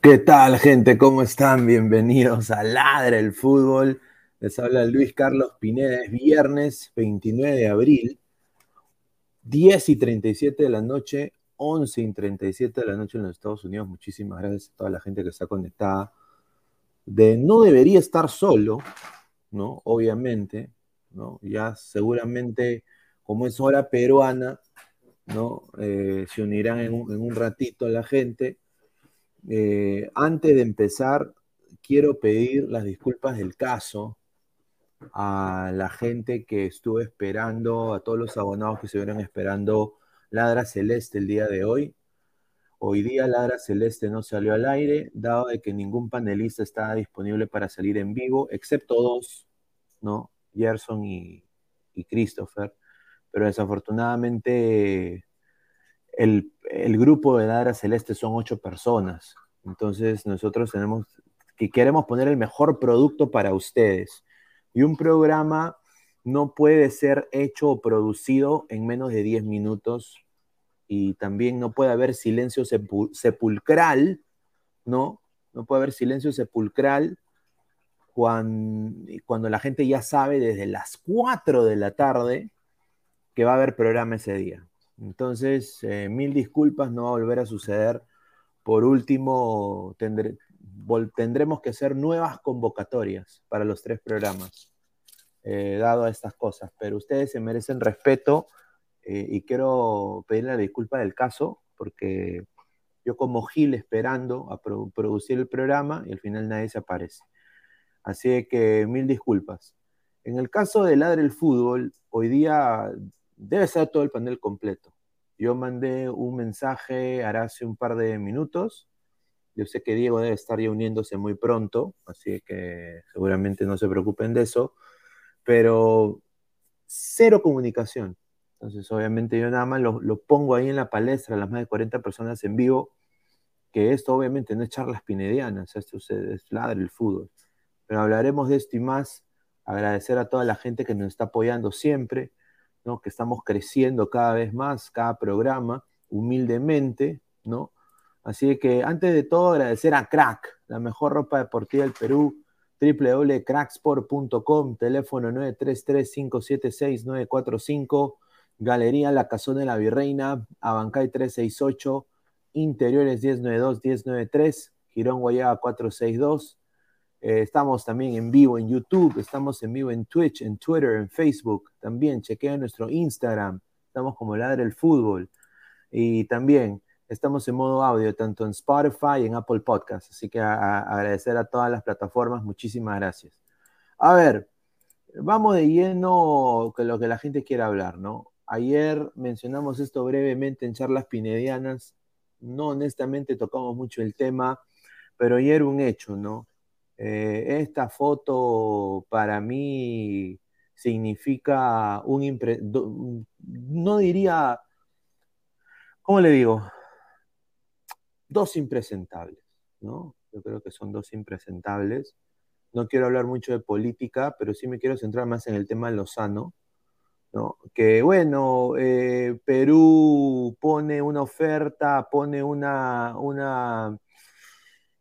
¿Qué tal, gente? ¿Cómo están? Bienvenidos a Ladra el Fútbol. Les habla Luis Carlos Pineda. Es viernes 29 de abril, 10 y 37 de la noche, 11 y 37 de la noche en los Estados Unidos. Muchísimas gracias a toda la gente que está conectada. De no debería estar solo, ¿no? Obviamente, ¿no? Ya seguramente, como es hora peruana, ¿no? Eh, se unirán en un, en un ratito la gente eh, antes de empezar, quiero pedir las disculpas del caso a la gente que estuvo esperando, a todos los abonados que se vieron esperando Ladra Celeste el día de hoy. Hoy día Ladra Celeste no salió al aire, dado de que ningún panelista estaba disponible para salir en vivo, excepto dos, ¿no? Gerson y, y Christopher. Pero desafortunadamente el, grupo de Ladra Celeste son ocho personas. Entonces nosotros tenemos que queremos poner el mejor producto para ustedes. Y un programa no puede ser hecho o producido en menos de 10 minutos y también no puede haber silencio sepulcral, ¿no? No puede haber silencio sepulcral cuando, cuando la gente ya sabe desde las 4 de la tarde que va a haber programa ese día. Entonces, eh, mil disculpas, no va a volver a suceder. Por último, tendremos que hacer nuevas convocatorias para los tres programas, eh, dado a estas cosas. Pero ustedes se merecen respeto eh, y quiero pedirle la disculpa del caso, porque yo como Gil esperando a producir el programa y al final nadie se aparece. Así que mil disculpas. En el caso de Ladre el Fútbol, hoy día debe ser todo el panel completo. Yo mandé un mensaje hará hace un par de minutos. Yo sé que Diego debe estar ya uniéndose muy pronto, así que seguramente no se preocupen de eso. Pero cero comunicación. Entonces, obviamente, yo nada más lo, pongo ahí en la palestra, las más de 40 personas en vivo, que esto obviamente no es charlas pinedianas, esto es, es ladre el fútbol. Pero hablaremos de esto y más. Agradecer a toda la gente que nos está apoyando siempre, que estamos creciendo cada vez más, cada programa, humildemente, ¿no? Así que antes de todo agradecer a Crack, la mejor ropa deportiva del Perú, www.cracksport.com, teléfono 933-576-945, Galería La Casona de la Virreina, Abancay 368, Interiores 1092-1093, Girón Guayaba 462, eh, estamos también en vivo en YouTube, estamos en vivo en Twitch, en Twitter, en Facebook. También chequea nuestro Instagram. Estamos como Ladre el Fútbol. Y también estamos en modo audio, tanto en Spotify y en Apple Podcasts. Así que agradecer a todas las plataformas. Muchísimas gracias. A ver, vamos de lleno con lo que la gente quiere hablar, ¿no? Ayer mencionamos esto brevemente en charlas pinedianas. No honestamente tocamos mucho el tema, pero ayer un hecho, ¿no? Eh, esta foto para mí significa un no diría, ¿cómo le digo? Dos impresentables, ¿no? Yo creo que son dos impresentables. No quiero hablar mucho de política, pero sí me quiero centrar más en el tema Lozano, ¿no? Que bueno, eh, Perú pone una oferta, pone una, una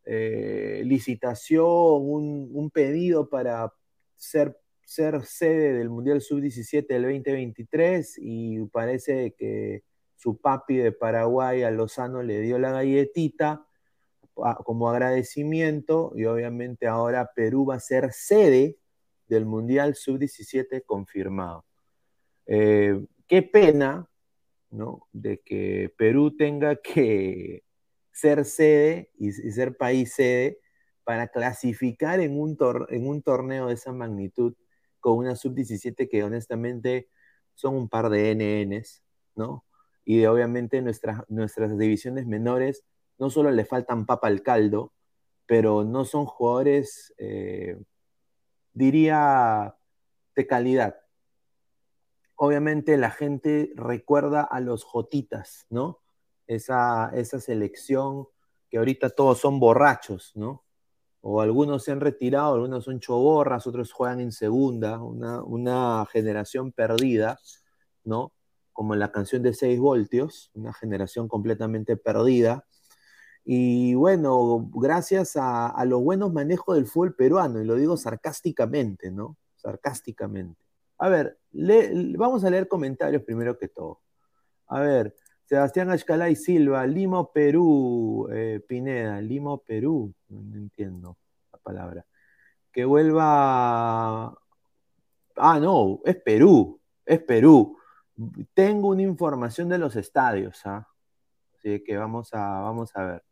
eh, licitación, un, pedido para ser, sede del Mundial Sub-17 del 2023 y parece que su papi de Paraguay a Lozano le dio la galletita como agradecimiento y obviamente ahora Perú va a ser sede del Mundial Sub-17 confirmado. Eh, qué pena, ¿no? De que Perú tenga que ser sede y, ser país sede para clasificar en un, en un torneo de esa magnitud con una sub-17 que honestamente son un par de NNs, ¿no? Y obviamente nuestras, nuestras divisiones menores no solo le faltan papa al caldo, pero no son jugadores, eh, diría, de calidad. Obviamente la gente recuerda a los Jotitas, ¿no? Esa, esa selección que ahorita todos son borrachos, ¿no? O algunos se han retirado, algunos son choborras, otros juegan en segunda, una, generación perdida, ¿no? Como en la canción de 6 voltios, una generación completamente perdida. Y bueno, gracias a, los buenos manejos del fútbol peruano, y lo digo sarcásticamente, ¿no? Sarcásticamente. A ver, vamos a leer comentarios primero que todo. A ver, Sebastián Ashcalay Silva, Limo, Perú, eh, Pineda, Limo, Perú, no entiendo la palabra. Que vuelva. Ah, no, es Perú, es Perú. Tengo una información de los estadios, ¿ah? Así que vamos a, vamos a ver.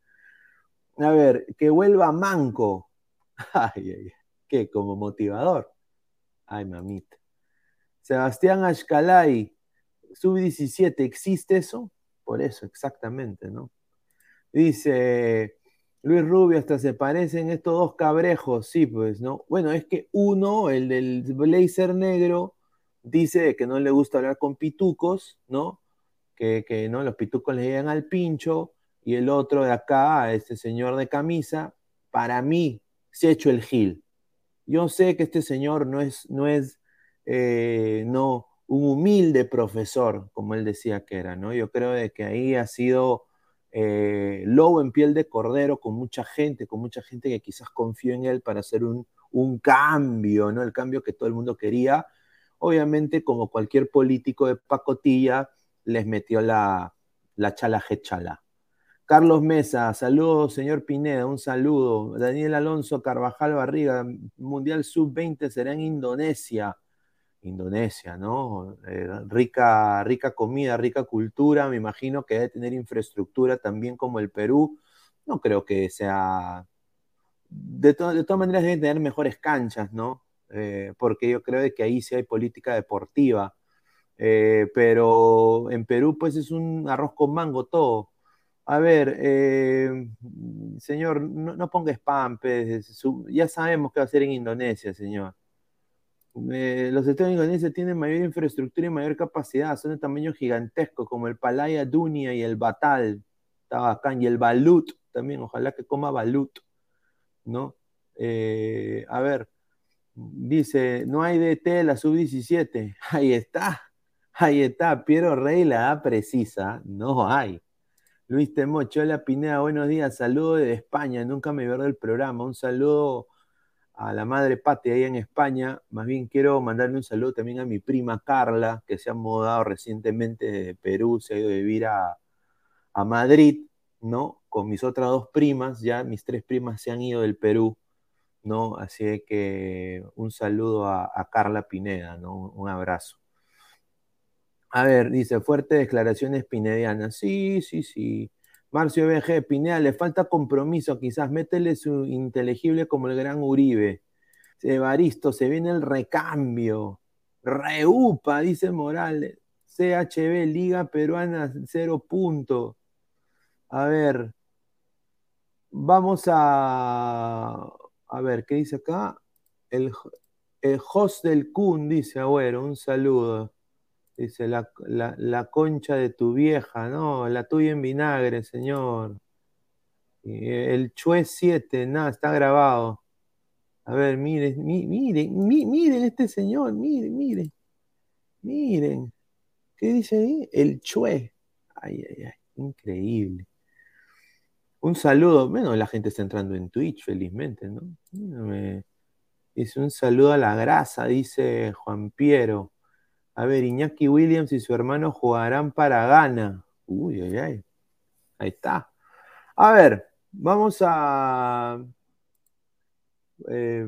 A ver, que vuelva Manco. Ay, ay, ¿qué? Como motivador. Ay, mamita. Sebastián Ashcalay, sub-17, ¿existe eso? Por eso, exactamente, ¿no? Dice Luis Rubio, hasta se parecen estos dos cabrejos, sí, pues, ¿no? Bueno, es que uno, el del blazer negro, dice que no le gusta hablar con pitucos, ¿no? Que, que no, los pitucos le llegan al pincho, y el otro de acá, este señor de camisa, para mí se ha hecho el gil. Yo sé que este señor no es, no es, eh, no, un humilde profesor, como él decía que era, ¿no? Yo creo de que ahí ha sido eh, lobo en piel de cordero con mucha gente, con mucha gente que quizás confió en él para hacer un, cambio, ¿no? El cambio que todo el mundo quería. Obviamente, como cualquier político de pacotilla, les metió la, la chala chala. Carlos Mesa, saludos, señor Pineda, un saludo. Daniel Alonso Carvajal Barriga, Mundial Sub-20 será en Indonesia. Indonesia, ¿no? Eh, rica, rica comida, rica cultura, me imagino que debe tener infraestructura también como el Perú. No creo que sea... De, de todas maneras debe tener mejores canchas, ¿no? Eh, porque yo creo que ahí sí hay política deportiva. Eh, pero en Perú pues es un arroz con mango todo. A ver, señor, no, ponga spam, pues, ya sabemos que va a ser en Indonesia, señor. Eh, los estados indonesia tienen mayor infraestructura y mayor capacidad, son de tamaño gigantesco, como el Palaya Dunia y el Batal, está bacán, y el Balut también, ojalá que coma Balut, ¿no? Eh, a ver, dice, no hay DT la sub-17, ahí está, ahí está, Piero Rey la precisa, no hay. Luis Temocho, hola Pineda, buenos días, saludo de España, nunca me veo del programa, un saludo a la madre patria ahí en España. Más bien quiero mandarle un saludo también a mi prima Carla, que se ha mudado recientemente de Perú, se ha ido a vivir a, Madrid, ¿no? Con mis otras dos primas, ya mis tres primas se han ido del Perú, ¿no? Así que un saludo a, a Carla Pineda, ¿no? Un abrazo. A ver, dice, fuertes declaraciones pinedianas. Sí, sí, sí. Marcio BG, Pineda, le falta compromiso, quizás métele su inteligible como el gran Uribe. Evaristo, se viene el recambio. Reupa, dice Morales. CHB, Liga Peruana, cero puntos. A ver, vamos a. A ver, ¿qué dice acá? El, el del Kun dice, Agüero, un saludo. Dice, la, concha de tu vieja, no, la tuya en vinagre, señor. el Chue 7, nada, está grabado. A ver, miren, miren, miren este señor, miren, miren, miren. ¿Qué dice ahí? El Chue. Ay, ay, ay, increíble. Un saludo, bueno, la gente está entrando en Twitch, felizmente, ¿no? Dice un saludo a la grasa, dice Juan Piero. A ver, Iñaki Williams y su hermano jugarán para Ghana. Uy, ay, ay. Ahí está. A ver, vamos a. Eh,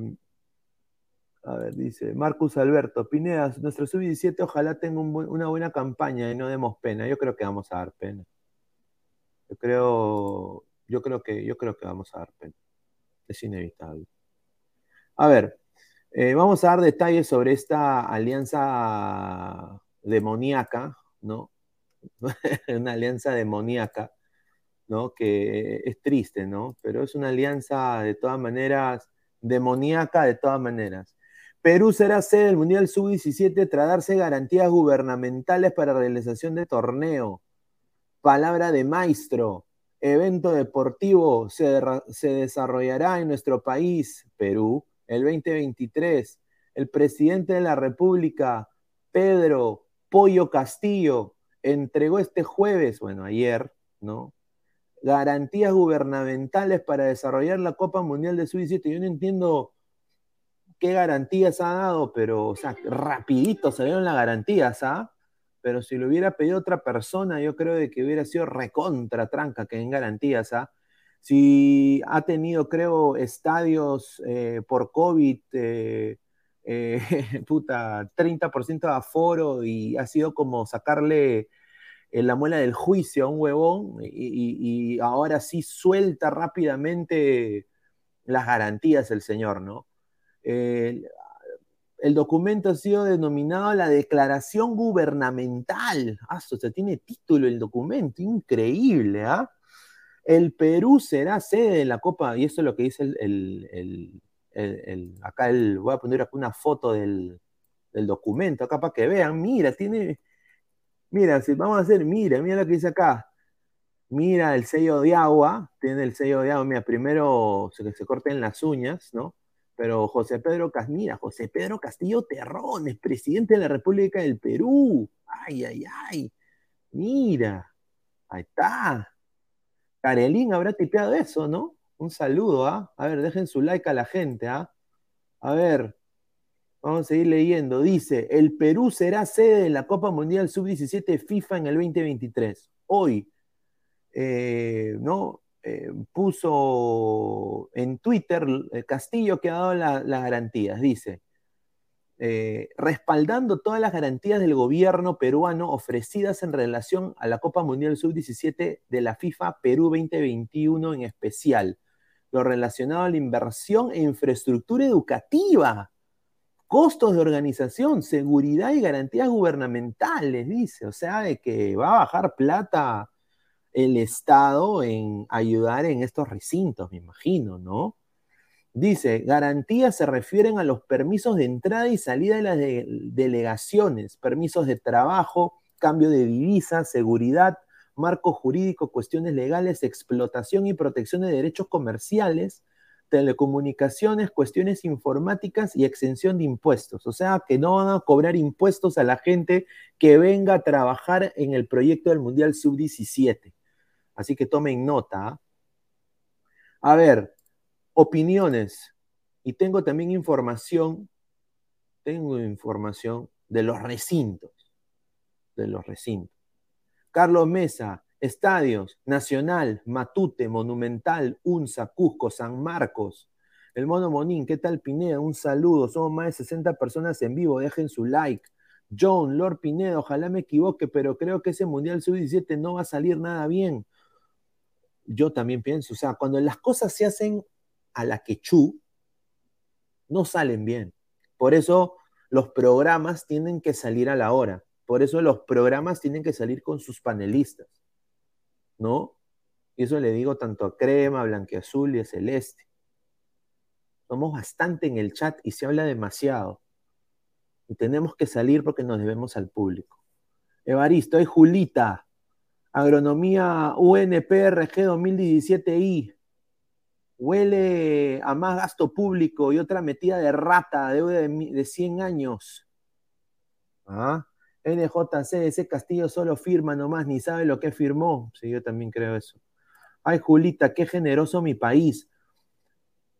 a ver, dice Marcus Alberto, Pineda, nuestro sub-17 ojalá tenga una buena campaña y no demos pena. Yo creo que vamos a dar pena. Yo creo, yo creo que, yo creo que vamos a dar pena. Es inevitable. A ver, eh, vamos a dar detalles sobre esta alianza demoníaca, ¿no? una alianza demoníaca, ¿no? Que es triste, ¿no? Pero es una alianza de todas maneras, demoníaca de todas maneras. Perú será sede del Mundial Sub-17 tras darse garantías gubernamentales para realización de torneo. Palabra de maestro. Evento deportivo se, se desarrollará en nuestro país, Perú, el 2023, el presidente de la República, Pedro Pollo Castillo, entregó este jueves, bueno, ayer, ¿no? Garantías gubernamentales para desarrollar la Copa Mundial de Sub-17. Yo no entiendo qué garantías ha dado, pero, o sea, rapidito salieron las garantías, ¿ah? Pero si lo hubiera pedido otra persona, yo creo de que hubiera sido recontra tranca que en garantías, ¿ah? Si ha tenido, creo, estadios eh, por COVID, eh, eh, puta, 30% de aforo y ha sido como sacarle la muela del juicio a un huevón y, ahora sí suelta rápidamente las garantías el señor, ¿no? el documento ha sido denominado la Declaración Gubernamental. Ah, o sea, tiene título el documento, increíble, ¿ah? El Perú será sede de la Copa, y eso es lo que dice el, acá el, voy a poner acá una foto del, documento, acá para que vean, mira, tiene, mira, si vamos a hacer, mira, mira lo que dice acá, mira el sello de agua, tiene el sello de agua, mira, primero se, se corten las uñas, ¿no? Pero José Pedro Casmira, José Pedro Castillo Terrones, presidente de la República del Perú, ay, ay, ay, mira, ahí está, Karelín habrá tipeado eso, ¿no? Un saludo, ¿ah? A ver, dejen su like a la gente, ¿ah? A ver, vamos a seguir leyendo. Dice, el Perú será sede de la Copa Mundial Sub-17 FIFA en el 2023. Hoy, eh, ¿no? Eh, puso en Twitter, el Castillo que ha dado las garantías, dice, eh, respaldando todas las garantías del gobierno peruano ofrecidas en relación a la Copa Mundial Sub-17 de la FIFA Perú 2021 en especial, lo relacionado a la inversión e infraestructura educativa, costos de organización, seguridad y garantías gubernamentales, dice, o sea, de que va a bajar plata el Estado en ayudar en estos recintos, me imagino, ¿no? Dice, garantías se refieren a los permisos de entrada y salida de las delegaciones, permisos de trabajo, cambio de divisa, seguridad, marco jurídico, cuestiones legales, explotación y protección de derechos comerciales, telecomunicaciones, cuestiones informáticas y exención de impuestos. O sea, que no van a cobrar impuestos a la gente que venga a trabajar en el proyecto del Mundial Sub-17. Así que tomen nota. ¿ah? A ver, opiniones. Y tengo también información, tengo información de los recintos, de los recintos. Carlos Mesa, estadios, Nacional, Matute, Monumental, UNSA, Cusco, San Marcos. El Mono Monín, ¿qué tal Pineda? Un saludo, somos más de 60 personas en vivo, dejen su like. John, Lord Pineda, ojalá me equivoque, pero creo que ese Mundial Sub-17 no va a salir nada bien. Yo también pienso, o sea, cuando las cosas se hacen a la quechú, no salen bien. Por eso los programas tienen que salir a la hora. Por eso los programas tienen que salir con sus panelistas. ¿No? Y eso le digo tanto a Crema, a Blanqueazul y a Celeste. Somos bastante en el chat y se habla demasiado. Y tenemos que salir porque nos debemos al público. Evaristo, hay Julita. Agronomía UNPRG 2017I huele a más gasto público y otra metida de rata, deuda de, de 100 años. ¿Ah? NJC, ese Castillo solo firma nomás, ni sabe lo que firmó. Sí, yo también creo eso. Ay, Julita, qué generoso mi país.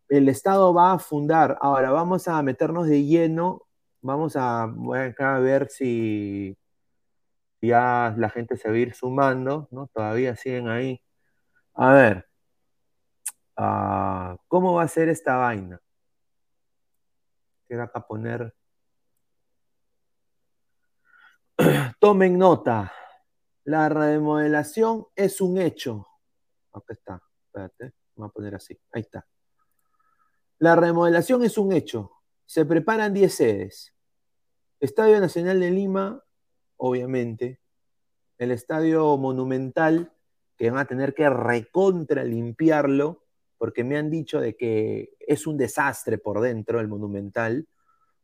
El Estado va a fundar. Ahora vamos a meternos de lleno. Vamos a, a ver si ya la gente se va a ir sumando, ¿no? Todavía siguen ahí. A ver, Ah, ¿Cómo va a ser esta vaina? Quiero acá poner. Tomen nota. La remodelación es un hecho. Acá está. Espérate. Voy a poner así. Ahí está. La remodelación es un hecho. Se preparan 10 sedes. Estadio Nacional de Lima, obviamente. El Estadio Monumental, que van a tener que recontra limpiarlo porque me han dicho de que es un desastre por dentro el Monumental,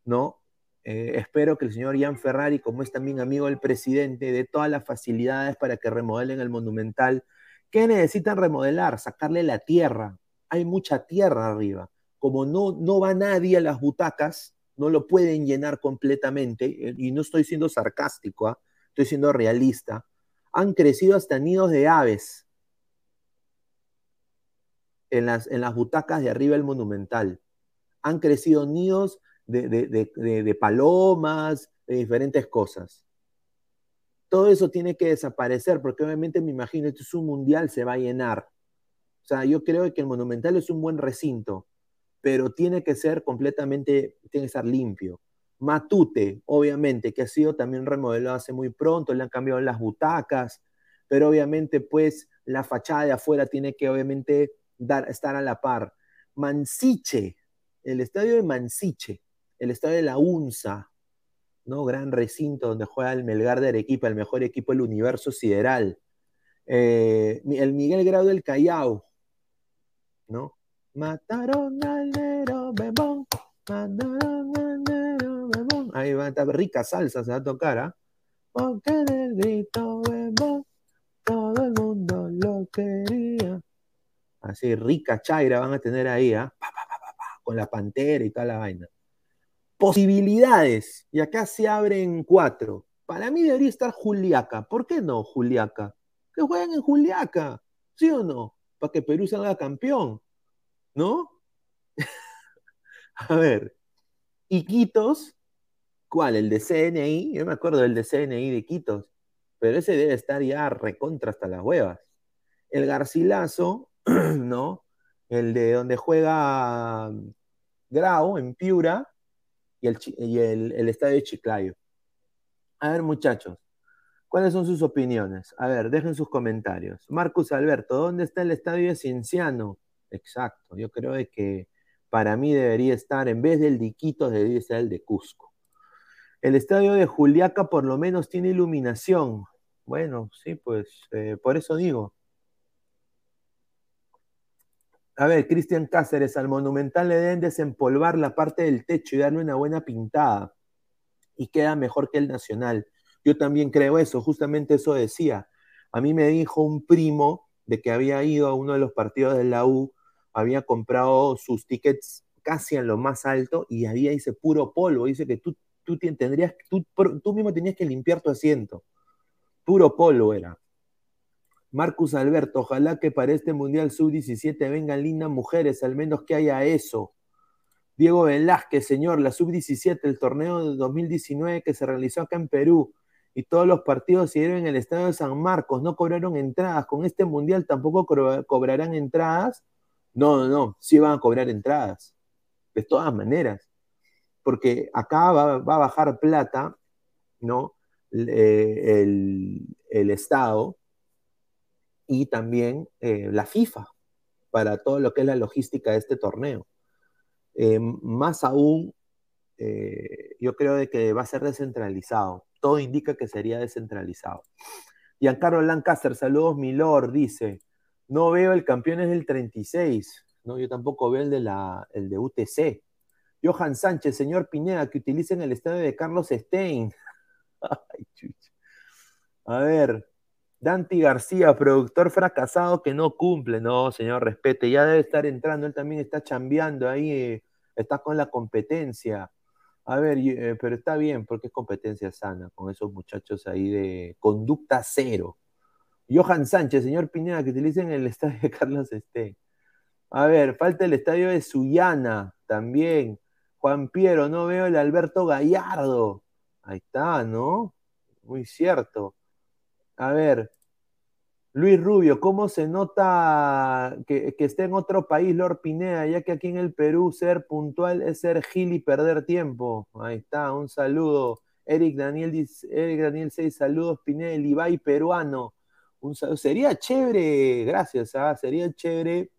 ¿no? Eh, espero que el señor Ian Ferrari, como es también amigo del presidente, dé todas las facilidades para que remodelen el Monumental. ¿Qué necesitan remodelar? Sacarle la tierra. Hay mucha tierra arriba. Como no, no va nadie a las butacas, no lo pueden llenar completamente, eh, y no estoy siendo sarcástico, ¿ah? estoy siendo realista. Han crecido hasta nidos de aves en las, en las butacas de arriba del monumental. Han crecido nidos de, palomas, de diferentes cosas. Todo eso tiene que desaparecer porque obviamente me imagino, esto es un mundial, se va a llenar. O sea, yo creo que el monumental es un buen recinto, pero tiene que ser completamente, tiene que estar limpio. Matute, obviamente, que ha sido también remodelado hace muy pronto, le han cambiado las butacas, pero obviamente pues la fachada de afuera tiene que obviamente estar a la par. Mansiche, el estadio de Mansiche, el estadio de la UNSA, ¿no? Gran recinto donde juega el Melgar de Arequipa, el mejor equipo del universo sideral. Eh, el Miguel Grado del Callao, ¿no? Mataron al Nero Bebón, mataron al Nero Bebón. Ahí va a estar rica salsa, se va a tocar, ¿ah? Porque del grito Bebón, todo el mundo lo quería. Así, rica chaira van a tener ahí, ¿ah? con la pantera y toda la vaina. Posibilidades, y acá se abren cuatro. Para mí debería estar Juliaca. ¿Por qué no Juliaca? Que jueguen en Juliaca, ¿sí o no? Para que Perú salga campeón, ¿no? a ver, Iquitos, ¿cuál? ¿El de CNI? Yo me acuerdo del de CNI de Iquitos, pero ese debe estar ya recontra hasta las huevas. el Garcilaso, ¿no? El de donde juega Grau en Piura y el, el estadio de Chiclayo. A ver, muchachos, ¿cuáles son sus opiniones? A ver, dejen sus comentarios. Marcus Alberto, ¿dónde está el estadio de Cienciano? Exacto, yo creo que para mí debería estar, en vez del Diquito, debería estar el de Cusco. El estadio de Juliaca por lo menos tiene iluminación. Bueno, sí, pues eh, por eso digo. A ver, Cristian Cáceres, al Monumental le deben desempolvar la parte del techo y darle una buena pintada. Y queda mejor que el Nacional. Yo también creo eso, justamente eso decía. A mí me dijo un primo de que había ido a uno de los partidos de la U había comprado sus tickets casi en lo más alto y había, dice, puro polvo. Dice que tú, tú, tendrías, tú, tú mismo tenías que limpiar tu asiento. Puro polvo era. Marcus Alberto, ojalá que para este Mundial Sub-17 vengan lindas mujeres, al menos que haya eso. Diego Velázquez, señor, la Sub-17, el torneo de 2019 que se realizó acá en Perú, y todos los partidos se en el estadio de San Marcos, no cobraron entradas. Con este Mundial tampoco cobrarán entradas. No, no, no, sí van a cobrar entradas, de todas maneras, porque acá va, a bajar plata, ¿no? Eh, el, Estado y también eh, la FIFA para todo lo que es la logística de este torneo. Eh, más aún, yo creo de que va a ser descentralizado. Todo indica que sería descentralizado. Giancarlo Lancaster, saludos, Milord, dice, no veo el campeones del 36, ¿no? Yo tampoco veo el de, la, el de UTC. Johan Sánchez, señor Pineda, que utilicen el estadio de Carlos Stein. A ver, Dante García, productor fracasado que no cumple. No, señor, respete, ya debe estar entrando, él también está chambeando ahí, eh, está con la competencia. A ver, eh, pero está bien porque es competencia sana con esos muchachos ahí de conducta cero. Johan Sánchez, señor Pineda, que utilicen el estadio de Carlos Este. A ver, falta el estadio de Sullana también. Juan Piero, no veo el Alberto Gallardo. Ahí está, ¿no? Muy cierto. A ver, Luis Rubio, ¿cómo se nota que, esté en otro país Lord Pineda, ya que aquí en el Perú ser puntual es ser gil y perder tiempo? Ahí está, un saludo. Eric Daniel, Eric Daniel 6, saludos Pineda, el Ibai peruano sería chévere, gracias, ¿ah? sería chévere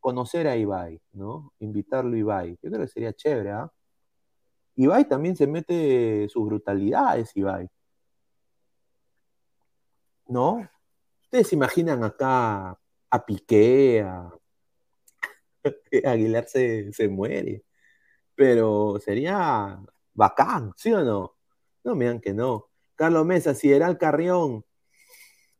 conocer a Ibai, ¿no? Invitarlo a Ibai. Yo creo que sería chévere, ¿ah? Ibai también se mete sus brutalidades, Ibai. ¿No? Ustedes se imaginan acá a Piqué, a... Aguilar se, se muere. Pero sería bacán, ¿sí o no? No me digan que no. Carlos Mesa, Sideral Carrión,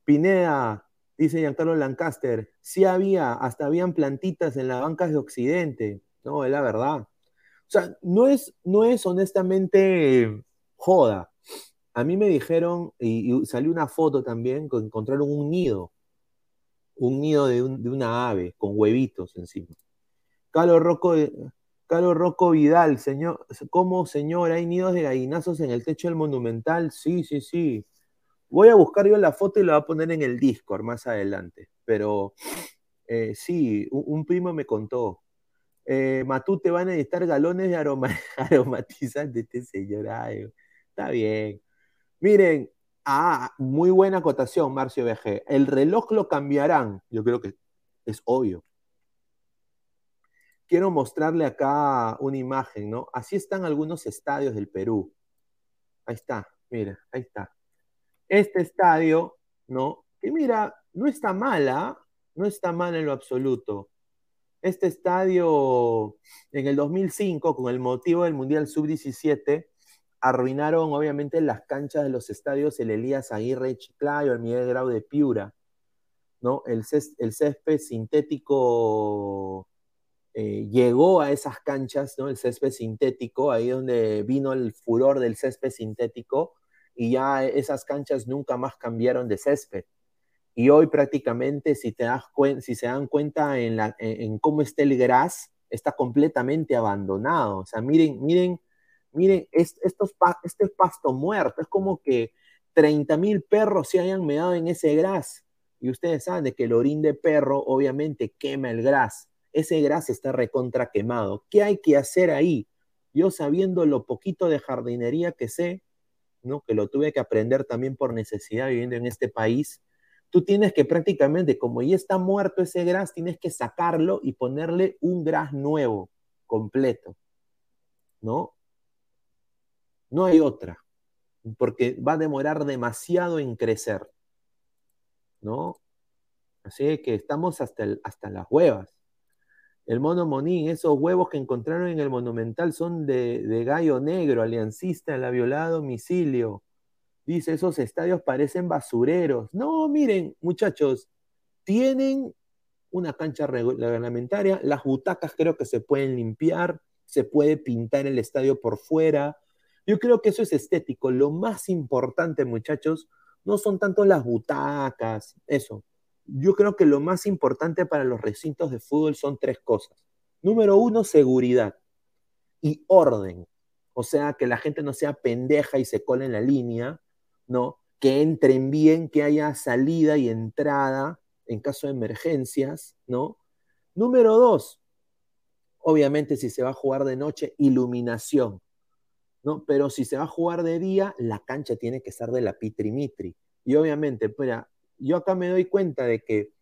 Pineda, dice Giancarlo Lancaster, sí había, hasta habían plantitas en las bancas de Occidente. No, es la verdad. O sea, no es, no es honestamente joda. A mí me dijeron, y, salió una foto también, que encontraron un nido, un nido de, una ave con huevitos encima. Carlos Rocco, Carlos Rocco Vidal, señor, ¿cómo señor? ¿Hay nidos de gallinazos en el techo del Monumental? Sí, sí, sí. Voy a buscar yo la foto y la voy a poner en el Discord más adelante. Pero eh, sí, un, primo me contó. Eh, Matú te van a necesitar galones de aroma, aromatizante este señor. está bien. Miren, ah, muy buena acotación, Marcio BG. El reloj lo cambiarán. Yo creo que es obvio. Quiero mostrarle acá una imagen, ¿no? Así están algunos estadios del Perú. Ahí está, mira, ahí está este estadio, ¿no? Que mira, no está mala, no está mal en lo absoluto. Este estadio en el 2005, con el motivo del Mundial Sub-17, arruinaron obviamente las canchas de los estadios el Elías Aguirre Chiclayo, el Miguel Grau de Piura, ¿no? El, el césped sintético eh, llegó a esas canchas, ¿no? El césped sintético, ahí donde vino el furor del césped sintético, y ya esas canchas nunca más cambiaron de césped. Y hoy prácticamente, si, te das si se dan cuenta en, la, en, cómo está el gras, está completamente abandonado. O sea, miren, miren, miren, estos, este pasto muerto, es como que 30 mil perros se hayan meado en ese gras. Y ustedes saben de que el orín de perro obviamente quema el gras. Ese gras está recontra quemado. ¿Qué hay que hacer ahí? Yo sabiendo lo poquito de jardinería que sé, ¿no? que lo tuve que aprender también por necesidad viviendo en este país, tú tienes que prácticamente, como ya está muerto ese gras, tienes que sacarlo y ponerle un gras nuevo, completo. ¿No? No hay otra, porque va a demorar demasiado en crecer. ¿no? Así que estamos hasta, hasta las huevas. El mono Monín, esos huevos que encontraron en el Monumental son de, gallo negro, aliancista, la violada domicilio. Dice, esos estadios parecen basureros. No, miren, muchachos, tienen una cancha reglamentaria, las butacas creo que se pueden limpiar, se puede pintar el estadio por fuera. Yo creo que eso es estético. Lo más importante, muchachos, no son tanto las butacas, eso. Yo creo que lo más importante para los recintos de fútbol son tres cosas. Número uno, seguridad y orden. O sea, que la gente no sea pendeja y se cole en la línea, ¿no? Que entren bien, que haya salida y entrada en caso de emergencias, ¿no? Número dos, obviamente si se va a jugar de noche, iluminación. ¿No? Pero si se va a jugar de día, la cancha tiene que ser de la Pitri-Mitri. Y obviamente, mira, yo acá me doy cuenta de que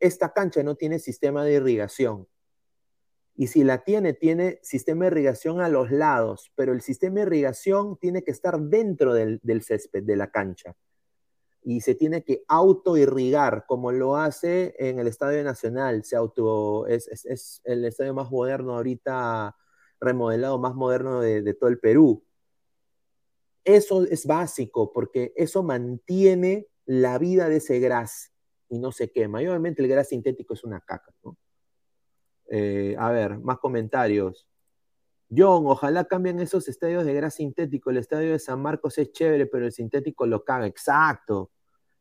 esta cancha no tiene sistema de irrigación. Y si la tiene, tiene sistema de irrigación a los lados, pero el sistema de irrigación tiene que estar dentro del, césped, de la cancha. Y se tiene que auto-irrigar, como lo hace en el Estadio Nacional. Se auto, es, es el estadio más moderno ahorita remodelado más moderno de, todo el Perú. Eso es básico porque eso mantiene la vida de ese gras y no se quema. Y obviamente el gras sintético es una caca. Eh, a ver, más comentarios. John, ojalá cambien esos estadios de gras sintético. El estadio de San Marcos es chévere, pero el sintético lo caga. Exacto,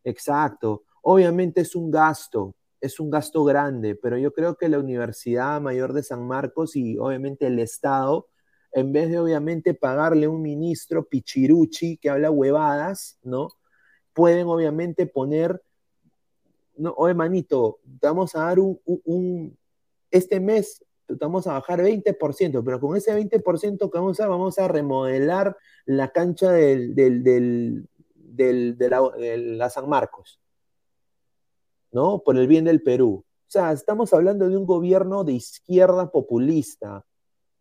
exacto. Obviamente es un gasto, es un gasto grande, pero yo creo que la Universidad Mayor de San Marcos y obviamente el Estado, en vez de obviamente pagarle un ministro pichiruchi que habla huevadas, ¿no? Pueden obviamente poner, no, oye manito, vamos a dar un, este mes vamos a bajar 20%, pero con ese 20% que vamos a, vamos a remodelar la cancha del, del, de la San Marcos. ¿No? Por el bien del Perú. O sea, estamos hablando de un gobierno de izquierda populista.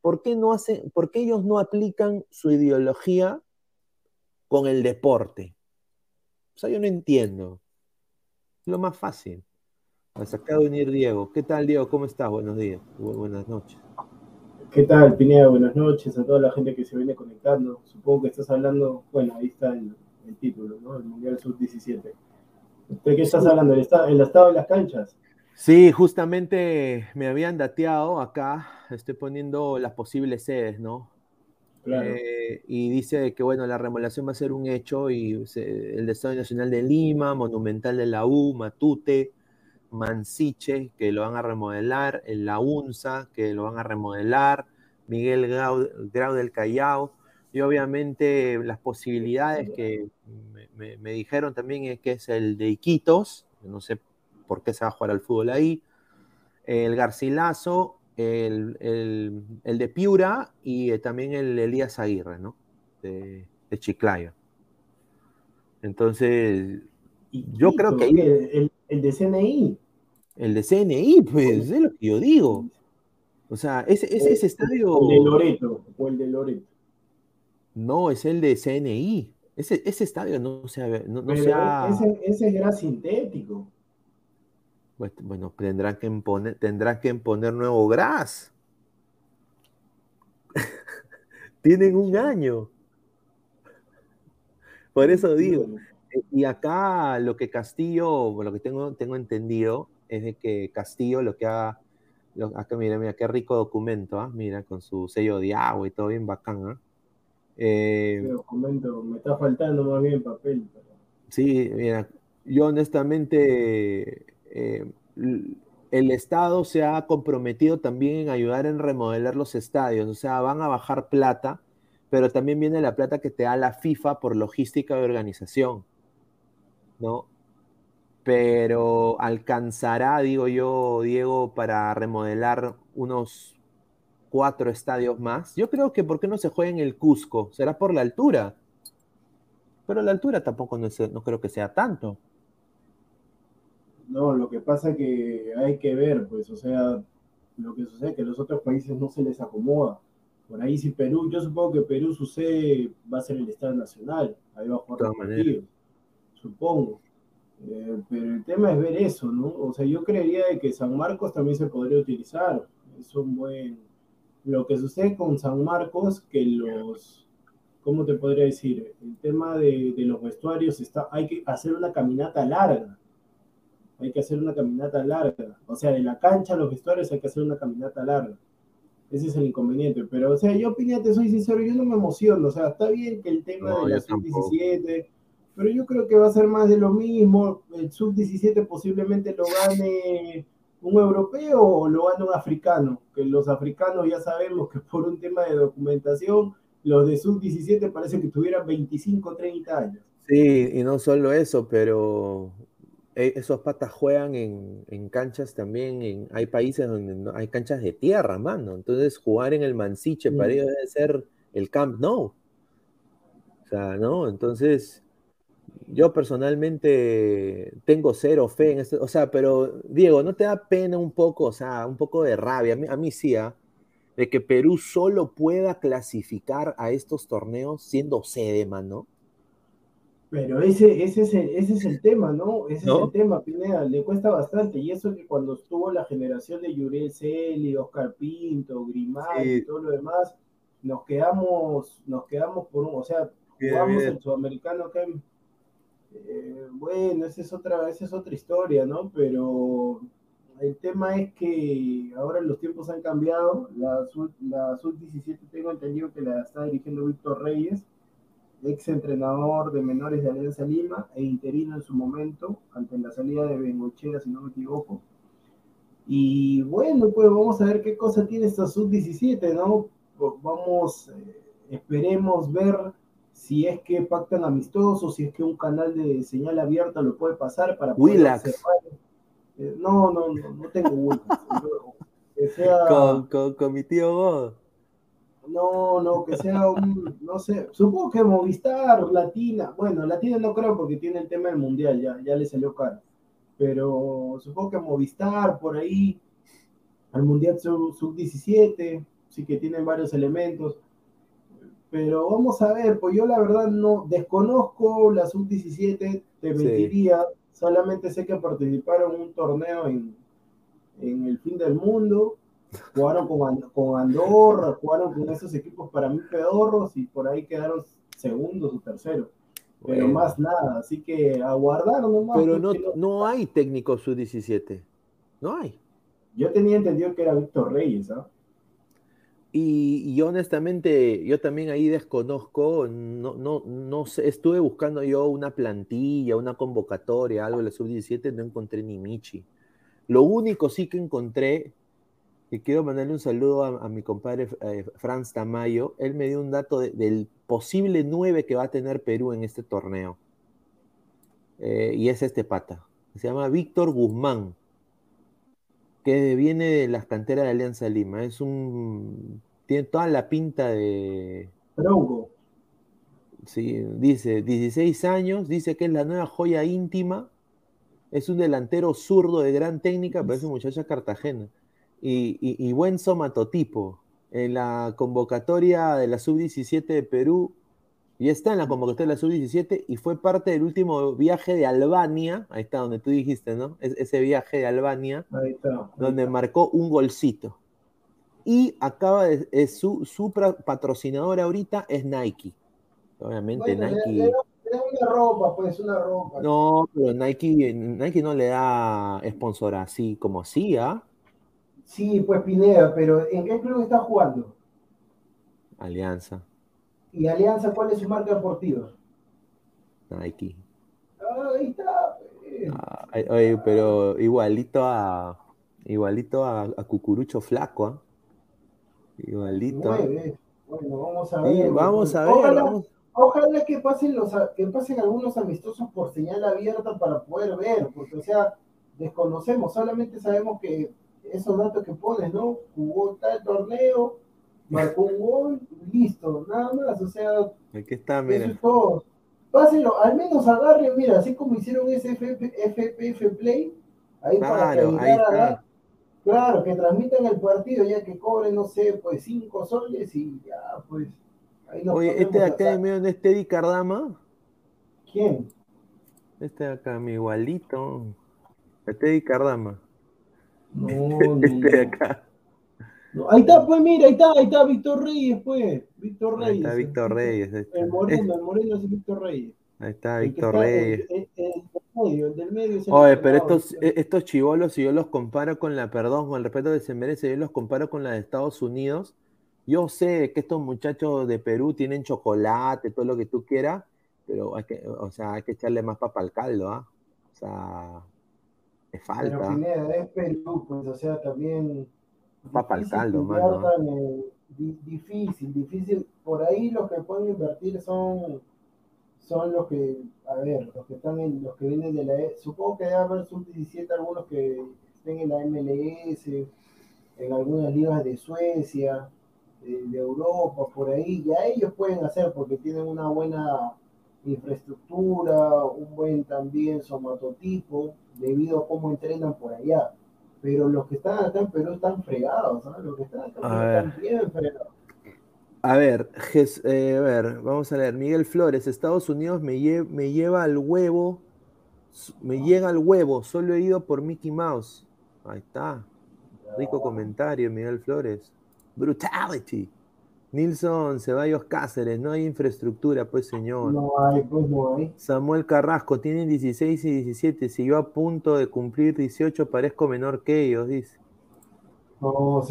¿Por qué, no hacen, por qué ellos no aplican su ideología con el deporte? O sea, yo no entiendo. lo más fácil. Se acaba de venir Diego. ¿Qué tal, Diego? ¿Cómo estás? Buenos días. buenas noches. ¿Qué tal, Pineda? Buenas noches a toda la gente que se viene conectando. Supongo que estás hablando, bueno, ahí está el, el título, ¿no? El Mundial Sub-17. ¿De qué estás hablando? ¿El estado, ¿El estado de las canchas? Sí, justamente me habían dateado acá, estoy poniendo las posibles sedes, ¿no? Claro. Eh, y dice que, bueno, la remodelación va a ser un hecho y el Estado Nacional de Lima, Monumental de la U, Matute, Mansiche, que lo van a remodelar, el La UNSA, que lo van a remodelar, Miguel Grau del Callao, y obviamente las posibilidades que me, dijeron también es que es el de Iquitos, no sé por qué se va a jugar al fútbol ahí, el Garcilaso, el, de Piura y eh, también el Elías Aguirre, ¿no? De, Chiclayo. Entonces, yo creo que... El, el, de CNI. El de CNI, pues, es lo que yo digo. O sea, ese, ese, ese estadio... El de Loreto, o el de Loreto. No, es el de CNI. Ese, ese estadio no se ha... No, ese, ese era sintético. Pues, bueno, tendrán que imponer, tendrán que imponer nuevo gras. Tienen un año. Por eso digo. Eh, y acá lo que Castillo, lo que tengo, tengo entendido, es de que Castillo lo que ha. acá mira, mira, qué rico documento, ¿ah? mira, con su sello de agua y todo bien bacán, ¿ah? Eh, documento, me está faltando más bien papel. Sí, mira, yo honestamente, eh, el Estado se ha comprometido también en ayudar en remodelar los estadios, o sea, van a bajar plata, pero también viene la plata que te da la FIFA por logística de organización, ¿no? pero alcanzará, digo yo, Diego, para remodelar unos cuatro estadios más. Yo creo que ¿por qué no se juega en el Cusco? ¿Será por la altura? Pero la altura tampoco no, no creo que sea tanto. No, lo que pasa que hay que ver, pues, o sea, lo que sucede es que a los otros países no se les acomoda. Por ahí si Perú, yo supongo que Perú sucede, va a ser el Estado Nacional, ahí va a jugar los supongo. Eh, pero el tema es ver eso, ¿no? O sea, yo creería de que San Marcos también se podría utilizar. Es un buen... Lo que sucede con San Marcos, que los... ¿Cómo te podría decir? El tema de, de los vestuarios está... Hay que hacer una caminata larga. Hay que hacer una caminata larga. O sea, de la cancha a los vestuarios hay que hacer una caminata larga. Ese es el inconveniente. Pero, o sea, yo, te soy sincero, yo no me emociono. O sea, está bien que el tema de la sub-17 pero yo creo que va a ser más de lo mismo. El sub-17 posiblemente lo gane un europeo o lo gane un africano, que los africanos ya sabemos que por un tema de documentación, los de sub-17 parece que tuvieran 25 30 años. Sí, y no solo eso, pero e, esos patas juegan en, canchas también, hay países donde no, hay canchas de tierra, mano. Entonces jugar en el Mansiche para mm. ellos debe ser el Camp Nou. O sea, ¿no? Entonces, yo personalmente tengo cero fe en esto, o sea, pero Diego, ¿no te da pena un poco, o sea, un poco de rabia? A mí, sí, ¿ah? de que Perú solo pueda clasificar a estos torneos siendo sede, mano. Pero ese, ese, es el, ese es el tema, ¿no? Ese es el tema, Pineda, le cuesta bastante. Y eso que cuando estuvo la generación de Yuriel Celi, Oscar Pinto, Grimal y todo lo demás, nos quedamos, nos quedamos por un, o sea, jugamos el sudamericano acá en eh, bueno, esa es, otra, esa es otra historia, ¿no? Pero el tema es que ahora los tiempos han cambiado. La Sub-17 tengo entendido que la está dirigiendo Víctor Reyes, ex entrenador de menores de Alianza Lima e interino en su momento, ante la salida de Bengochea, si no me equivoco. Y bueno, pues vamos a ver qué cosa tiene esta Sub-17, ¿no? Vamos, eh, esperemos ver si es que pactan amistosos, si es que un canal de señal abierta lo puede pasar para poder eh, no, no, no, no tengo Willax. que sea... con, mi tío God. No, no, que sea un, no sé, supongo que Movistar, Latina, bueno, Latina no creo porque tiene el tema del Mundial, ya, ya le salió caro, pero supongo que Movistar por ahí, al Mundial sub-17, sí que tienen varios elementos, pero vamos a ver, pues yo la verdad no desconozco la sub-17, te mentiría, solamente sé que participaron en un torneo en, el fin del mundo, jugaron con, con Andorra, jugaron con esos equipos para mí pedorros y por ahí quedaron segundos o terceros. Pero más nada, así que aguardar nomás. Pero no, no, hay técnico sub-17, no hay. Yo tenía entendido que era Víctor Reyes, ¿ah? Y, honestamente, yo también ahí desconozco, no, no, no sé, estuve buscando yo una plantilla, una convocatoria, algo de la sub-17, no encontré ni Michi. Lo único sí que encontré, y quiero mandarle un saludo a, mi compadre eh, Franz Tamayo, él me dio un dato del posible 9 que va a tener Perú en este torneo. Eh, y es este pata, se llama Víctor Guzmán que viene de las canteras de Alianza Lima. Es un. Tiene toda la pinta de. Tronco. Sí, dice 16 años, dice que es la nueva joya íntima. Es un delantero zurdo de gran técnica, pero es un muchacho cartagena. Y, y buen somatotipo. En la convocatoria de la sub-17 de Perú, y está en la convocatoria de la sub-17 y fue parte del último viaje de Albania, ahí está donde tú dijiste, ¿no? ese viaje de Albania, donde marcó un golcito. Y acaba de, su, su patrocinador ahorita es Nike. Obviamente Nike. Es una ropa, pues, una ropa. No, pero Nike, Nike no le da sponsor así como así, ¿ah? Sí, pues Pineda, pero ¿en qué club está jugando? Alianza. ¿Y Alianza cuál es su marca deportiva? Nike. ahí está. Pues. oye, pero igualito a igualito a, Cucurucho Flaco, ¿eh? Igualito. Bueno, vamos a ver. vamos a ver. ojalá que pasen los que pasen algunos amistosos por señal abierta para poder ver, porque o sea, desconocemos, solamente sabemos que esos datos que pones, ¿no? Jugó tal torneo, marcó un gol, listo, nada más, o sea, aquí está, mira. Eso es todo. Pásenlo, al menos agarren, mira, así como hicieron ese FPF Play, ahí para que ahí está. Claro, que transmitan el partido, ya que cobren, no sé, pues cinco soles y ya, pues. Ahí Oye, este de acá en medio de este Teddy Cardama. ¿Quién? Este de acá, mi igualito. Teddy Cardama. No, este de acá. Ahí está, pues mira, ahí está, ahí está Víctor Reyes, pues. Víctor Reyes. Ahí está Víctor Reyes. Este. El moreno, el moreno es Víctor Reyes. Ahí está Víctor Reyes. El, el, medio, el del medio. Oye, pero estos, e, estos chivolos, si yo los comparo con la, perdón, con el respeto que se merece, yo los comparo con la de Estados Unidos. Yo sé que estos muchachos de Perú tienen chocolate, todo lo que tú quieras, pero hay que, o sea, hay que echarle más papa al caldo, ¿ah? O sea, es falta. Pero Pineda, es Perú, pues, o sea, también. Papa al caldo, mano. difícil, difícil. Por ahí los que pueden invertir son son los que, a ver, los que están en, los que vienen de la, e, supongo que debe haber sub-17 algunos que estén en la MLS, en algunas ligas de Suecia, de, Europa, por ahí, ya ellos pueden hacer porque tienen una buena infraestructura, un buen también somatotipo, debido a cómo entrenan por allá. Pero los que están acá en Perú están fregados, ¿sabes? Los que están acá en Perú están bien fregados. A ver, eh, a ver, vamos a leer. Miguel Flores, Estados Unidos me, me lleva al huevo, me llega al huevo, solo he ido por Mickey Mouse. Ahí está. Rico comentario, Miguel Flores. Brutality. Nilson Ceballos Cáceres, no hay infraestructura, pues señor. No hay, pues no hay. Samuel Carrasco, tienen 16 y 17. Si yo a punto de cumplir 18, parezco menor que ellos, dice.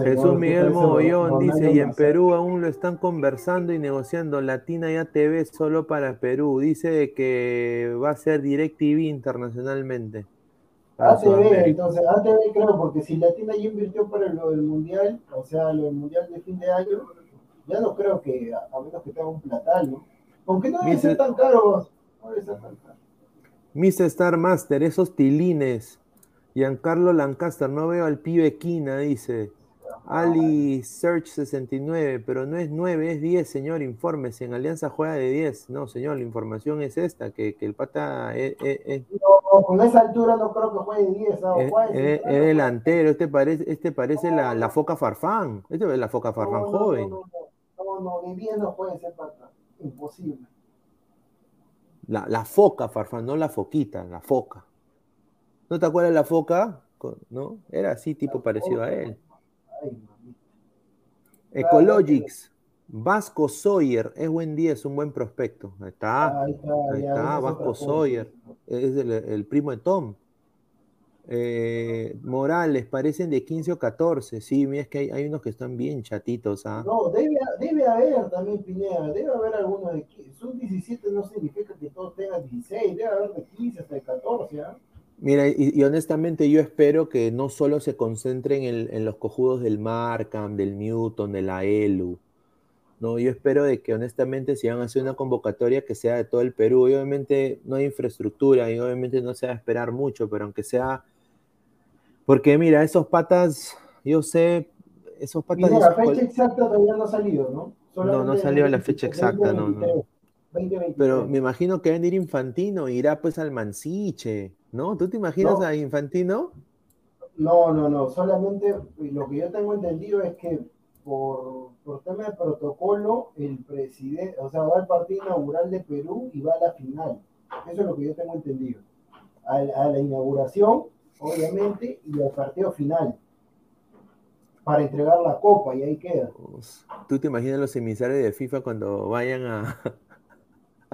Jesús Miguel Mogollón dice, y en Perú aún lo están conversando y negociando. Latina ya TV solo para Perú. Dice que va a ser DirecTV internacionalmente. ATV, entonces, ATV creo, porque si Latina ya invirtió para lo del Mundial, o sea, lo del Mundial de fin de año, ya no creo que, a menos que tenga un platal, ¿no? Aunque no debe ser tan caro, no debe ser tan caro. Miss Star Master, esos tilines Giancarlo Lancaster, no veo al pibe Quina, dice. Ali Search 69, pero no es 9, es 10, señor, infórmese. En Alianza juega de 10. No, señor, la información es esta, que, que el pata es, No, con esa altura no creo que juegue de 10. No, es, delantero, este parece, este parece la, la, foca farfán. Este es la foca farfán joven. No, no, no, de 10 no puede ser pata. Imposible. La, la foca farfán, no la foquita, la foca. ¿No te acuerdas de la foca? ¿No? Era así, tipo parecido a él. Ecologics. Vasco Sawyer es buen día, es un buen prospecto. Ahí está. Ahí está, Vasco Sawyer. Es el, primo de Tom. Eh, Morales, parecen de 15 o 14. Sí, mira, es que hay, unos que están bien chatitos. ¿ah? No, debe, debe, haber también, Pineda. Debe haber algunos de 15. Son 17, no significa que todos tengan 16. Debe haber de 15 hasta de 14. ¿ah? Mira, y, honestamente yo espero que no solo se concentren en, los cojudos del Markham, del Newton, de la ELU. No, yo espero de que honestamente si van a hacer una convocatoria que sea de todo el Perú, y obviamente no hay infraestructura y obviamente no se va a esperar mucho, pero aunque sea, porque mira, esos patas, yo sé, esos patas... Mira, la fecha exacta todavía no ha salido, ¿no? no, no salió la fecha exacta, no, no. Pero me imagino que va a venir Infantino, irá pues al Mansiche, ¿no? ¿Tú te imaginas a Infantino? No, no, no. Solamente lo que yo tengo entendido es que por, por tema de protocolo, el presidente, o sea, va al partido inaugural de Perú y va a la final. Eso es lo que yo tengo entendido. A, la inauguración, obviamente, y al partido final. Para entregar la copa y ahí queda. ¿Tú te imaginas los emisarios de FIFA cuando vayan a,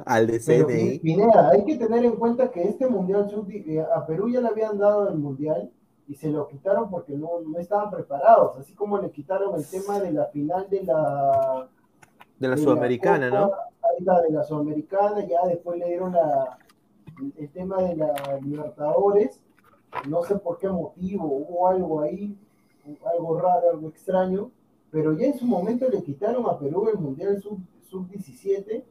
al de Pineda, hay que tener en cuenta que este mundial eh, a Perú ya le habían dado el mundial y se lo quitaron porque no, no estaban preparados, así como le quitaron el tema de la final de la de la Sudamericana, ¿no? La de la Sudamericana, ya después le dieron la, el tema de la Libertadores, no sé por qué motivo, hubo algo ahí, algo raro, algo extraño, pero ya en su momento le quitaron a Perú el Mundial Sub-17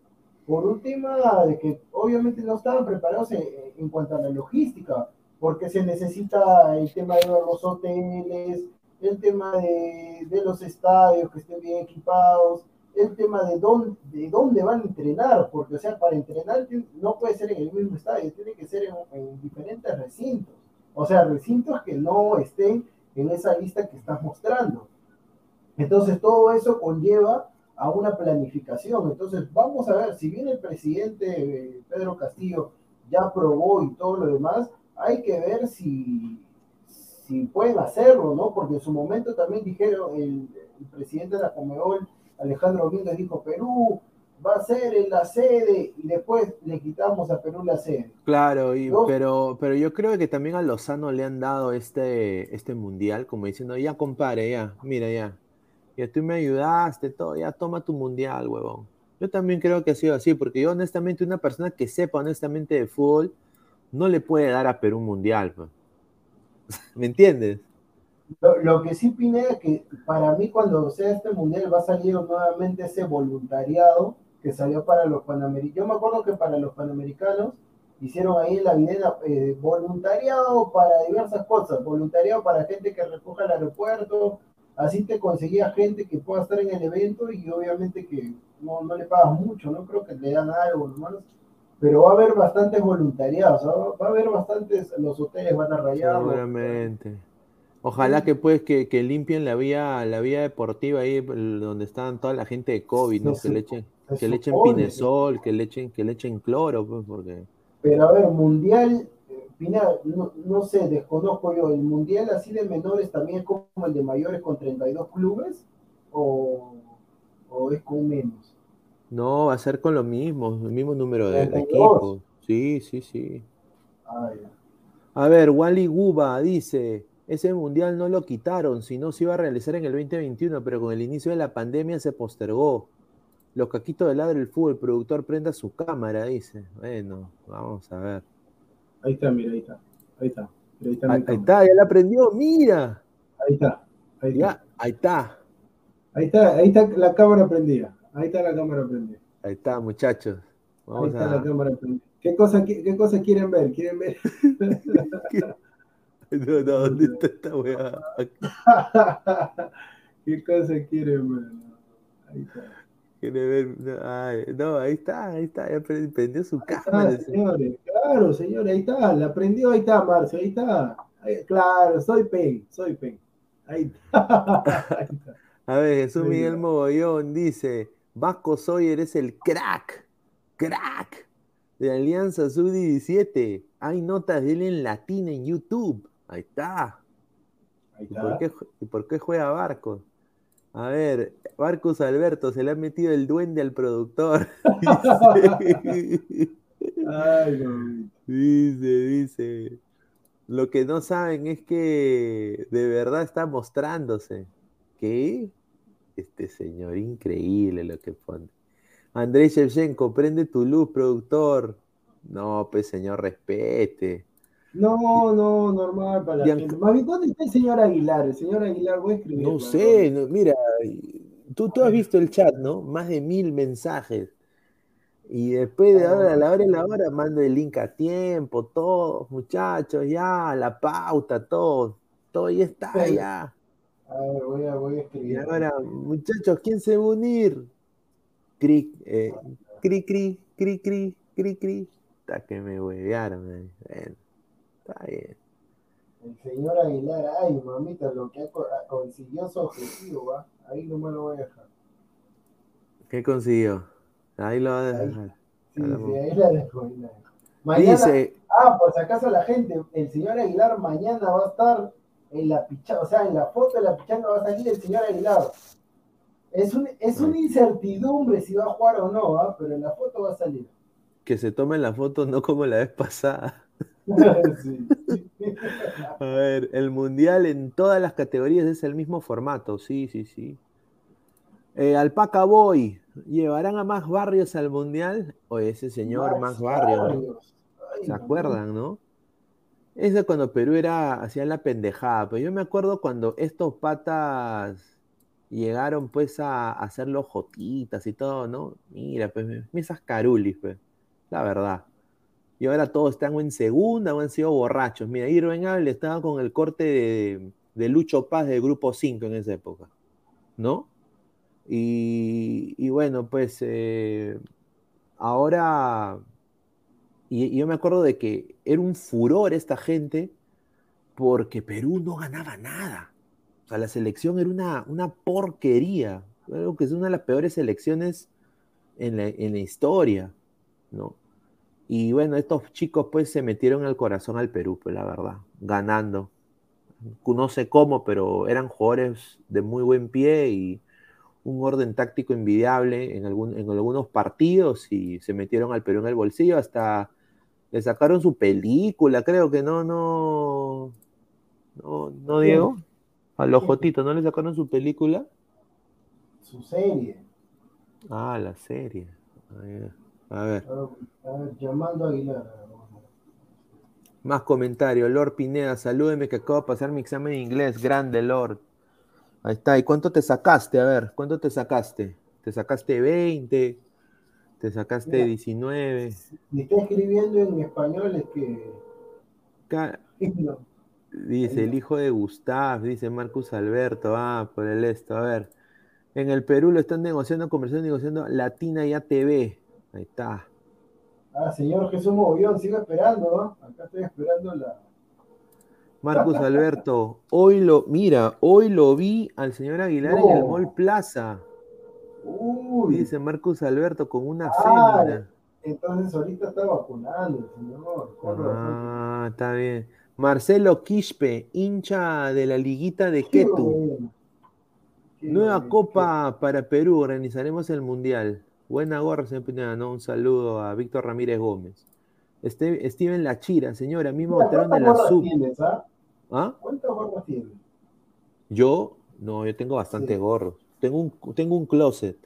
por un tema de que obviamente no estaban preparados en, cuanto a la logística, porque se necesita el tema de los hoteles, el tema de, de los estadios que estén bien equipados, el tema de dónde, de dónde van a entrenar, porque o sea, para entrenar no puede ser en el mismo estadio, tiene que ser en diferentes recintos, o sea, recintos que no estén en esa lista que estás mostrando. Entonces, todo eso conlleva a una planificación. Entonces, vamos a ver, si bien el presidente eh, Pedro Castillo ya aprobó y todo lo demás, hay que ver si, si pueden hacerlo, ¿no? Porque en su momento también dijeron, el, presidente de la Comebol, Alejandro Domínguez, dijo, Perú va a ser en la sede y después le quitamos a Perú la sede. Claro, y, pero, pero yo creo que también a Lozano le han dado este, este mundial como diciendo, ya compare, ya, mira, ya, ya tú me ayudaste, todo, ya toma tu mundial, huevón. Yo también creo que ha sido así, porque yo honestamente, una persona que sepa honestamente de fútbol, no le puede dar a Perú un mundial. Pues. ¿Me entiendes? Lo, que sí, Pineda, que para mí cuando sea este mundial va a salir nuevamente ese voluntariado que salió para los panamericanos. Yo me acuerdo que para los panamericanos hicieron ahí en la videna eh, voluntariado para diversas cosas, voluntariado para gente que recoja el aeropuerto, así te conseguía gente que pueda estar en el evento y obviamente que no, no le pagas mucho, no creo que le dan algo, hermanos, pero va a haber bastantes voluntariados, va a haber bastantes, los hoteles van a rayar. Seguramente. Ojalá que pues que, que, limpien la vía, la vía deportiva ahí donde están toda la gente de COVID, ¿no? que le echen, que le echen pinesol, que le echen, que le echen cloro, pues, porque. Pero a ver, mundial, no, sé, desconozco yo, ¿el mundial así de menores también es como el de mayores con 32 clubes? ¿O, es con menos? No, va a ser con lo mismo, el mismo número de, equipos. Sí, sí, sí. Ah, a ver, Wally Guba dice, ese mundial no lo quitaron, sino se iba a realizar en el 2021, pero con el inicio de la pandemia se postergó. Los caquitos del lado del fútbol, el productor prenda su cámara, dice. Bueno, vamos a ver. Ahí está, mira, ahí está. Ahí está. Ahí está, ya la prendió, mira. Ahí está. Ahí está. ahí está. Ahí está, ahí está la cámara prendida. Ahí está la cámara prendida. Ahí está, muchachos. ahí está la cámara prendida. ¿Qué cosas qué, cosa quieren ver? ¿Quieren ver? no, no, ¿dónde está esta weá? ¿Qué cosa quieren ver? Ahí está. No, ahí está, ahí está. Ya prendió su cámara. señores, claro, señores, ahí está. La prendió, ahí está, Marcio, ahí está. claro, soy Pen, soy Pen. Ahí está. A ver, Jesús Miguel Mogollón dice: Vasco Soy, eres el crack, crack de Alianza Sub-17. Hay notas de él en latín en YouTube. Ahí está. Ahí está. ¿Y, por qué, ¿Y por qué juega Barcos? A ver, Marcus Alberto, se le ha metido el duende al productor. dice, dice, Lo que no saben es que de verdad está mostrándose. ¿Qué? Este señor, increíble lo que pone. Andrés Shevchenko, prende tu luz, productor. No, pues señor, respete. No, no, normal para la gente. ¿dónde está el señor Aguilar? El señor Aguilar, voy a escribir. No sé, mira, tú, tú has visto el chat, ¿no? Más de mil mensajes. Y después de ahora, a la hora y la hora, mando el link a tiempo, todos, muchachos, ya, la pauta, todo, todo ya está, ya. A ver, voy a, voy a escribir. Y ahora, muchachos, ¿quién se va a unir? Cri, eh, cri, cri, cri, cri, cri, cri. Hasta que me huevearon, bueno. Está bien. El señor Aguilar, ay, mamita, lo que consiguió su objetivo, ¿va? Ahí no me lo voy a dejar. ¿Qué consiguió? Ahí lo va a dejar. Sí, sí, ahí la dejo. Mañana, Dice, ah, por si acaso la gente, el señor Aguilar mañana va a estar en la pichanga, o sea, en la foto de la pichanga va a salir el señor Aguilar. Es, un, es una incertidumbre si va a jugar o no, ¿ah? pero en la foto va a salir. Que se tome la foto no como la vez pasada. A ver, el mundial en todas las categorías es el mismo formato, sí, sí, sí. Eh, Alpaca Boy, ¿llevarán a más barrios al mundial? O ese señor, más, barrios. ¿Se acuerdan, no? Eso cuando Perú era, hacían la pendejada, pero yo me acuerdo cuando estos patas llegaron pues a, hacer los jotitas y todo, ¿no? Mira, pues, esas carulis, pues, la verdad. Y ahora todos están en segunda o han sido borrachos. Mira, Irving Abel estaba con el corte de, Lucho Paz del Grupo 5 en esa época, ¿no? Y, bueno, pues eh, ahora, y, yo me acuerdo de que era un furor esta gente porque Perú no ganaba nada. O sea, la selección era una, una porquería. Creo que es una de las peores selecciones en la, en la historia, ¿no? Y bueno, estos chicos pues se metieron al corazón al Perú, pues la verdad, ganando. No sé cómo, pero eran jugadores de muy buen pie y un orden táctico envidiable en, algún, en algunos partidos y se metieron al Perú en el bolsillo hasta le sacaron su película, creo que no, no, no, no Diego, a los Jotitos, ¿no le sacaron su película? Su serie. Ah, la serie. A ver. A ver, llamando Aguilar. Más comentarios. Lord Pineda, salúdeme que acabo de pasar mi examen de inglés. Grande, Lord. Ahí está. ¿Y cuánto te sacaste? A ver, ¿cuánto te sacaste? ¿Te sacaste 20? ¿Te sacaste 19? Si está escribiendo en español es que... Dice el hijo de Gustav, dice Marcus Alberto. Ah, por el esto. A ver. En el Perú lo están negociando, conversando, negociando Latina y ATV. Ahí está. Ah, señor Jesús Movión, sigo esperando, ¿no? Acá estoy esperando la, Marcos Alberto, hoy lo, mira, hoy lo vi al señor Aguilar en el Mall Plaza. Uy. Dice Marcos Alberto con una ah, Entonces ahorita está vacunando, señor. Ah, está bien. Marcelo Quispe, hincha de la liguita de Quetu. Nueva copa para Perú, organizaremos el Mundial. Buena gorra, señor Pineda, ¿no? Un saludo a Víctor Ramírez Gómez. Este, Steven Lachira, señora, a mí me botaron de la sub. Ah? ¿Ah? ¿Cuántos gorros tienes? Yo, no, yo tengo bastante gorros. Tengo un, tengo un closet.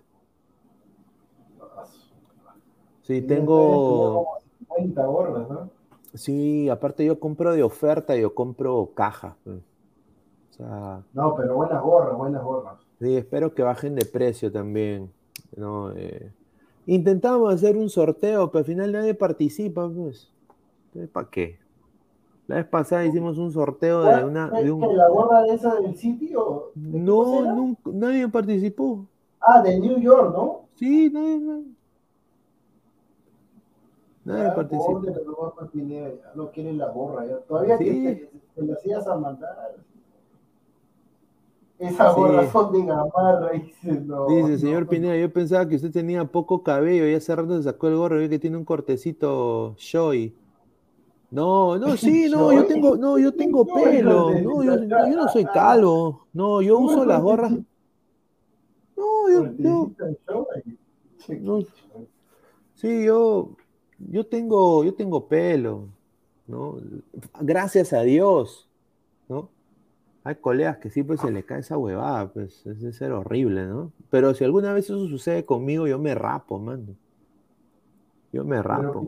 Sí, tengo. 50 gorras, ¿no? Sí, aparte yo compro de oferta, yo compro caja. Pues. O sea, no, pero buenas gorras, buenas gorras. Sí, espero que bajen de precio también. No, eh, intentamos hacer un sorteo, pero al final nadie participa, pues. ¿Para qué? La vez pasada hicimos un sorteo de una. De un... ¿La gorra de esa del sitio? no, nadie participó. Ah, de New York, ¿no? Sí, nadie. Nadie, participó. No quieren la gorra, ya. todavía te, te, las ibas a mandar. Esa gorra son de gamarra. Dice, no, dice señor Pineda, yo pensaba que usted tenía poco cabello y hace rato se sacó el gorro y ve que tiene un cortecito showy. No, no, sí, no, yo tengo, no, yo tengo pelo. No, yo, no soy calvo. No, yo uso las gorras. No, yo, no. Sí, yo, yo tengo, yo tengo pelo, ¿no? Gracias a Dios. Hay colegas que sí, pues se le cae esa huevada, pues es de ser horrible, ¿no? Pero si alguna vez eso sucede conmigo, yo me rapo, mano. Yo me rapo.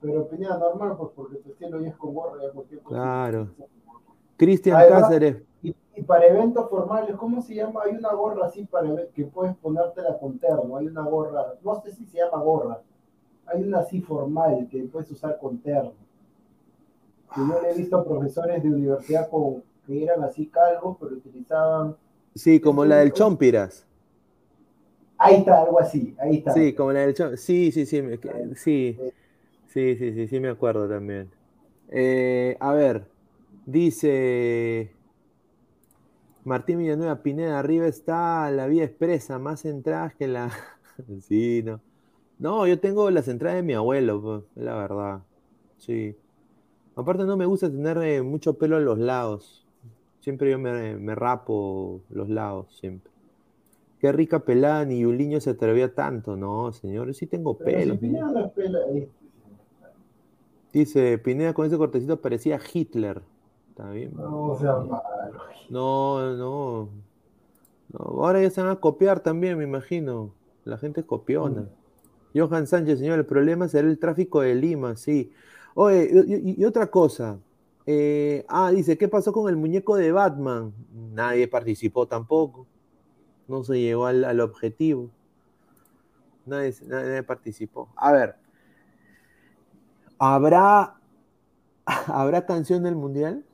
Pero opinión normal, pues porque tu estilo ya es con gorra, ya cualquier cosa. Claro. Cristian Cáceres. Y, para eventos formales, ¿cómo se llama? Hay una gorra así para que puedes ponértela con terno. Hay una gorra, no sé si se llama gorra. Hay una así formal que puedes usar con terno. Que yo le he visto a profesores de universidad con, que eran así calvos, pero utilizaban. Sí, como la del Chompiras. Ahí está, algo así, ahí está. Sí, como la del Chompiras. Sí, sí, sí, sí. Sí, sí, sí, sí, me acuerdo también. Eh, a ver, dice Martín Villanueva Pineda, arriba está la vía expresa, más entradas que la. sí, no. No, yo tengo las entradas de mi abuelo, la verdad. Sí. Aparte, no me gusta tener mucho pelo en los lados. Siempre yo me, rapo los lados, siempre. Qué rica pelada, ni un niño se atrevía tanto. No, señor, sí tengo pelo. Dice, Pineda con ese cortecito parecía Hitler. ¿Está bien? No, sea No, no, Ahora ya se van a copiar también, me imagino. La gente copiona. Mm. Johan Sánchez, señor, el problema será el tráfico de Lima, sí. Oye, y, otra cosa. Eh, ah, dice, ¿qué pasó con el muñeco de Batman? Nadie participó tampoco. no se llegó al, al objetivo. Nadie, nadie, participó. A ver, ¿habrá, ¿habrá canción del mundial?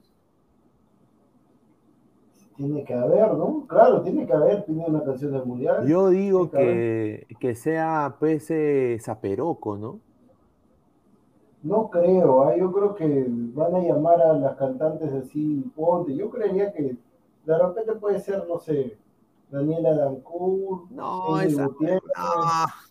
Tiene que haber, ¿no? Claro, tiene que haber, tiene una canción del mundial. Yo digo que, que, que, sea pues Zaperoco, ¿no? No creo, ¿eh? yo creo que van a llamar a las cantantes así, ponte. Yo creería que de repente puede ser, no sé, Daniela Dancourt, no, esa, Gutiérrez, no.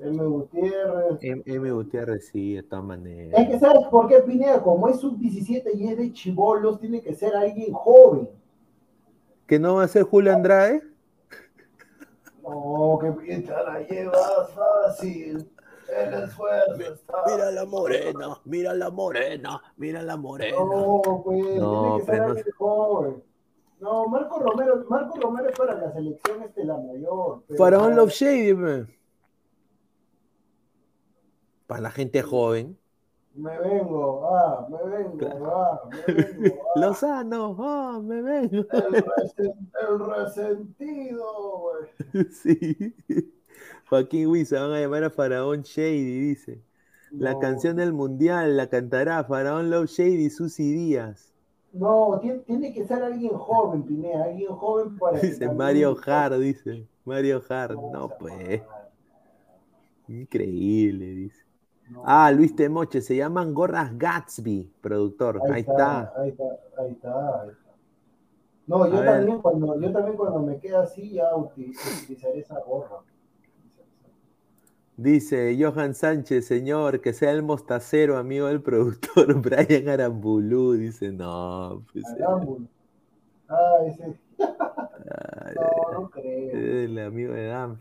M. Gutiérrez. M, M. Gutiérrez, sí, de todas maneras. Es que, ¿sabes por qué, Pineda? Como es sub-17 y es de chivolos, tiene que ser alguien joven. ¿Que no va a ser Julio Andrade? No, que mientras la llevas fácil. El esfuerzo está. Mira la morena, mira la morena, mira la morena. No, pues, no, tiene que ser alguien joven. No, Marco Romero, Marco Romero es para la selección este la mayor. Faraón Love Shady, Para la gente joven. Me vengo, ah, me vengo, ah, me vengo. Ah. Lozano, ah, me vengo. El, resen, el resentido, güey. Sí. Joaquín Huiza, van a llamar a Faraón Shady, dice. La canción del mundial la cantará Faraón Love Shady, Susy Díaz. No, tiene, tiene, que ser alguien joven, Pinea, alguien joven para. Dice Mario Hart, dice. Mario Hart, no, no pues. Increíble, dice. No. Ah, Luis Temoche, se llaman gorras Gatsby, productor. Ahí, ahí está, está, Ahí está, ahí está, ahí está. No, yo también, cuando, yo también cuando me queda así ya utilizaré esa gorra. Dice Johan Sánchez, señor, que sea el mostacero, amigo del productor Brian Arambulú. Dice, no, pues. Arambulú. Ah, ese. Ay, no, no creo. El amigo de Dam.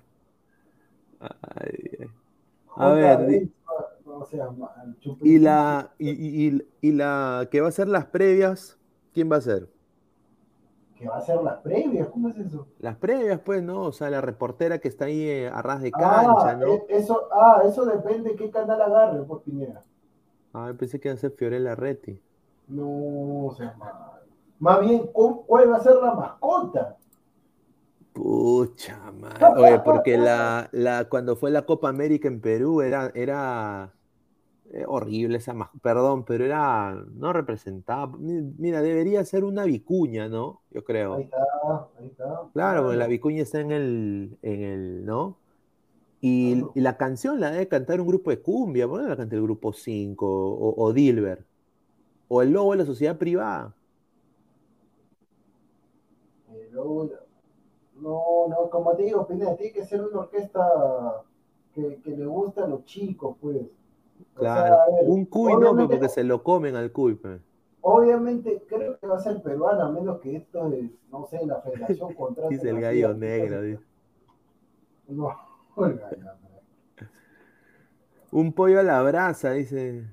Ay, ay. A ver, o sea, y la y, y, y, la que va a ser las previas, ¿quién va a ser? Que va a ser las previas, ¿cómo es eso? Las previas, pues, ¿no? O sea, la reportera que está ahí eh, a ras de cancha, ah, ¿no? Eso, ah, eso depende de qué canal agarre, por Pineda. Ah, pensé que iba a ser Fiorella Reti. No, o sea, más, más bien, ¿cuál va a ser la mascota? Pucha madre. Oye, porque la, la, cuando fue la Copa América en Perú era, era eh, horrible esa perdón, pero era, no representaba, mira, debería ser una vicuña, ¿no? Yo creo. Ahí está, ahí está. Claro, porque la vicuña está en el, en el, ¿no? Y, claro. y la canción la debe cantar un grupo de cumbia, ¿por qué no la canta el grupo 5 o, o Dilber? O el lobo de la sociedad privada. El lobo, no, no, como te digo, Pineda, tiene que ser una orquesta que, que le gusta a los chicos, pues. Claro, o sea, ver, un cuy no, porque se lo comen al cuy. Obviamente creo que va a ser peruano, a menos que esto es, no sé, la federación contrate. dice el gallo negro. Dice. No, el gallo negro. Un pollo a la brasa, dice.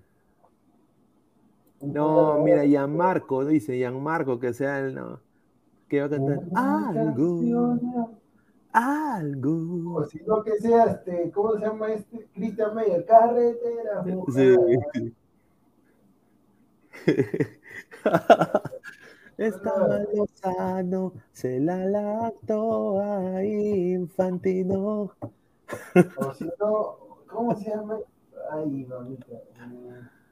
No, mira, Gianmarco, dice Gianmarco, que sea el. No, que va a cantar algo algo. O si no que sea este, ¿cómo se llama este? Cristian Meyer, carretera. Sí. Estaba Lozano, se la lactó a Infantino. O si no, ¿cómo se llama? Ay, mamita. No.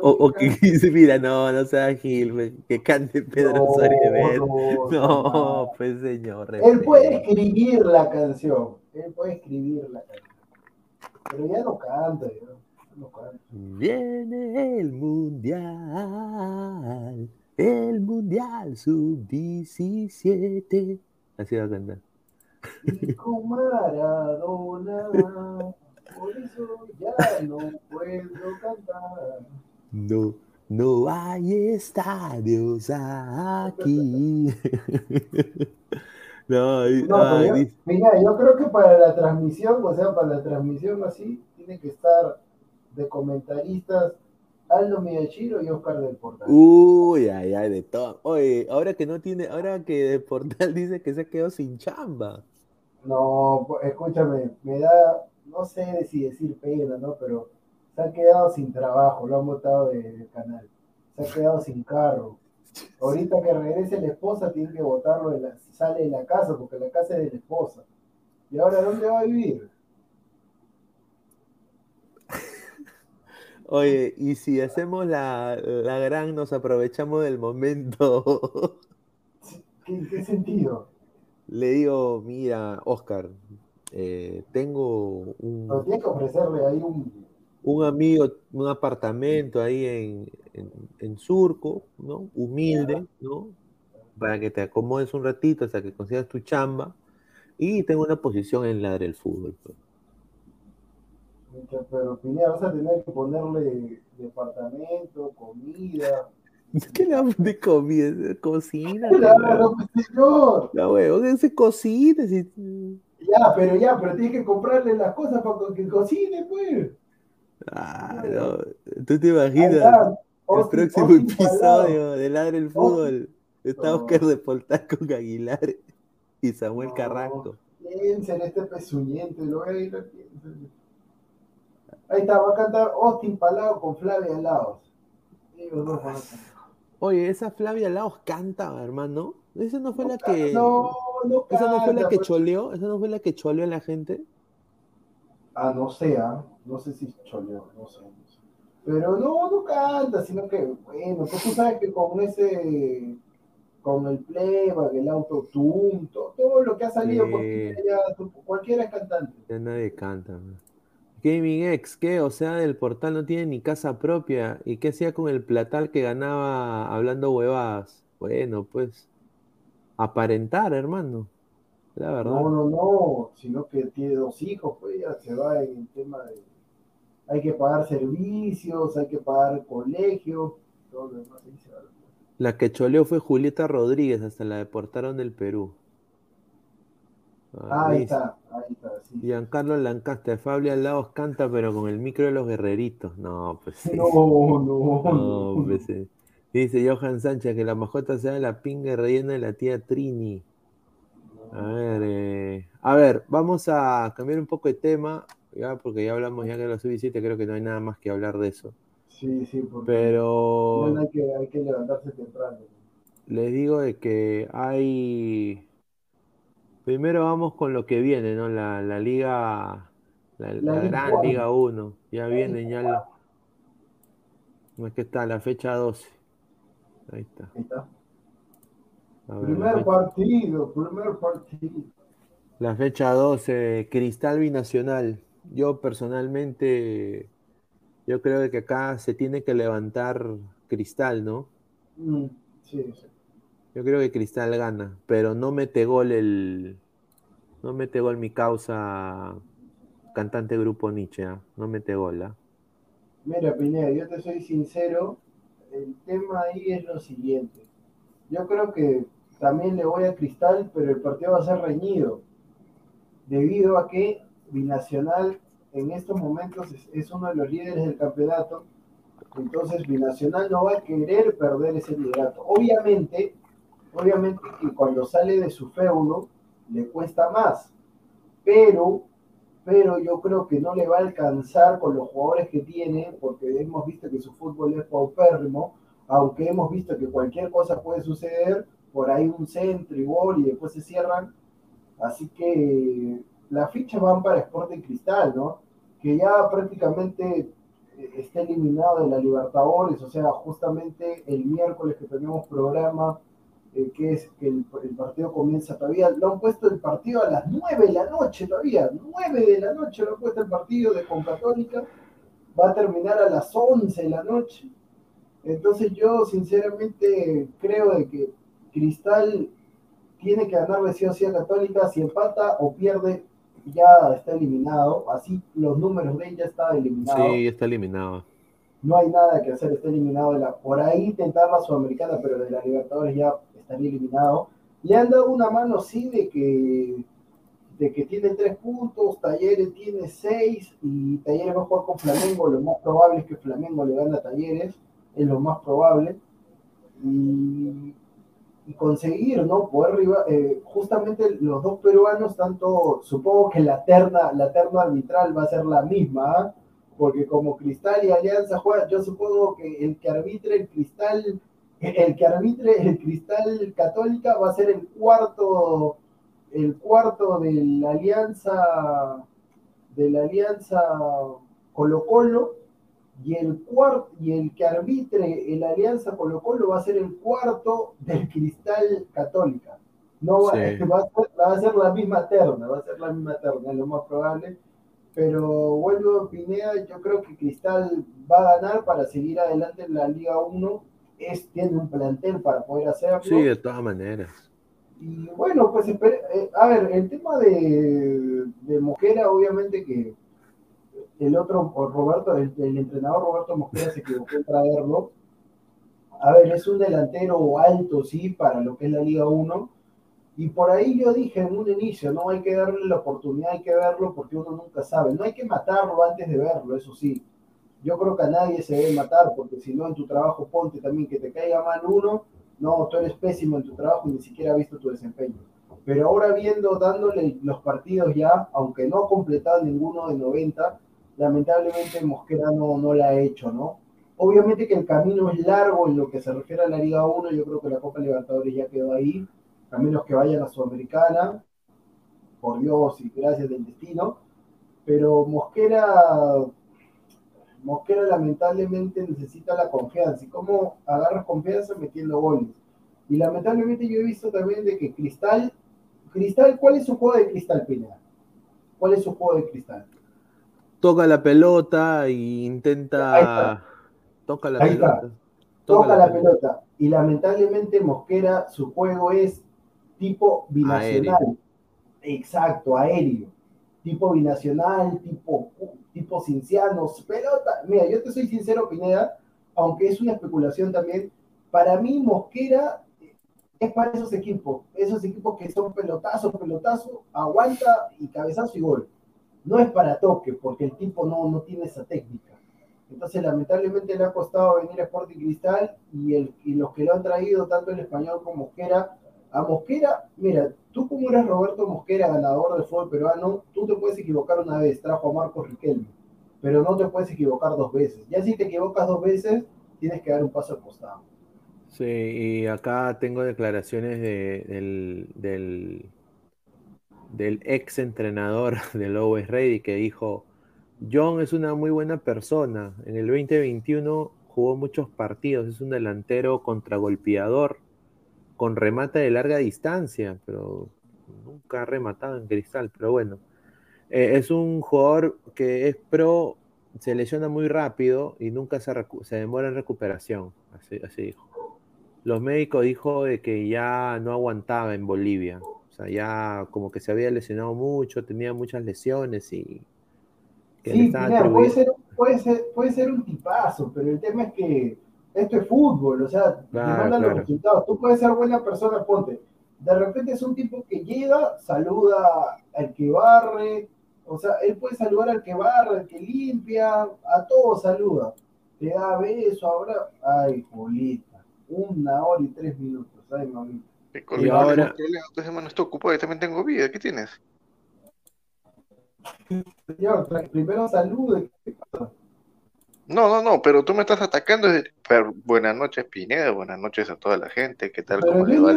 O, o, que dice, mira, no, no sea Gil, que cante Pedro no, Soria no, no, pues señor. Él puede escribir la canción, él puede escribir la canción, pero ya no canta, ya no canta. Viene el mundial, el mundial sub-17. Así va a cantar. Y con Maradona. Por eso ya no puedo cantar. No, no hay estadios aquí. no, no yo, mira, yo creo que para la transmisión, o sea, para la transmisión así, tiene que estar de comentaristas Aldo Miyashiro y Oscar del Portal. Uy, ay, ay, de todo. Oye, ahora que no tiene, ahora que del Portal dice que se quedó sin chamba. No, escúchame, me da, no sé si decir pena, ¿no? Pero se ha quedado sin trabajo, lo han votado del canal. Se ha quedado sin carro. Ahorita que regrese la esposa, tiene que botarlo, de la, sale de la casa, porque la casa es de la esposa. ¿Y ahora dónde va a vivir? Oye, y si hacemos la, la gran, nos aprovechamos del momento. ¿En qué sentido? Le digo, mira, Oscar, eh, tengo un, No, tienes que ofrecerle ahí un. un amigo, un apartamento ahí en, en- en Surco, ¿no? Humilde, ¿no? Para que te acomodes un ratito hasta que consigas tu chamba. Y tengo una posición en la del fútbol. pues. Pero Pineda, vas a tener que ponerle departamento, comida. ¿Qué le de comida? Cocina. Claro, señor. La huevón, ese cocina. si- Ya, pero ya, pero tienes que comprarle las cosas para que cocine, pues. Ah, no. ¿Tú te Ahí imaginas? está, El próximo episodio de Ladre el Fútbol está No. Oscar de Portal con Aguilar y Samuel No. Carrasco. Piensa en este pezuñente, lo voy a ir a piensa. Ahí está, va a cantar Austin Palao con Flavia Laos. Oye, esa Flavia Laos canta, hermano. Esa no fue la que. No, no Esa no fue la que pues. choleó. Esa no fue la que choleó a la gente. Ah, no sé, ah, no sé si choleó, no sé, no sé. Pero no, no canta, sino que, bueno, pues tú sabes que con ese, con el playback, el autotune, todo, todo lo que ha salido, tú- cualquiera es cantante. Ya nadie canta. man. Gaming X, ¿qué? O sea, del portal no tiene ni casa propia. ¿Y qué hacía con el platal que ganaba hablando huevadas? Bueno, pues. Aparentar, hermano. La verdad. No, no, no, sino que tiene dos hijos, pues ya se va en el tema de, hay que pagar servicios, hay que pagar colegio, todo lo demás ahí se va. La que choleó fue Julieta Rodríguez, hasta la deportaron del Perú. Ah, Ahí está, ahí está, sí. Giancarlo Lancaster, Fabio Laos canta, pero con el micro de los guerreritos. No, pues sí. No, no, No, no. pues sí. Dice Johan Sánchez que la mascota sea la pinga rellena de la tía Trini. A ver, eh, a ver, vamos a cambiar un poco de tema, ya, porque ya hablamos ya de los sub-17, creo que no hay nada más que hablar de eso. Sí, sí, porque Pero hay que, hay que levantarse temprano. les digo de que hay. Primero vamos con lo que viene, ¿no? La, la liga, la, La la Liga gran. Liga 1. Ya vienen, ya la. ¿Cómo es que está? La fecha 12. Ahí está. Ahí está. A ver, la Primer partido, primer partido. La fecha 12, Cristal Binacional. Yo personalmente, yo creo que acá se tiene que levantar Cristal, ¿no? Mm, sí, sí. Yo creo que Cristal gana, pero no mete gol el, no mete gol mi causa cantante grupo Nietzsche, ¿ah? no mete gol, ¿ah? Mira, Pineda, yo te soy sincero, el tema ahí es lo siguiente. Yo creo que también le voy a Cristal, pero el partido va a ser reñido, debido a que Binacional en estos momentos es, es uno de los líderes del campeonato, entonces Binacional no va a querer perder ese liderato. Obviamente, obviamente que cuando sale de su feudo le cuesta más, pero pero yo creo que no le va a alcanzar con los jugadores que tiene, porque hemos visto que su fútbol es paupérrimo, aunque hemos visto que cualquier cosa puede suceder, por ahí un centro y gol y después se cierran. Así que las fichas van para Sporting Cristal, ¿no? Que ya prácticamente eh, está eliminado de la Libertadores, o sea, justamente el miércoles que tenemos programa, eh, que es que el, el partido comienza todavía, lo han puesto el partido a las 9 de la noche todavía, 9 de la noche lo han puesto el partido de Concatólica, va a terminar a las 11 de la noche. Entonces yo sinceramente creo de que Cristal tiene que ganarle sí o sí a Católica, si empata o pierde ya está eliminado, así los números de ella está eliminado Sí, está eliminado. no hay nada que hacer, está eliminado de la, por ahí intentar la Sudamericana, pero de la Libertadores ya estaría eliminado. Le han dado una mano sí de que de que tiene tres puntos, Talleres tiene seis y Talleres va a jugar con Flamengo, lo más probable es que Flamengo le gane a Talleres, es lo más probable. Y, y conseguir, ¿no? Poder riva- eh, justamente los dos peruanos, tanto, supongo que la terna, la terna arbitral va a ser la misma, ¿ah? porque como Cristal y Alianza juegan, yo supongo que el que arbitre el Cristal el que arbitre el Cristal Católica va a ser el cuarto, el cuarto de la alianza, de la alianza Colo Colo, y el cuarto, y el que arbitre la alianza Colo Colo va a ser el cuarto del Cristal Católica. No va, va, a ser, la misma terna, va a ser la misma terna, lo más probable. Pero vuelvo Pineda, yo creo que Cristal va a ganar para seguir adelante en la Liga 1 es, tiene un plantel para poder hacerlo. Sí, de todas maneras. Y bueno, pues eh, a ver, el tema de, de Mosquera, obviamente que el otro, Roberto, el, entrenador Roberto Mosquera se equivocó en traerlo. A ver, es un delantero alto, sí, para lo que es la Liga 1. Y por ahí yo dije en un inicio, no hay que darle la oportunidad, hay que verlo porque uno nunca sabe. No hay que matarlo antes de verlo, eso sí yo creo que a nadie se debe matar, porque si no en tu trabajo ponte también que te caiga mal uno, no, tú eres pésimo en tu trabajo y ni siquiera has visto tu desempeño. Pero ahora viendo, dándole los partidos ya, aunque no ha completado ninguno de 90, lamentablemente Mosquera no, no la ha hecho, ¿no? Obviamente que el camino es largo en lo que se refiere a la Liga 1, yo creo que la Copa Libertadores ya quedó ahí, a menos que vayan a Sudamericana, por Dios y gracias del destino, pero Mosquera Mosquera lamentablemente necesita la confianza. ¿Y cómo agarras confianza metiendo goles? Y lamentablemente yo he visto también de que Cristal, Cristal, ¿cuál es su juego de Cristal, Pineda? ¿Cuál es su juego de Cristal? Toca la pelota e intenta... Toca la pelota. Toca, la, pelota. Y lamentablemente Mosquera, su juego es tipo binacional. Exacto, aéreo. Tipo binacional, tipo tipo cincianos, pelota. Mira, yo te soy sincero, Pineda, aunque es una especulación también, para mí Mosquera es para esos equipos, esos equipos que son pelotazo, pelotazo, aguanta y cabezazo y gol. No es para toque, porque el tipo no, no tiene esa técnica. Entonces, lamentablemente le ha costado venir a Sporting Cristal y, el, y los que lo han traído, tanto el español como Mosquera, a Mosquera, mira, tú como eres Roberto Mosquera, ganador del fútbol peruano, tú te puedes equivocar una vez, trajo a Marcos Riquelme, pero no te puedes equivocar dos veces. Ya si te equivocas dos veces, tienes que dar un paso al costado. Sí, y acá tengo declaraciones del, del, del, ex entrenador del Always Ready que dijo, John es una muy buena persona, en el 2021 jugó muchos partidos, es un delantero contragolpeador, con remate de larga distancia, pero nunca ha rematado en cristal, pero bueno. Eh, es un jugador que es pro, se lesiona muy rápido y nunca se, se demora en recuperación, así, dijo. Los médicos dijo de que ya no aguantaba en Bolivia, o sea, ya como que se había lesionado mucho, tenía muchas lesiones y... sí, puede, ser, puede, ser, puede ser un tipazo, pero el tema es que esto es fútbol, o sea, claro, los resultados. Tú puedes ser buena persona, ponte. De repente es un tipo que llega, saluda al que barre, o sea, él puede saludar al que barre, al que limpia, a todos saluda. Te da beso, ahora, ay, Julita, una hora y tres minutos, ay, mamita. Y ahora... Entonces, hermano, estoy ocupado, yo también tengo vida, ¿qué tienes? Señor, primero salude, ¿qué pasa? No, no, no, pero tú me estás atacando. Pero, buenas noches, Pineda, buenas noches a toda la gente. ¿Qué tal? ¿Cómo le va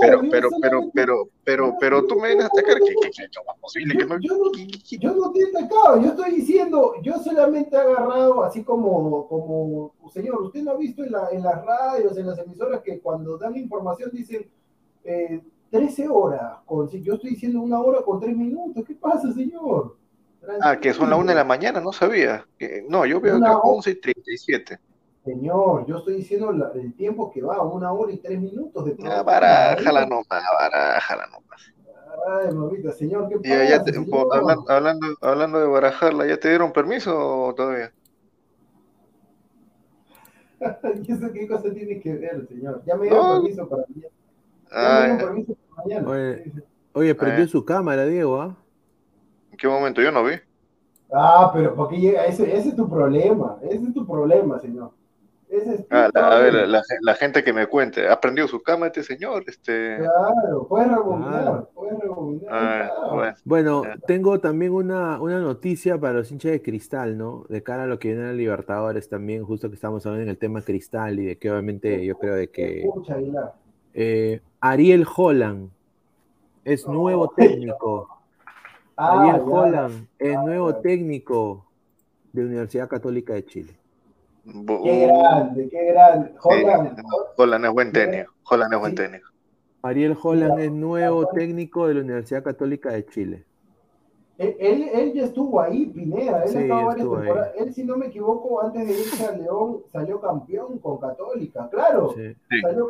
Pero, pero, pero, pero, pero, pero, tú me vienes a atacar. ¿Qué, qué, qué, es posible? Que no... Yo, no, yo no te he atacado. Yo estoy diciendo, yo solamente he agarrado, así como, como, señor, usted no ha visto en, la, en las radios, en las emisoras, que cuando dan información dicen eh, 13 horas. Con, yo estoy diciendo una hora con tres minutos. ¿Qué pasa, señor? Ah, que son las 1 de la mañana, no sabía. No, yo veo que que 11 y 37. Señor, yo estoy diciendo el tiempo que va, una hora y tres minutos de ah, barájala nomás, barájala nomás. Ay, mamita, señor, ¿qué pasa? Hablando, hablando, de barajarla, ¿ya te dieron permiso todavía? ¿Y eso qué cosa tiene que ver, señor? Ya me dieron permiso para mañana. Ya me dieron permiso para mañana. Oye, oye prendió su cámara, Diego, ¿ah? ¿En qué momento? Yo no vi. Ah, pero ¿por qué llega? Ese, ese es tu problema. Ese es tu problema, señor. Ese es ah, a ver, la, la, gente que me cuente, ¿ha prendido su cama este señor? Este... Claro, puede rebobinar, puede Ah, bueno, tengo también una, una noticia para los hinchas de Cristal, ¿no? De cara a lo que viene a Libertadores también, justo que estamos hablando en el tema Cristal y de que obviamente yo creo de que eh, Ariel Holland es nuevo técnico. Ah, Ariel Holland es nuevo técnico de Universidad Católica de Chile. Qué grande, qué grande. Holland, Holland es buen técnico. Holland es buen técnico. Ariel Holland es nuevo técnico de la Universidad Católica de Chile. Él, él, ya estuvo ahí, Pineda. Él sí, varias temporadas. Él, si no me equivoco, antes de irse a León, salió campeón con Católica. Claro. Sí, salió,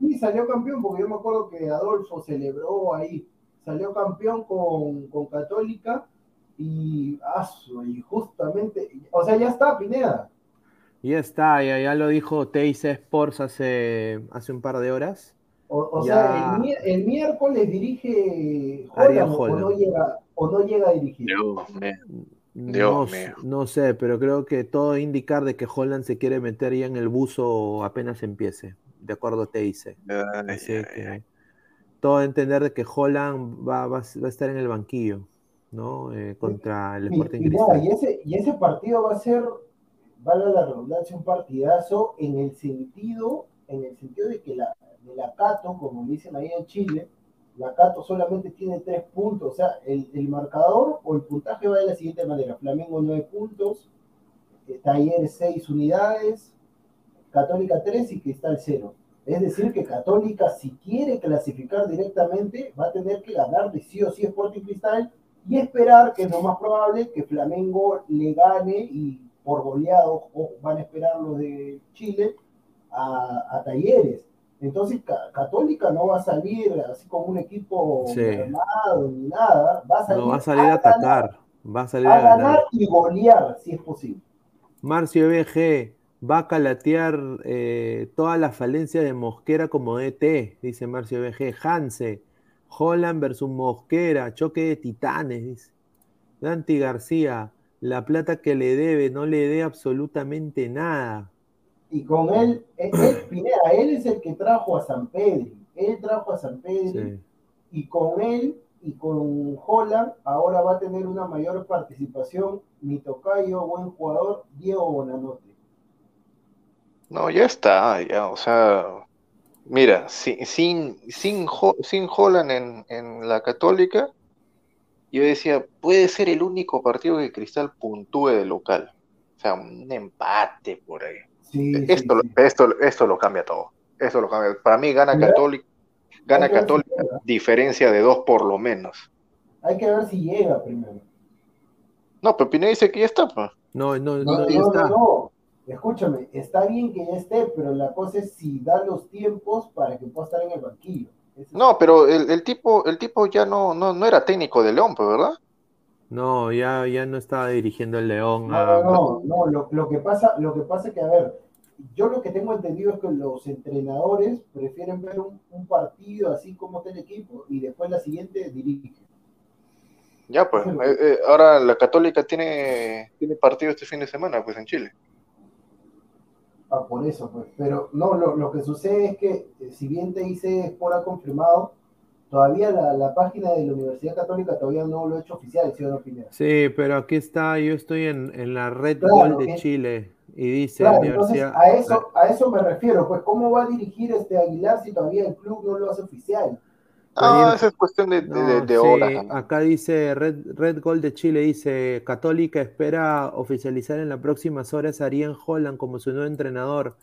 sí. salió campeón porque yo me acuerdo que Adolfo celebró ahí. Salió campeón con, con Católica y, y justamente, o sea, ya está, Pineda. Ya está, ya, ya lo dijo Teis Sports hace, hace un par de horas. O, sea, el, miércoles dirige Holland, O, no llega, o no llega a dirigir. Dios no, sé, pero creo que todo indicar de que Holland se quiere meter ya en el buzo apenas empiece, de acuerdo a Teise. Así que todo entender de que Holland va, va, a estar en el banquillo, ¿no? Eh, contra el Sporting Cristal. Y ese, y ese partido va a ser, vale la redundancia, un partidazo en el sentido, en el sentido de que la, la Cato, como dicen ahí en Chile, la Cato solamente tiene tres puntos, o sea, el, marcador o el puntaje va de la siguiente manera, Flamengo nueve puntos, Taller seis unidades, Católica tres y Cristal cero. Es decir, que Católica, si quiere clasificar directamente, va a tener que ganar de sí o sí Sporting Cristal y esperar, que es lo más probable, que Flamengo le gane y por goleado, o van a esperar los de Chile, a Talleres. Entonces, Católica no va a salir así como un equipo armado ni nada. Va a salir, no, va a, salir a, atacar. va a salir a, ganar. y golear, si es posible. Marcio BG va a calatear eh, toda la falencia de Mosquera como DT, dice Marcio BG. Hanse, Holland versus Mosquera, choque de titanes, dice. Dante García, la plata que le debe no le dé absolutamente nada y con él, él, Pineda, él es el que trajo a San Pedro, él trajo a San Pedro y con él y con Holland ahora va a tener una mayor participación mi tocayo, buen jugador, Diego Bonanote. No, ya está, ya, o sea, mira, sin, sin, sin, sin Holland en, en la Católica, yo decía, puede ser el único partido que Cristal puntúe de local. O sea, un empate por ahí esto, Esto, esto lo cambia todo. Esto lo cambia. Para mí gana Católica, gana Católica, diferencia de dos por lo menos. Hay que ver si llega primero. No, pero Pineda dice que ya está. Pues. No, no, no, no, está. no, Escúchame, está bien que ya esté, pero la cosa es si da los tiempos para que pueda estar en el banquillo. no, pero el, el, tipo, el tipo ya no, no, no era técnico de León, pues, ¿verdad? No, ya, ya no estaba dirigiendo el León. No, no, no, lo, lo, que pasa, lo que pasa es que, a ver, yo lo que tengo entendido es que los entrenadores prefieren ver un, partido así como está el equipo y después la siguiente dirigen. Ya, pues, eh, eh, ahora la Católica tiene, tiene partido este fin de semana, pues en Chile. Ah, por eso, pues. Pero no, lo, lo que sucede es que, eh, si bien te dice por ha confirmado, todavía la, la, página de la Universidad Católica todavía no lo ha hecho oficial, ¿sí o no, Sí, pero aquí está, yo estoy en, en la Red Gol de Chile. Y dice claro, entonces a eso, a eso me refiero, pues cómo va a dirigir este Aguilar si todavía el club no lo hace oficial. Ah, esa es cuestión de, de, horas. acá dice Red, Red Gold de Chile, dice Católica espera oficializar en las próximas horas a Ariel Holland como su nuevo entrenador,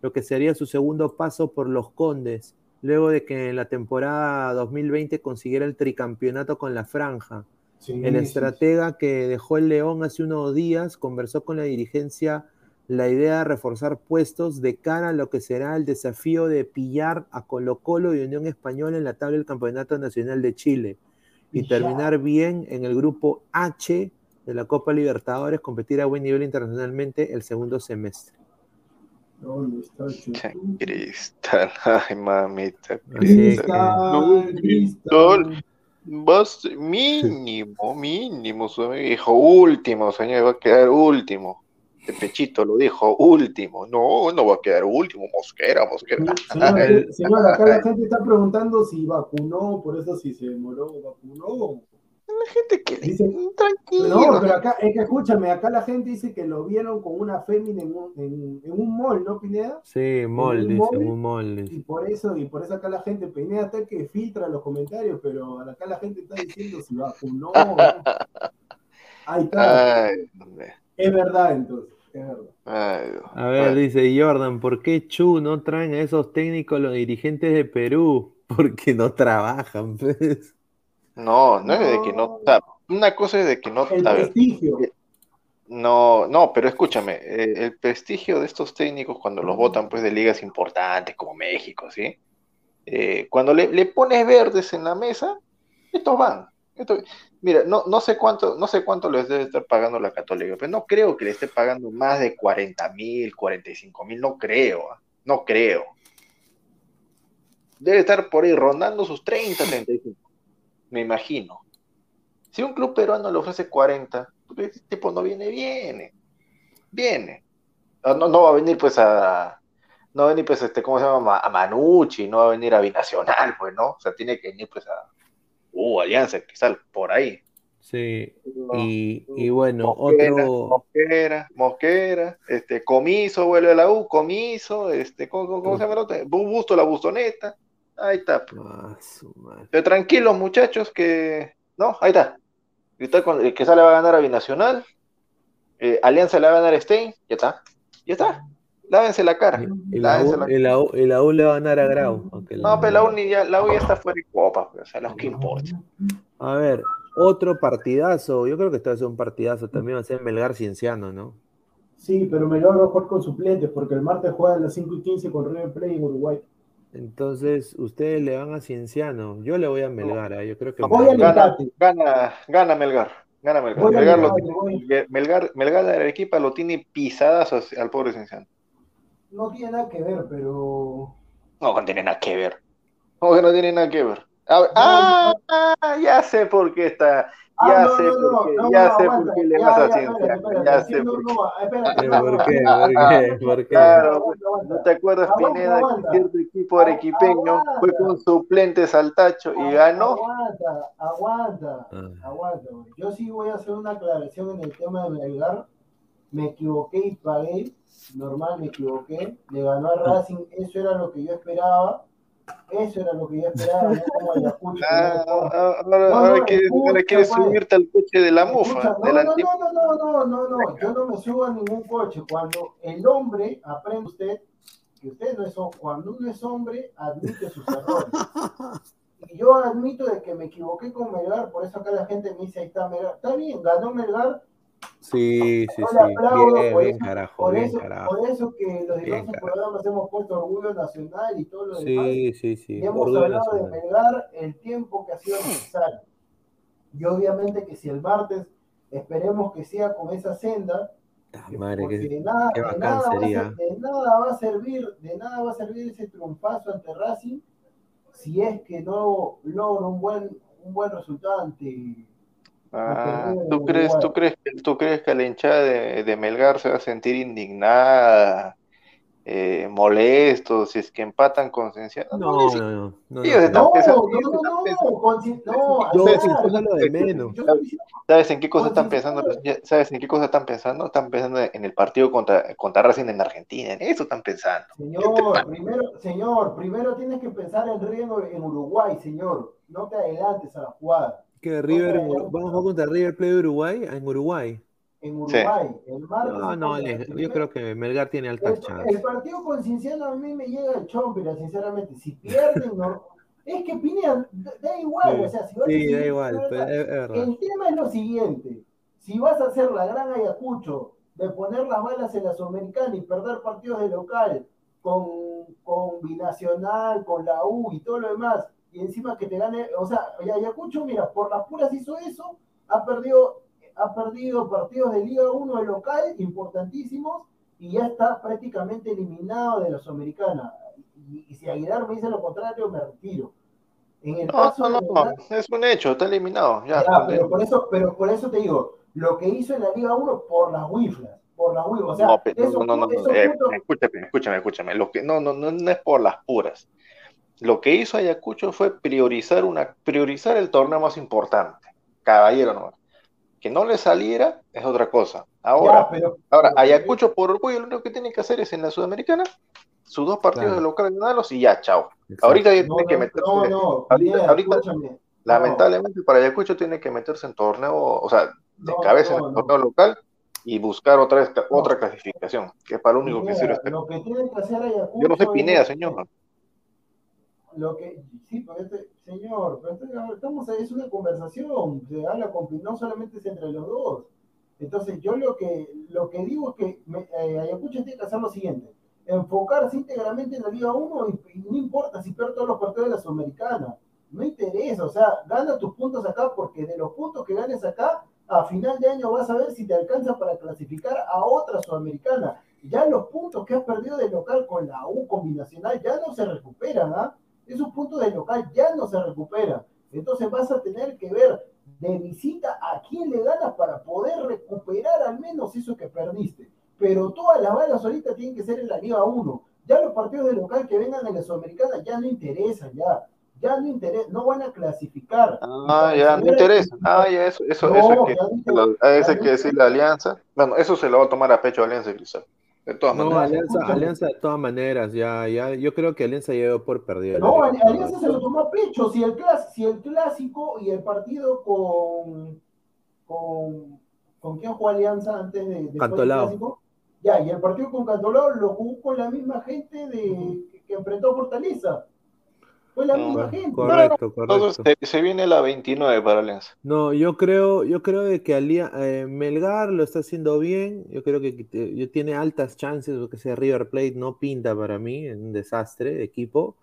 lo que sería su segundo paso por los Condes, luego de que en la temporada 2020 consiguiera el tricampeonato con la franja. el estratega que dejó el León hace unos días conversó con la dirigencia la idea de reforzar puestos de cara a lo que será el desafío de pillar a Colo Colo y Unión Española en la tabla del Campeonato Nacional de Chile y terminar bien en el grupo H de la Copa Libertadores, competir a buen nivel internacionalmente el segundo semestre. Cristal, ay mamita, Cristal, Cristal. Vas mínimo, mínimo, hijo, último, señor, va a quedar último. De pechito lo dijo último. No, no va a quedar último, Mosquera, Mosquera. Señor, acá la gente está preguntando si vacunó, por eso si se demoró, vacunó. La gente que dice, tranquilo. No, pero acá, es que escúchame, acá la gente dice que lo vieron con una fémina en un, en, un mall, ¿no, Pineda? Sí, mall, dice, un mall. Y por eso, y por eso acá la gente, Pineda está que filtra los comentarios, pero acá la gente está diciendo si vacunó. ¿no? Ahí está. Es verdad, entonces. Es verdad. a ver, dice Jordan, ¿por qué Chu no traen a esos técnicos los dirigentes de Perú? Porque no trabajan, pues. No, no, es de que no. Una cosa es de que no. El prestigio. Eh, no, no, pero escúchame, eh, el prestigio de estos técnicos cuando los votan pues de ligas importantes como México, ¿sí? Eh, cuando le, le, pones verdes en la mesa, estos van. Mira, no, no sé cuánto, no sé cuánto les debe estar pagando la Católica, pero no creo que le esté pagando más de 40 mil, 45 mil, no creo, ¿ah? no creo. Debe estar por ahí rondando sus 30, 35 me imagino. Si un club peruano le ofrece 40, este tipo no viene, viene. Viene. Ah, no, no va a venir pues a. No va a venir pues este, ¿cómo se llama? A Manucci, no va a venir a Binacional, pues, ¿no? O sea, tiene que venir pues a. Uh, Alianza, quizás por ahí. Sí, y, y, bueno, Mosquera, otro. Mosquera, Mosquera, este, Comiso vuelve a la U, Comiso, este, ¿cómo, cómo se llama el otro? Busto, la Bustoneta. Ahí está. Pues. Ah, Pero tranquilos, muchachos, que. No, ahí está. El que sale va a ganar a Binacional. Eh, Alianza le va a ganar a Stein. Ya está. Ya está. Lávense la cara. El, AU, le va a ganar a Grau. No, pero la U, ya, la ya está fuera de copa. O sea, lo que importa. A ver, otro partidazo. Yo creo que este va a ser un partidazo. También va a ser Melgar Cienciano, ¿no? Sí, pero Melgar va a jugar con suplentes porque el martes juega a las 5 y 15 con River Plate en Uruguay. Entonces, ustedes le van a Cienciano. Yo le voy a Melgar. ¿eh? Yo creo que gana, gana, gana, Melgar. Gana Melgar. Melgar, lo tiene, Melgar, Melgar, de Arequipa lo tiene pisadas al pobre Cienciano. No tiene nada que ver, pero. No, no tiene nada que ver. ¿Cómo que no tiene nada que ver? ah, ya sé por qué está Ah, ya sé por qué, ya sé por qué le vas a ciencia. Ya sé por qué. ¿Por qué? ¿Por qué? ¿Por qué? Claro, ¿no te acuerdas, Pineda, que cierto equipo arequipeño fue con suplentes al tacho y ganó? Aguanta, aguanta, ah. aguanta. Yo sí voy a hacer una aclaración en el tema de Melgar. Me equivoqué y pagué. Normal, me equivoqué. Le ganó a Racing, eso era lo que yo esperaba eso era lo que yo esperaba, no como Ayacucho. Ah, ahora, quieres, subirte al coche de la mufa. No, no, no, no, no, no, no, yo no me subo a ningún coche. Cuando el hombre, aprende usted, que usted no es cuando uno es hombre, admite sus errores. Y yo admito de que me equivoqué con Melgar, por eso acá la gente me dice, ahí está Melgar. Está bien, ganó Melgar, Sí, sí, sí. bien, por, eso, carajo, por, eso, por eso que los diversos programas hemos puesto orgullo nacional y todo lo demás. Sí, sí, sí. Y hemos hablado de pegar el tiempo que ha sido necesario. Y obviamente que si el martes esperemos que sea con esa senda, Madre, porque de, nada, de, nada ser, de, nada, va a servir, de nada va a servir ese triunfazo ante Racing si es que no logra un buen, un buen resultado ante Ah, ¿tú crees, tú crees, tú crees que la hinchada de, Melgar se va a sentir indignada, eh, molesto, si es que empatan con Cienciano? No, no, no, no. ¿Sabes en qué cosa están pensando? ¿Sabes en qué cosa están pensando? Están pensando en el partido contra, contra Racing en Argentina, en eso están pensando. Señor, primero, señor, primero tienes que pensar en Río en Uruguay, señor. No te adelantes a la jugada que River, vamos a jugar contra River Plate de Uruguay, en Uruguay. En Uruguay, el martes. No, no, yo creo que Melgar tiene altas chances. El partido con Cinciano a mí me llega el chompera, sinceramente. Si pierden, no. Es que Pineda, da igual, o sea, si vas sí, da igual, pero es, verdad. El tema es lo siguiente: si vas a hacer la gran Ayacucho de poner las balas en la Sudamericana y perder partidos de local con, con Binacional, con la U y todo lo demás, y encima que te gane, o sea, Ayacucho, mira, por las puras hizo eso, ha perdido, ha perdido partidos de Liga 1 de local importantísimos y ya está prácticamente eliminado de la Sudamericana. Y, si Aguilar me dice lo contrario, me retiro. En el no, no, no, es un hecho, está eliminado. Ya, pero, por eso, pero por eso te digo, lo que hizo en la Liga 1 por las wiflas, por la Wii. O sea, No, esos no, no, no, eh, escúchame, escúchame, escúchame. Lo que, no, no, no, no es por las puras. Lo que hizo Ayacucho fue priorizar una, priorizar el torneo más importante. Caballero nomás. Que no le saliera es otra cosa. Ahora, Ya, pero- ahora Ayacucho por orgullo lo único que tiene que hacer es en la Sudamericana, sus dos partidos Claro. de local ganarlos y ya, chao. Exacto. Ahorita No, tiene que no, meterse. no, no, ahorita- escúchame. Lamentablemente para Ayacucho tiene que meterse en torneo, o sea, de No, cabeza no, en el no. torneo local y buscar otra No. otra clasificación, que es para lo único que sirve este. Lo que tiene que hacer Ayacucho. Yo no soy es- Pineda, señor. Lo que, sí, pero este, señor, este- estamos, es una conversación, se habla con, no solamente es entre los dos. Entonces, yo lo que, lo que digo es que me- eh, Ayacucho tiene que hacer lo siguiente: enfocarse íntegramente en la Liga 1 y, y no importa si pierde todos los partidos de la Sudamericana. No interesa, o sea, gana tus puntos acá porque de los puntos que ganes acá, a final de año vas a ver si te alcanza para clasificar a otra Sudamericana. Ya los puntos que has perdido de local con la U combinacional ya no se recuperan, ¿ah? Esos puntos de local ya no se recuperan. Entonces vas a tener que ver de visita a quién le ganas para poder recuperar al menos eso que perdiste. Pero todas las balas ahorita tienen que ser en la Liga 1. Ya los partidos de local que vengan en la Sudamericana ya no interesan, ya. Ya no interesan, no van a clasificar. Ah, ya, no interesa. Ah, ya, eso, eso, No, eso hay que, no interesa. a Ya que no decirle a Alianza. Bueno, eso se lo va a tomar a pecho Alianza Cristal. De todas No, maneras. Alianza. Alianza de todas maneras, ya, ya, yo creo que Alianza ya dio por perdido. No. Alianza se lo tomó a pecho. Si el, clas- si el clásico y el partido con. con ¿Con quién jugó Alianza antes de del Cantolao. clásico? Ya, y el partido con Cantolao lo jugó con la misma gente de, que, que enfrentó a Fortaleza. Fue la No, misma gente. Correcto, Entonces correcto. se, se viene la 29 para Alianza. No, yo creo, yo creo de que Alia- eh, Melgar lo está haciendo bien. Yo creo que eh, yo tiene altas chances porque ese River Plate no pinta para mí, es un desastre de equipo.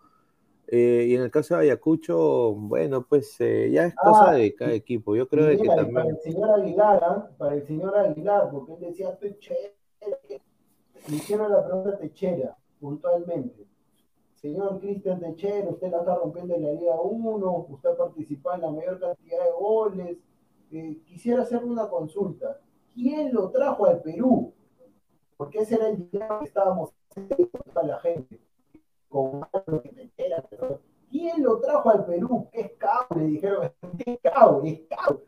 Eh, y en el caso de Ayacucho, bueno, pues eh, ya es cosa Ah, de cada equipo. Yo creo de que y para también. el señor Aguilar, ¿ah? para el señor Aguilar, porque él decía Techera, le hicieron la pregunta Techera, puntualmente. Señor Cristian Techera, usted la está rompiendo en la Liga 1, usted participó en la mayor cantidad de goles. Eh, quisiera hacerle una consulta. ¿Quién lo trajo al Perú? Porque ese era el dilema que estábamos toda la gente. Con ¿Quién lo trajo al Perú? ¿Qué es cable? Dijeron, ¿qué cable? Es cable.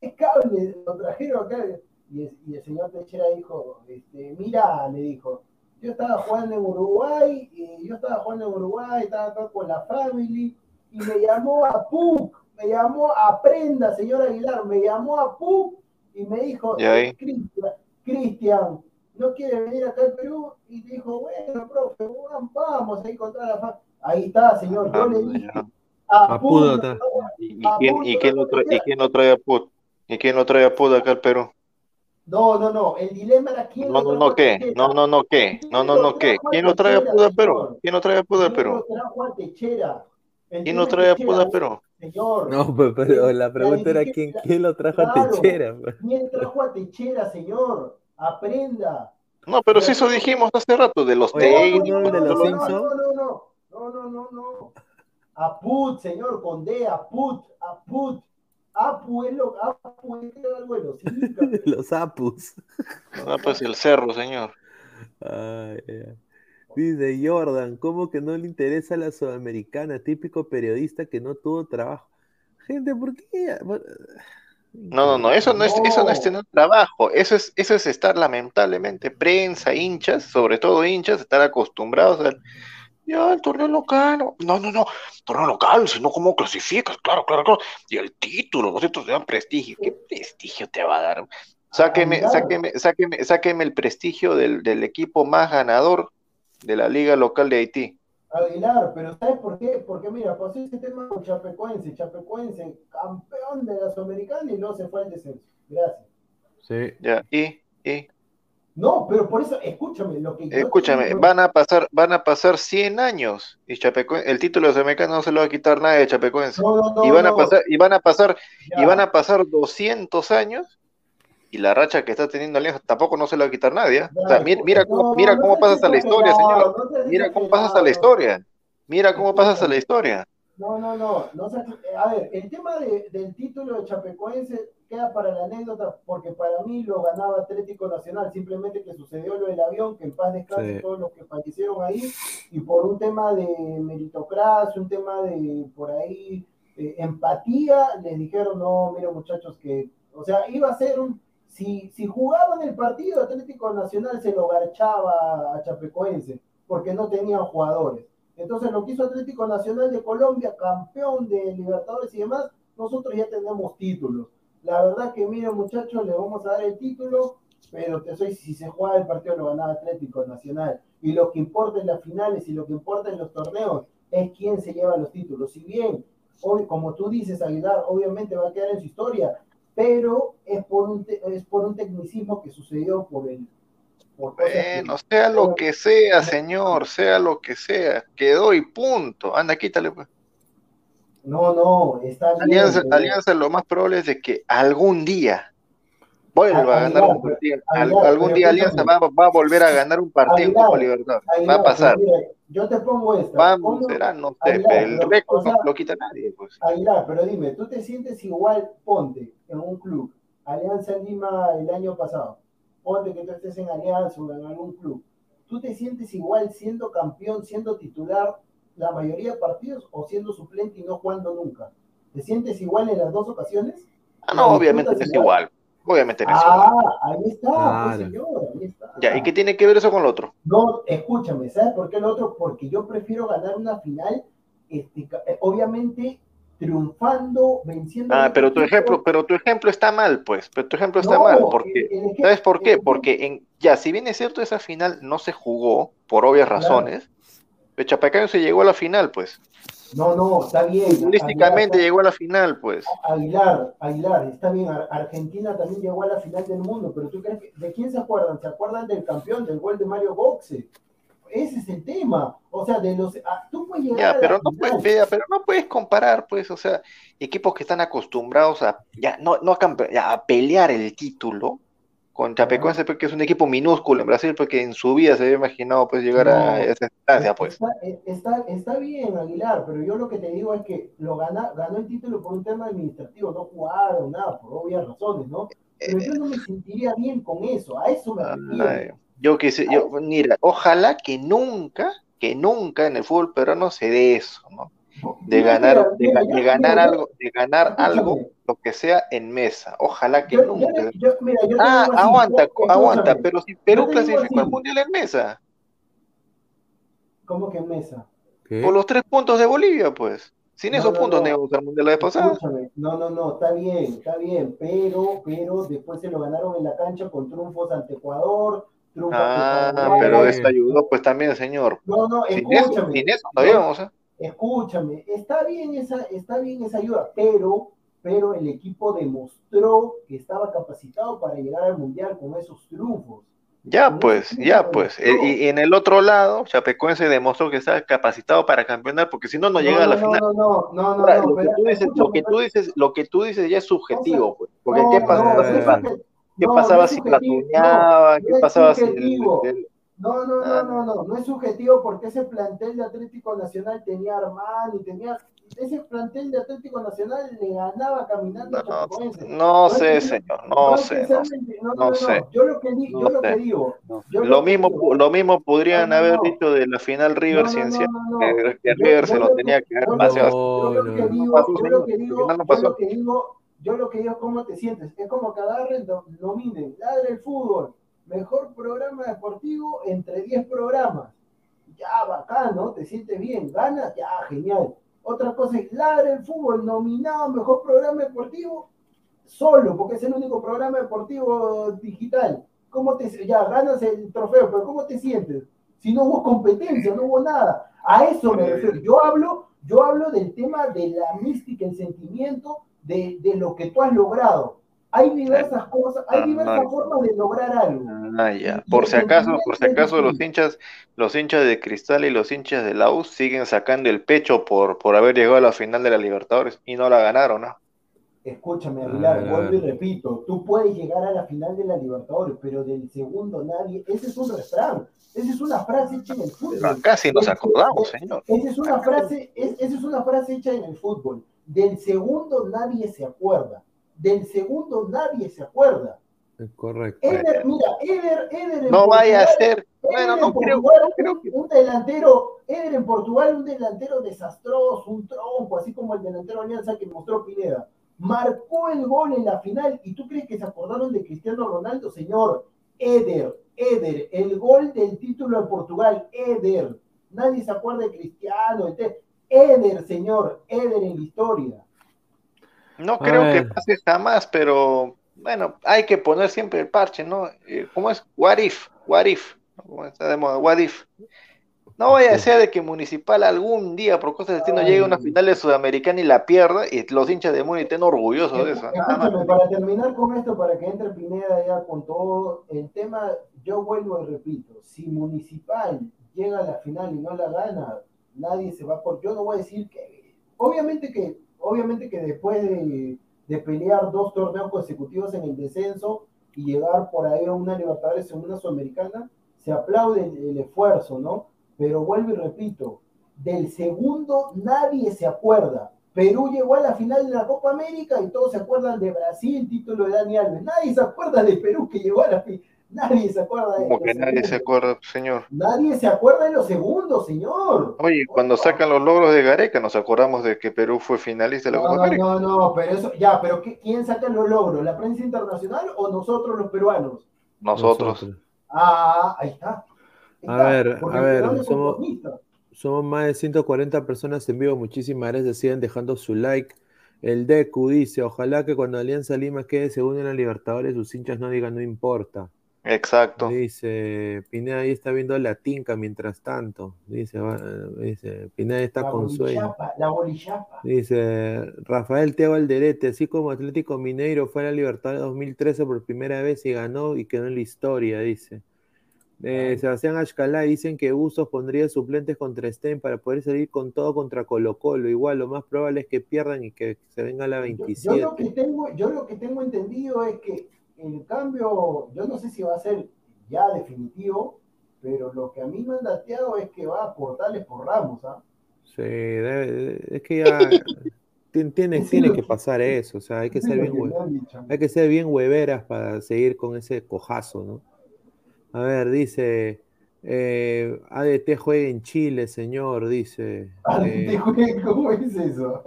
¿Qué cable? Lo trajeron acá. Y el, y el señor Techera dijo, este, mira, le dijo, yo estaba jugando en Uruguay, y yo estaba jugando en Uruguay, estaba acá con la family, y me llamó a PUC, me llamó a Prenda, señor Aguilar, me llamó a PUC y me dijo. Cristian, no quiere venir acá al Perú, y dijo, bueno, profe, vamos ahí con toda la familia. Ahí está, señor, yo Ah, le dije, ya. a A PUC, no. ¿Y, y quién, lo trae, ¿Y quién lo trae a Put? ¿Y quién lo trae a Put acá al Perú? No, no, no, el dilema era quién No, no, no, ¿qué? No, no, no, ¿qué? No, no, no, ¿qué? ¿Quién lo trae a Put al Perú? ¿Quién lo trae a ¿Quién Perú? lo trajo a Techera? El ¿Quién lo trae a Perú? Señor, No, pero la pregunta era quién, quién lo trajo a. Techera. pues. ¿quién trajo a Techera, señor? Aprenda. No, pero si eso dijimos hace rato, de los técnicos. ¿no el de los no, Simpson? no, no, no, no, no, no, no. A Put, señor, con D, a Put, a Put. Apu es lo, Apu es algo de los incas. Los Apus. Ah, pues el cerro, señor. Ay. Dice Jordan, ¿cómo que no le interesa la sudamericana? Típico periodista que no tuvo trabajo. Gente, ¿por qué? No, no, no, eso no es, eso no es tener trabajo, eso es, eso es estar lamentablemente, prensa, hinchas, sobre todo hinchas, estar acostumbrados al, ya, el torneo local, no, no, no, torneo local, si no, ¿cómo clasificas? Claro, claro, claro, y el título, los títulos te dan prestigio, ¿qué prestigio te va a dar? Sáqueme, sáqueme, sáqueme, sáqueme el prestigio del, del equipo más ganador de la liga local de Haití. Aguilar, pero ¿sabes por qué? Porque mira, pasó ese tema con Chapecoense, Chapecoense, campeón de la Sudamericana y no se fue al descenso. Gracias. Sí. Ya, y, y, No, pero por eso, escúchame, lo que escúchame, van a pasar, van a pasar 100 años y Chapecoense, el título de Sudamericana no se lo va a quitar nadie de Chapecoense. No, no, no, y van a pasar, y van a pasar, ya. y van a pasar 200 años y la racha que está teniendo Alianza tampoco no se la va a quitar nadie. ¿eh? O sea, mira, mira cómo, mira cómo pasas a la historia, señor. Mira cómo pasas a la historia. Mira cómo pasas a la historia. No, no, no. no a ver, el tema del título de Chapecoense queda para la anécdota, porque para mí lo ganaba Atlético Nacional, simplemente que sucedió lo del avión, que en paz descanse todos los que fallecieron ahí, y por un tema de meritocracia, un tema de por ahí eh, empatía, les dijeron, no, mira muchachos, que, o sea, iba a ser un, si, si jugaban el partido, Atlético Nacional se lo garchaba a Chapecoense, porque no tenían jugadores. Entonces, lo que hizo Atlético Nacional de Colombia, campeón de Libertadores y demás, nosotros ya tenemos títulos. La verdad que, miren muchachos, le vamos a dar el título, pero te soy, si se juega el partido lo ganaba Atlético Nacional. Y lo que importa en las finales y lo que importa en los torneos es quién se lleva los títulos. Si bien, hoy, como tú dices, Aguilar, obviamente va a quedar en su historia, pero es por un, es por un tecnicismo que sucedió por el... bueno, sea lo que sea, señor, sea lo que sea, quedó y punto. Anda, quítale pues. No, no, está Alianza, Alianza lo más probable es de que algún día vuelva a, ganar un partido. algún día Alianza va, a volver a ganar un partido en Copa Libertad. va a pasar. yo te pongo esta. Vamos, será, no sé, el récord no lo quita nadie. Pues. Aguilar, pero dime, ¿tú te sientes igual, ponte, en un club, Alianza Lima el año pasado, ponte que tú estés en Alianza o en algún club, ¿tú te sientes igual siendo campeón, siendo titular la mayoría de partidos o siendo suplente y no jugando nunca? ¿Te sientes igual en las dos ocasiones? Ah, no, obviamente es igual. Obviamente no es ah, ahí está, pues, señor, ahí está. Ya, ¿y qué tiene que ver eso con lo otro? No, escúchame, ¿sabes por qué lo otro? Porque yo prefiero ganar una final, este, eh, obviamente triunfando, venciendo. Ah, pero tu ejemplo, pero tu ejemplo está mal, pues, pero tu ejemplo está mal, porque, ¿sabes por qué? Porque en, ya, si bien es cierto, esa final no se jugó, por obvias razones, el Chapecayo se llegó a la final, pues. No, no, está bien. Turísticamente llegó a la final, pues. Aguilar, Aguilar, está bien. Argentina también llegó a la final del mundo, pero ¿tú crees que, de quién se acuerdan? ¿Se acuerdan del campeón, del gol de Mario Boxe? Ese es el tema. O sea, de los. Ah, tú puedes llegar. Ya, pero, no puedes, pero no puedes comparar, pues, o sea, equipos que están acostumbrados a. Ya, no, no a, a pelear el título con Chapecoense, porque es un equipo minúsculo en Brasil, porque en su vida se había imaginado pues llegar a esa instancia, pues. Eh, está, está, bien, Aguilar, pero yo lo que te digo es que lo gana, ganó el título por un tema administrativo, no jugaron nada, por obvias razones, ¿no? Pero yo no me sentiría bien con eso, a eso me refiero. Yo quise, yo, mira, ojalá que nunca, que nunca en el fútbol peruano se dé eso, ¿no? de ganar, de, ganar algo, de ganar algo, lo que sea en mesa. Ojalá que nunca. ah, aguanta, aguanta, pero si Perú clasificó al mundial en mesa. ¿Cómo que en mesa? Por los tres puntos de Bolivia, pues. Sin esos puntos no, al mundial la vez pasada. No, no, no, está bien, está bien, pero, pero después se lo ganaron en la cancha con triunfos ante Ecuador. ah, pero eso ayudó, pues también, señor. No, no, escúchame. Sin eso, no ¿eh? escúchame, está bien esa, está bien esa ayuda, pero, pero el equipo demostró que estaba capacitado para llegar al mundial con esos triunfos. Ya, pues, ya, pues. E, y, en el otro lado, Chapecoense demostró que estaba capacitado para campeonar, porque si no, no llega a la final. No, no, no, no. lo, que tú dices, lo, que tú dices, lo que tú dices ya es subjetivo, pues. Porque ¿qué pasaba, ¿qué pasaba si platuñaba? ¿Qué pasaba si el, no, no, no, ah. no, no, no es subjetivo porque ese plantel de Atlético Nacional tenía Armani, tenía ese plantel de Atlético Nacional le ganaba caminando no, no sé, señor, no, sé, no, sé. Yo lo que, digo, yo lo, que digo lo, mismo, lo mismo podrían haber dicho de la final River Ciencia, que, River se lo tenía que haber pasado. Yo. lo que digo, yo lo que digo, yo lo que digo, yo lo que digo, ¿cómo te sientes? Es como que agarren, dominen, ladre el fútbol mejor programa deportivo entre 10 programas. Ya, bacano, te sientes bien, ganas, ya, genial. Otra cosa es Ladre el Fútbol, nominado mejor programa deportivo, solo, porque es el único programa deportivo digital. ¿Cómo te, ya, ganas el trofeo, pero ¿cómo te sientes? Si no hubo competencia, no hubo nada. A eso me refiero. Yo hablo, yo hablo del tema de la mística, el sentimiento de, de lo que tú has logrado hay diversas cosas, hay ah, diversas formas de lograr algo. Ah, ya. Por si acaso, por si acaso los hinchas, los hinchas de Cristal y los hinchas de la U siguen sacando el pecho por, por haber llegado a la final de la Libertadores y no la ganaron, ¿no? Escúchame, Aguilar, vuelvo y repito, tú puedes llegar a la final de la Libertadores, pero del segundo nadie, ese es un refrán, esa es una frase hecha en el fútbol. casi nos acordamos, señor. Esa es una frase, esa es una frase hecha en el fútbol. Del segundo nadie se acuerda. Del segundo nadie se acuerda. Correcto. Eder, mira, Eder, Eder no vaya a ser. Bueno, no creo, que... un delantero, Eder en Portugal, un delantero desastroso, un tronco, así como el delantero Alianza que mostró Pineda. Marcó el gol en la final y tú crees que se acordaron de Cristiano Ronaldo, señor. Eder, Eder, el gol del título de Portugal, Eder. Nadie se acuerda de Cristiano. Eder, señor, Eder en la historia. No creo que pase jamás, pero bueno, hay que poner siempre el parche, ¿no? Eh, ¿Cómo es? What if, what if, ¿Cómo está de moda? What if. No vaya a ser de que Municipal algún día, por cosas de destino, llegue a una final de Sudamericana y la pierda y los hinchas de Muni estén orgullosos de eso. Escúchame, para terminar con esto, para que entre Pineda ya con todo el tema, yo vuelvo y repito, si Municipal llega a la final y no la gana, nadie se va por... Yo no voy a decir que... Obviamente que, obviamente que después de pelear dos torneos consecutivos en el descenso y llegar por ahí a una Libertadores en una Sudamericana, se aplaude el, esfuerzo, ¿no? Pero vuelvo y repito, del segundo nadie se acuerda. Perú llegó a la final de la Copa América y todos se acuerdan de Brasil, título de Dani Alves. Nadie se acuerda de Perú que llegó a la final Nadie se acuerda de ¿Cómo que nadie se acuerda, señor? Nadie se acuerda de los segundos, señor. Oye, cuando sacan los logros de Gareca, nos acordamos de que Perú fue finalista de la Copa América. No, no, pero eso, ya, pero ¿quién saca los logros? ¿La prensa internacional o nosotros los peruanos? Nosotros. Ah, ahí está. a ver, a ver, somos, somos más de 140 personas en vivo. Muchísimas gracias. Sigan dejando su like. El Deku dice: Ojalá que cuando Alianza Lima quede segundo en la Libertadores, sus hinchas no digan no importa. Exacto. Dice, Pineda ahí está viendo la tinca mientras tanto. Dice, dice Pineda está con sueño. La bolichapa. Dice, Rafael Teo Alderete, así como Atlético Mineiro fue a la Libertad 2013 por primera vez y ganó y quedó en la historia, dice. Eh, Sebastián Ashcalá dicen que Usos pondría suplentes contra Sten para poder salir con todo contra Colo Colo. Igual, lo más probable es que pierdan y que se venga la 27. Yo, lo, que tengo, yo lo que tengo entendido es que en cambio, yo no sé si va a ser ya definitivo, pero lo que a mí me han dateado es que va a Portales por Ramos, ¿ah? Sí, es que ya tiene, tiene que pasar eso, o sea, hay que ser bien, hay que ser bien hueveras para seguir con ese cojazo, ¿no? A ver, dice, eh, ADT juega en Chile, señor, dice. ADT eh, ¿cómo es eso?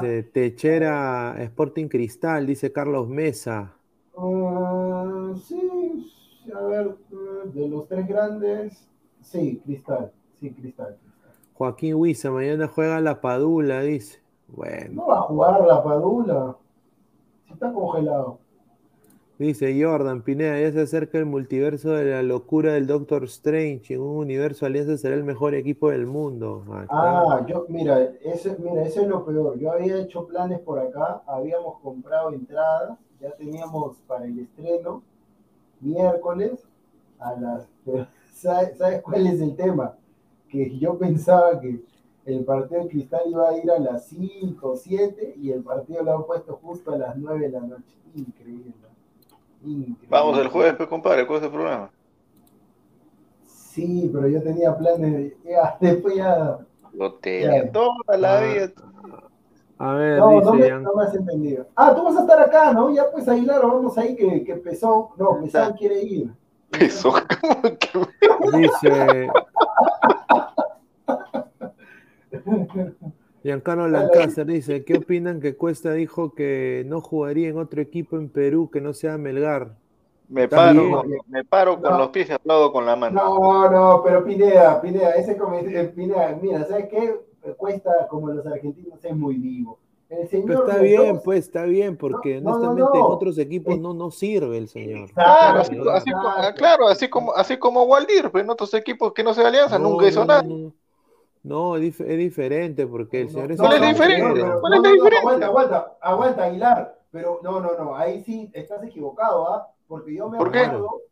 dice, Techera Sporting Cristal, dice Carlos Mesa. Ah, sí, a ver, de los tres grandes, sí, Cristal, sí, Cristal. Joaquín Huiza, mañana juega la Padula, dice. Bueno. No va a jugar la Padula. Si está congelado. Dice Jordan Pineda, ya se acerca el multiverso de la locura del Doctor Strange. En un universo Alianza será el mejor equipo del mundo. Ah, yo, mira, ese, mira, eso es lo peor. Yo había hecho planes por acá, habíamos comprado entradas ya teníamos para el estreno miércoles a las... ¿sabes, cuál es el tema? Que yo pensaba que el partido de Cristal iba a ir a las 5 o 7 y el partido lo han puesto justo a las 9 de la noche. Increíble. Vamos el jueves, pues, compadre, ¿cuál es el programa? Sí, pero yo tenía planes de... Ya, después ya... Lo tenía toda la ah. vida. A ver, no, dice no, me, no me has entendido. Ah, tú vas a estar acá, ¿no? Ya pues Aguilar, vamos ahí que, que Pesón, no, Pesón quiere ir. Pesón, ¿cómo que? Dice. Giancarlo Lancaster dice, ¿qué opinan que Cuesta dijo que no jugaría en otro equipo en Perú que no sea Melgar? Me paro, me paro con los pies y aplaudo con la mano. No, no, pero Pineda, Pineda, ese comentario, eh, Pineda, mira, ¿sabes qué? Cuesta como los argentinos es muy vivo. El señor está bien, pues está bien, porque honestamente en otros equipos no, no sirve el señor. Claro, así, como, claro, así como, así como Waldir, pero en otros equipos que no se alianza nunca hizo nada. No, es, diferente, porque el señor es. ¿Cuál es diferente? ¿Cuál es diferente? Aguanta, aguanta, aguanta, Aguilar. Pero no, no, no, ahí sí estás equivocado, ¿ah? Porque yo me ¿Por acuerdo.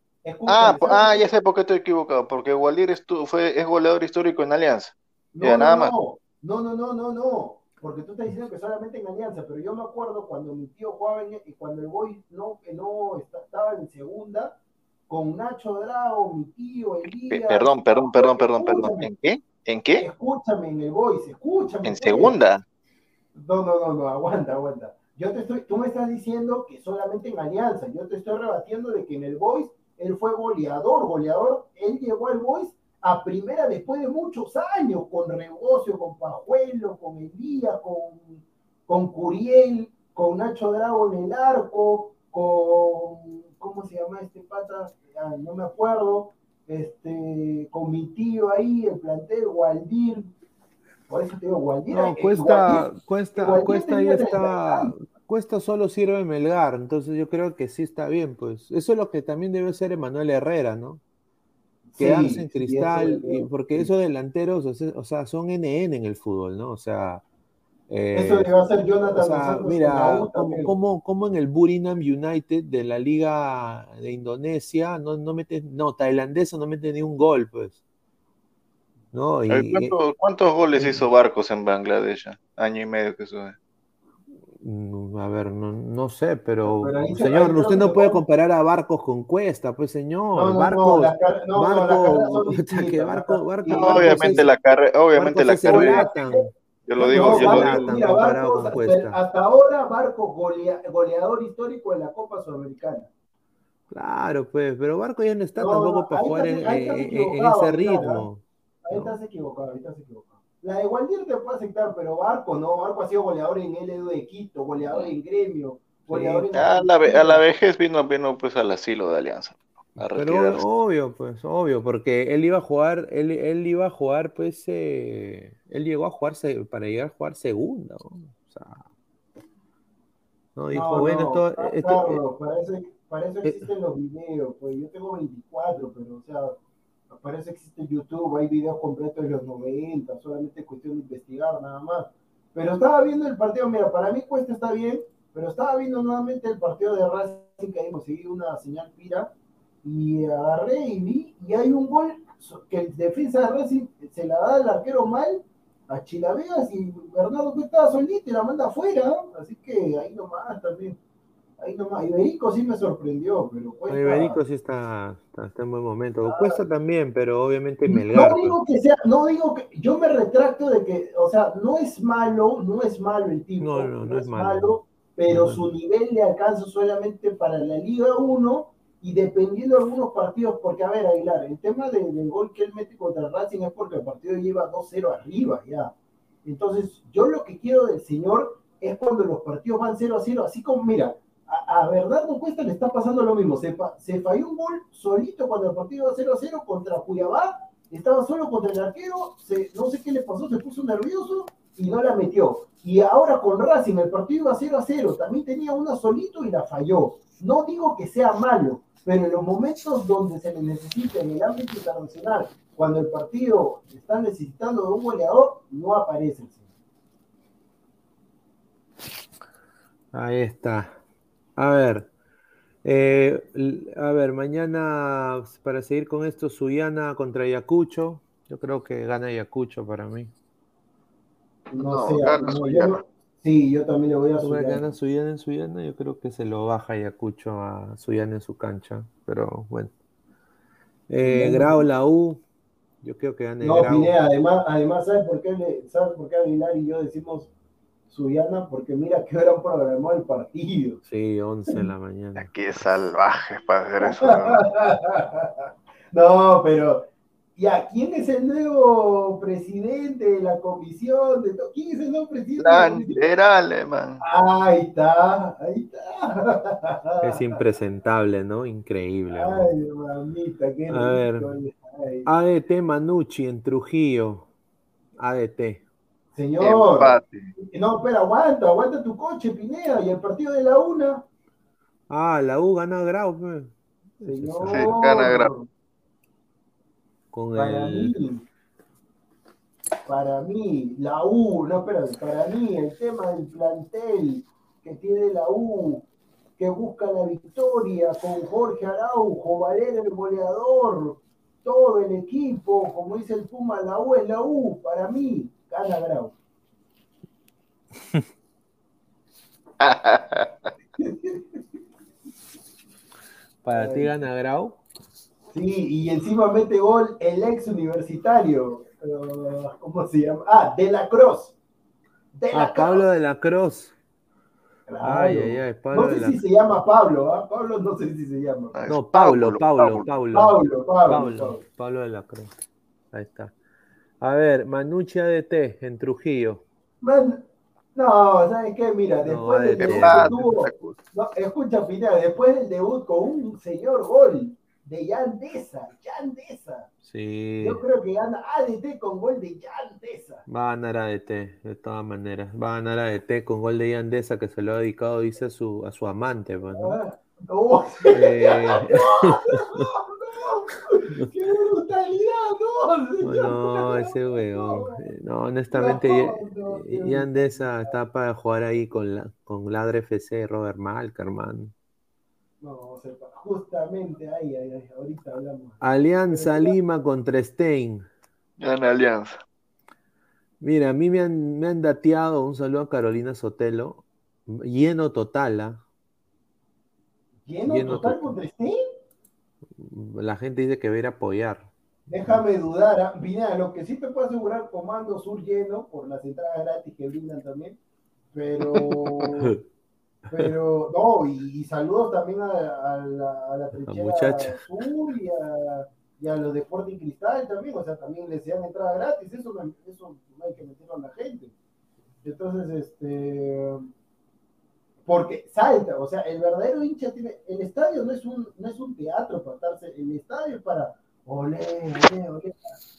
ah, ah, ya sé por qué estoy equivocado, porque Waldir es, fue, es goleador histórico en Alianza. No, nada más. No, no, no, no, no. porque tú estás diciendo que solamente en Alianza, pero yo me acuerdo cuando mi tío jugaba en, y cuando el Boys no, no estaba en segunda, con Nacho Drago, mi tío, Elías. Perdón, perdón, perdón, perdón, perdón. ¿En qué? ¿En qué? Escúchame en el Boys, escúchame. ¿En segunda? No, no, no, no, aguanta, aguanta. Yo te estoy, tú me estás diciendo que solamente en Alianza, yo te estoy rebatiendo de que en el Boys él fue goleador, goleador, él llegó al Boys a primera después de muchos años, con Rebocio, con Pajuelo, con Elías, con, con Curiel, con Nacho Drago en el arco, con, ¿cómo se llama este pata? Ah, no me acuerdo, este, con mi tío ahí, el plantel, Waldir, por eso te digo, Waldir. No, cuesta, cuesta, cuesta ahí está, cuesta solo sirve Melgar, entonces yo creo que sí está bien, pues. Eso es lo que también debe ser Emanuel Herrera, ¿no? Quedarse en cristal, porque esos delanteros, o sea, son NN en el fútbol, ¿no? O sea. eso le va a hacer Jonathan. O sea, mira, como, como, en el Burinam United de la Liga de Indonesia, no, no mete, no, tailandesa no mete ni un gol, pues. ¿No? ¿Cuántos, goles hizo Barcos en Bangladesh? Año y medio que sube. Mm, a ver, no, sé, pero, señor, usted no puede comparar a barcos con Cuesta, pues señor, barcos, barco, barco, obviamente la carrera, obviamente la carrera. Yo lo digo, yo lo digo. con Cuesta. Hasta ahora Barco goleador histórico en la Copa Sudamericana. Claro, pues, pero Barco ya no está tampoco para jugar en, ese ritmo. Ahí estás equivocado, ahí estás equivocado. La de Waldir te puede aceptar, pero Barco no. Barco ha sido goleador en LDU de Quito, goleador en Gremio, goleador en... A la, a la vejez vino, vino pues al asilo de Alianza. Pero obvio, pues, obvio, porque él iba a jugar, él, él iba a jugar, pues, eh, él llegó a jugar para llegar a jugar segunda, ¿no? O sea, no dijo, bueno, esto, esto, para, eso, para eso eh, existen los videos, pues yo tengo 24, pero, o sea, Parece que existe YouTube, hay videos completos de los 90, solamente cuestión de investigar nada más. Pero estaba viendo el partido, mira, para mí Cuesta está bien, pero estaba viendo nuevamente el partido de Racing, que ahí conseguí una señal pira, y agarré y vi, y hay un gol que el defensa de Racing se la da el arquero mal a Chilavegas y Bernardo que estaba solito y la manda afuera, así que ahí nomás también. Ahí nomás, Iberico sí me sorprendió, pero Cuesta... Iberico sí está, está, en buen momento. Ah, Cuesta también, pero obviamente Melgar. No digo que sea, no digo que, yo me retracto de que, o sea, no es malo, no es malo el tipo, no, no, no, es, malo, pero su nivel le alcanza solamente para la Liga 1 y dependiendo de algunos partidos, porque a ver, Aguilar, el tema del gol que él mete contra Racing es porque el partido lleva 2-0 arriba ya. Entonces, yo lo que quiero del señor es cuando los partidos van 0-0, así como, mira, a, a Bernardo Cuesta le está pasando lo mismo. Se, falló un gol solito cuando el partido iba 0 a 0 contra Cuyabá. Estaba solo contra el arquero. no sé qué le pasó, se puso nervioso y no la metió. Y ahora con Racing el partido iba 0 a 0. También tenía una solito y la falló. No digo que sea malo, pero en los momentos donde se le necesita en el ámbito internacional, cuando el partido está necesitando de un goleador, no aparece Ahí está. A ver, eh, a ver, mañana para seguir con esto, Suyana contra Ayacucho. Yo creo que gana Ayacucho para mí. No, sé, sí, yo también le voy a Suyana. Gana Suyana en Suyana, yo creo que se lo baja Ayacucho a Suyana en su cancha, pero bueno. Eh, Grau, la U, yo creo que gana No, Grau. además, además ¿sabes por qué, ¿sabes por qué Aguilar y yo decimos Suyana, porque mira que hora programó el partido. Sí, 11 de la mañana. Aquí es salvaje para hacer eso. ¿no? pero ya, ¿quién es el nuevo presidente de la comisión? De ¿Quién es el nuevo presidente? Era alemán. Ahí está, ahí está. Es impresentable, ¿no? Increíble. Ay, mamita, qué A ver, ADT Manucci en Trujillo. ADT. Señor. No, espera, aguanta, aguanta tu coche, Pineda, y el partido de la UNA. Ah, la U gana Grau. Pues. Señor. Sí, gana Grau. Con para el... mí, para mí, la U, no, espera, para mí, el tema del plantel que tiene la U, que busca la victoria con Jorge Araujo, Valera el goleador, todo el equipo, como dice el Puma, la U es la U, para mí, Gana Grau. ¿Para ti gana Grau? Sí, y encima mete gol el ex universitario. Uh, ¿Cómo se llama? Ah, De La Cruz. De la ah, Pablo De La Cruz. Claro. Ay, ay, ay, Pablo no sé si se llama Pablo, ¿ah? Pablo no sé si se llama. No, Pablo, Pablo, Pablo. Pablo, Pablo. Pablo, de la Cruz. Ahí está. A ver, Manucci ADT en Trujillo. Man, no, ¿sabes qué? Mira, después del debut tuvo, no, escucha, Pineda, después del debut con un señor gol de Yandesa, Yandesa. Sí. Yo creo que gana ADT con gol de Yandesa. Va a ganar ADT, de todas maneras. Va a ganar ADT con gol de Yandesa que se lo ha dedicado, dice, a su, a su amante. Pues, ¿no? Ah, no, eh... no, no, ¡Qué brutalidad! No, no ese weón. No, honestamente, Yandesa está para jugar ahí con, la, con Ladre FC, Robert Malca, hermano. No, justamente ahí, ahí, ahorita hablamos. Alianza Lima contra Stein. Gana Alianza. Mira, a mí me han, me han dateado, un saludo a Carolina Sotelo, lleno total, ¿ah? ¿Lleno, total, contra Stein? La gente dice que va a ir a apoyar. Déjame dudar, ¿ah? Mira, lo que sí te puedo asegurar, Comando Sur lleno, por las entradas gratis que brindan también, pero... Pero, no, y, saludos también a, la, a la trinchera sur y a, y a los de Sporting Cristal también, o sea, también les dan entrada gratis, eso, eso no hay que meterlo a la gente. Entonces, este, porque salta, o sea, el verdadero hincha tiene, el estadio no es un, no es un teatro para estarse, el estadio es para, olé, olé, olé,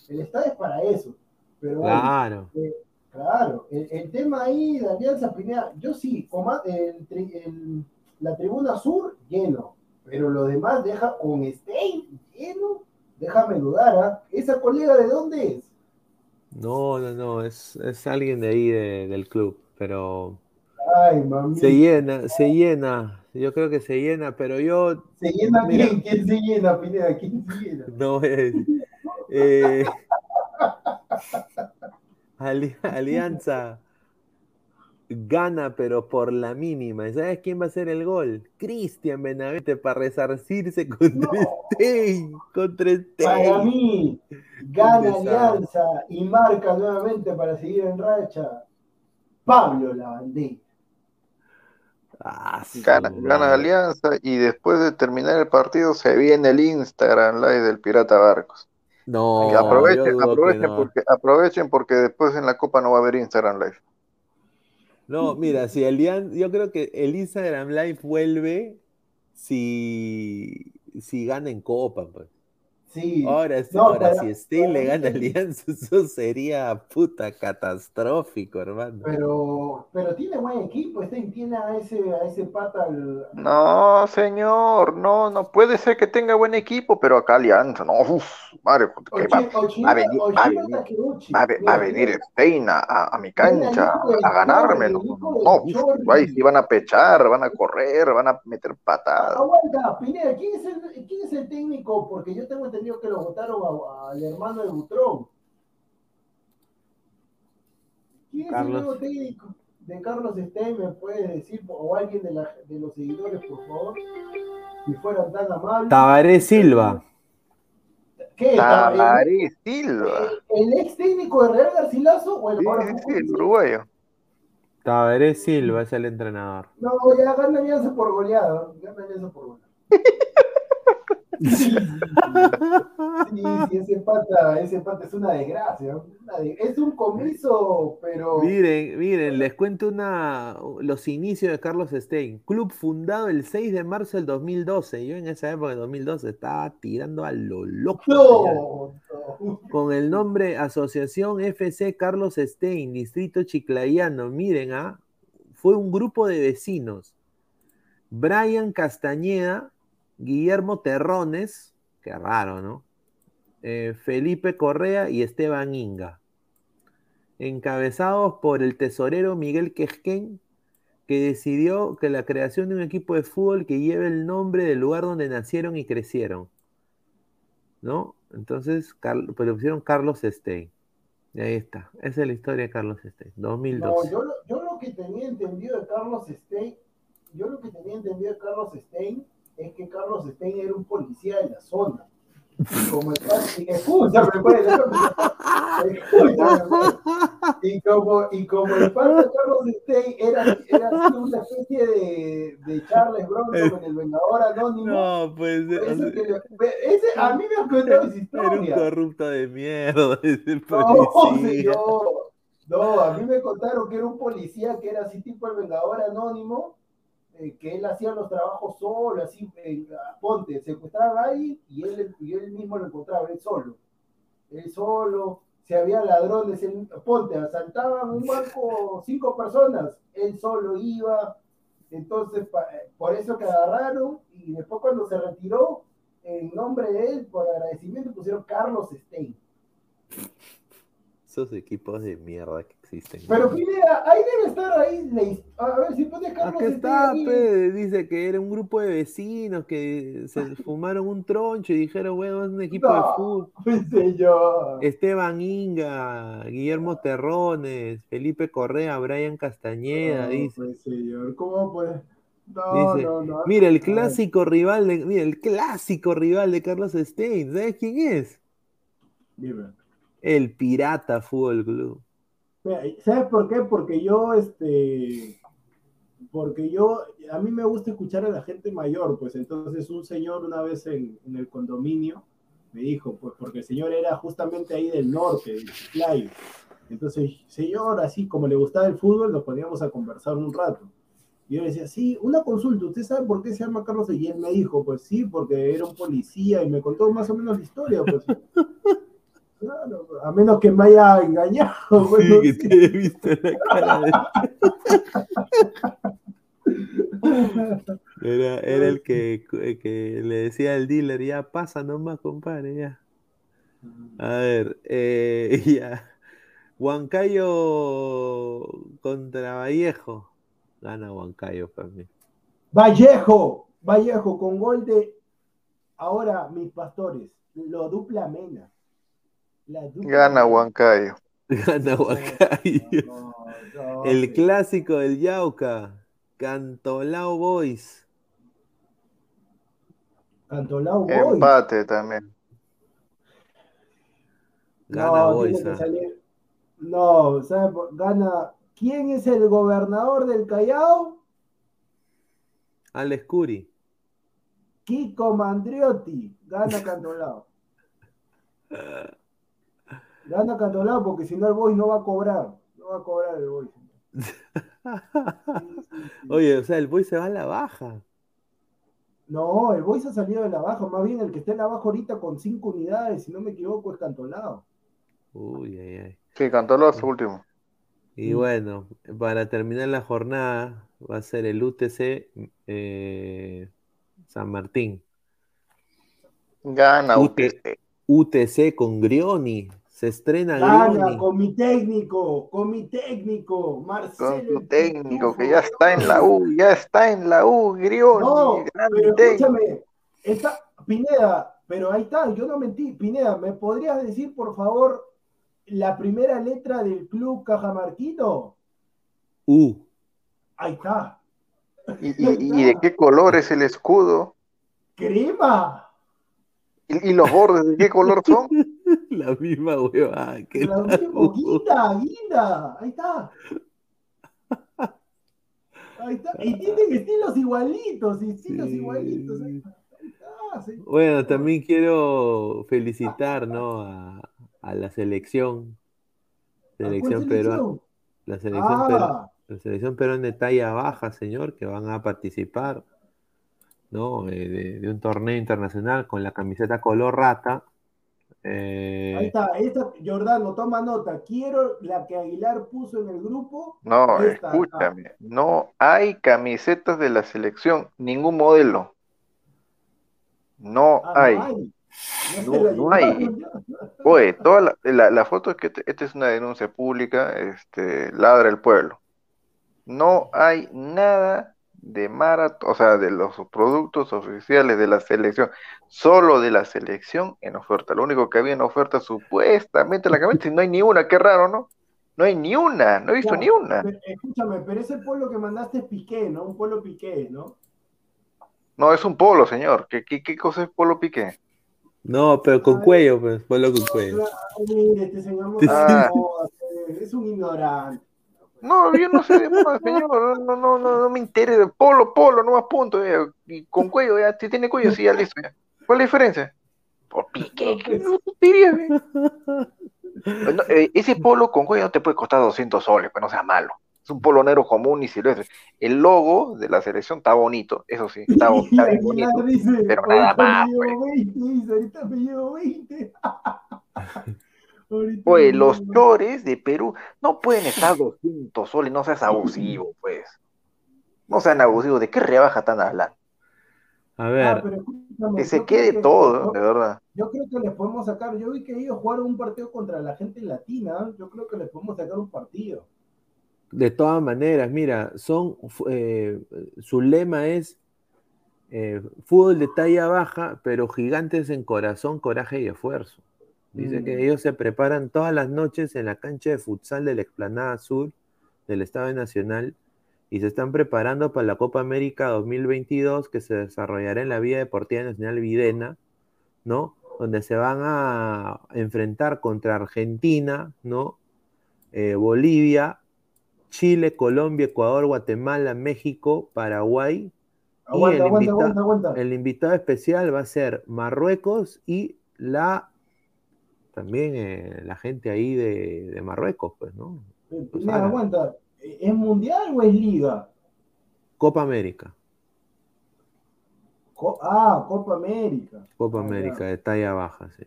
el estadio es para eso. Pero claro. Eh, Claro, el, tema ahí de Alianza Pineda, yo sí, el, la tribuna sur lleno, pero lo demás deja con Stein lleno, déjame dudar, ¿ah? ¿Esa colega de dónde es? No, no, no, es, es alguien de ahí del club, pero Ay, se llena, se llena, yo creo que se llena, pero yo... ¿Se llena quién? ¿Quién se llena, Pineda? ¿Quién se llena? No, es... Eh, Alianza gana, pero por la mínima. ¿Y sabes quién va a hacer el gol? Cristian Benavente para resarcirse contra Stein. Contra Para mí, gana Alianza y marca nuevamente para seguir en racha. Pablo Lavandera. Ah, gana, gana, Alianza y después de terminar el partido se viene el Instagram Live del Pirata Barcos. No, aprovechen, aprovechen, porque, aprovechen porque después en la Copa no va a haber Instagram Live. No, mira, si el yo creo que el Instagram Live vuelve si, si gana en Copa, pues. Sí. Ahora, ahora si Stein le gana Alianza, eso sería puta catastrófico, hermano. Pero, pero tiene buen equipo, Stein tiene a ese, a ese pata. No, señor, no, no puede ser que tenga buen equipo, pero acá Alianza, no, uff, madre, va, va, a venir, va, a venir, va, a venir Stein a, mi cancha a ganármelo. No, ahí sí van a pechar, van a correr, van a meter patadas. Aguanta, Pineda, ¿quién es el, quién es el técnico? Porque yo tengo que lo votaron al hermano de Butrón. ¿Quién es el nuevo técnico de Carlos Stein? ¿Me puede decir? O alguien de, la, de los seguidores, por favor. Si fueran tan amables. Tabaré Silva. ¿Qué? Tabaré Silva. El, ex técnico de Real Garcilaso o el sí, sí, uruguayo. Tabaré Silva es el entrenador. No, ya gana alianza por goleado. Gana alianza por goleado. Sí, sí, ese pata, ese pata es una desgracia. es un comiso, pero. Miren, miren, les cuento una, los inicios de Carlos Stein. Club fundado el 6 de marzo del 2012. Yo en esa época, de 2012, estaba tirando a lo loco. Con el nombre Asociación FC Carlos Stein, Distrito Chiclayano. Miren, ¿ah? fue un grupo de vecinos. Brian Castañeda Guillermo Terrones, qué raro, ¿no? Eh, Felipe Correa y Esteban Inga. Encabezados por el tesorero Miguel Quejquén, que decidió que la creación de un equipo de fútbol que lleve el nombre del lugar donde nacieron y crecieron. ¿No? Entonces, pues le pusieron Carlos Stein. Y ahí está. Esa es la historia de Carlos Stein, 2012. No, yo, yo lo que tenía entendido de Carlos Stein, yo lo que tenía entendido de Carlos Stein es que Carlos Stein era un policía de la zona. Y como el padre- escúchame, pues, y como, y como el padre de Carlos Stein era, era así una especie de, de Charles Bronson en el Vengador Anónimo, No, pues. eso que le- ese, a mí me han contado esa Era un historia. corrupto de mierda, ese No, policía. señor. No, a mí me contaron que era un policía que era así tipo el Vengador Anónimo, eh, que él hacía los trabajos solo, así, eh, ponte, secuestraban a alguien y él, y él mismo lo encontraba, él solo. Él solo, si había ladrones, él- ponte, asaltaban un banco cinco personas, él solo iba, entonces eh, por eso que agarraron y después cuando se retiró, en nombre de él, por agradecimiento, pusieron Carlos Stein. Esos equipos de mierda que existen. Pero Pineda, ahí debe estar ahí. A ver si pones Carlos Acá está, pe, dice que era un grupo de vecinos que se fumaron un troncho y dijeron, bueno, es un equipo de fútbol. Pues, señor. Esteban Inga, Guillermo Terrones, Felipe Correa, Brian Castañeda, No, dice. pues, señor, ¿cómo pues? No, Dice, no, no. Mira, el clásico rival de, mira, el clásico rival de Carlos Stein, ¿sabes quién es? Dime. El Pirata Fútbol Club. ¿Sabes por qué? Porque yo, este, porque yo, a mí me gusta escuchar a la gente mayor, pues entonces un señor una vez en, en el condominio me dijo, pues porque el señor era justamente ahí del norte, de Chiclayo. Entonces, señor, así como le gustaba el fútbol, nos poníamos a conversar un rato. Y yo le decía, sí, una consulta, ¿usted sabe por qué se llama Carlos? Y él me dijo, pues sí, porque era un policía y me contó más o menos la historia, pues. Claro, a menos que me haya engañado. Sí, que te he visto la cara de... Era, era el que, que le decía al dealer, ya pasa nomás, compadre, ya. A ver, eh, ya. Huancayo contra Vallejo. Gana Huancayo para mí. Vallejo, Vallejo con gol de ahora mis pastores, lo dupla Mena. La dupla Gana. Huancayo. Gana Huancayo. No, no, El clásico del Yauca. Cantolao Boys. Cantolao Boys. Empate también. Gana no, Boys. ah. No, ¿sabe por- Gana. ¿Quién es el gobernador del Callao? Alex Curi. Kiko Mandriotti. Gana Cantolao. Gana Cantolao porque si no el Boys no va a cobrar. No va a cobrar el Boys. Oye, o sea, el Boys se va a la baja. No, el Boys ha salido de la baja, más bien el que está en la baja ahorita con cinco unidades, si no me equivoco, es Cantolao. Uy, ay, ay. Sí, cantó los últimos. Y Mm. bueno, para terminar la jornada va a ser el UTC eh, San Martín. Gana UT. UTC. UTC con Grioni. Se estrena Gana con mi técnico, con mi técnico, Marcelo. Con el técnico que ya está en la U, ya está en la U, Grioni. No, pero escúchame, está, Pineda, pero ahí está, yo no mentí. Pineda, ¿me podrías decir, por favor, la primera letra del club Cajamarquino? U. Ahí está. ¿Y, y- y de qué color es el escudo? Crema. ¿Y, y los bordes de qué color son? La misma hueva que la mismo, U. guinda, guinda, ahí está. Ahí está. Y tienen estilos igualitos, estilos Sí. igualitos. Ahí está, ahí está, señor. Bueno, también quiero felicitar, ¿no? A, a la selección. ¿A cuál Selección peruana. La selección, Ah, la selección peruana de talla baja, señor, que van a participar, ¿no? Eh, de, de un torneo internacional con la camiseta color rata. Eh, ahí está. Esta, Jordano, toma nota. Quiero la que Aguilar puso en el grupo. No, Esta, escúchame. No hay camisetas de la selección, ningún modelo. No Ah, hay. no hay. No, no. Oye, toda la, la- la foto es que este- esta es una denuncia pública, este, ladra el pueblo. No hay nada de maratón, o sea, de los productos oficiales de la selección, solo de la selección en oferta. Lo único que había en oferta supuestamente la camisa, y no hay ni una, qué raro, ¿no? No hay ni una, no he visto ni una. Escúchame, pero ese polo que mandaste es Piqué, ¿no? Un polo Piqué, ¿no? No, es un polo, señor. ¿Qué, qué, qué cosa es polo Piqué? No, pero con cuello, pues, polo con cuello. este señor ah. es un ignorante. No, yo no sé de moda, señor, no, no, no, no me interesa. Polo, polo, no más punto. Eh, y con cuello, ya, si tiene cuello, sí, ya listo. Ya. ¿Cuál es la diferencia? Por pique, ¿qué no diría, eh, ese polo con cuello no te puede costar 200 soles, pero no sea malo. Es un polo negro común y silvestre. El logo de la selección está bonito, eso sí, está, está bien bonito. pero nada más. Pues. ahorita me llevo 20. Pues los chores de Perú no pueden estar 200 soles, no seas abusivo, pues. No sean abusivos, ¿de qué rebaja tan hablando? A ver. Ah, que se quede todo, de verdad. Yo creo que les podemos sacar, yo vi que ellos jugaron un partido contra la gente latina, yo creo que les podemos sacar un partido. De todas maneras, mira, son eh, su lema es eh, fútbol de talla baja, pero gigantes en corazón, coraje y esfuerzo. Dice que mm. ellos se preparan todas las noches en la cancha de futsal de la Explanada Sur del Estado Nacional y se están preparando para la Copa América 2022 que se desarrollará en la Vía Deportiva Nacional Videna, ¿no? Donde se van a enfrentar contra Argentina, ¿no? Eh, Bolivia, Chile, Colombia, Ecuador, Guatemala, México, Paraguay. y el, el invitado especial va a ser Marruecos y la también eh, la gente ahí de, Marruecos, pues, ¿no? aguanta, ¿es mundial o es liga? Copa América. ah, Copa América. Copa ah, América, de talla baja, sí.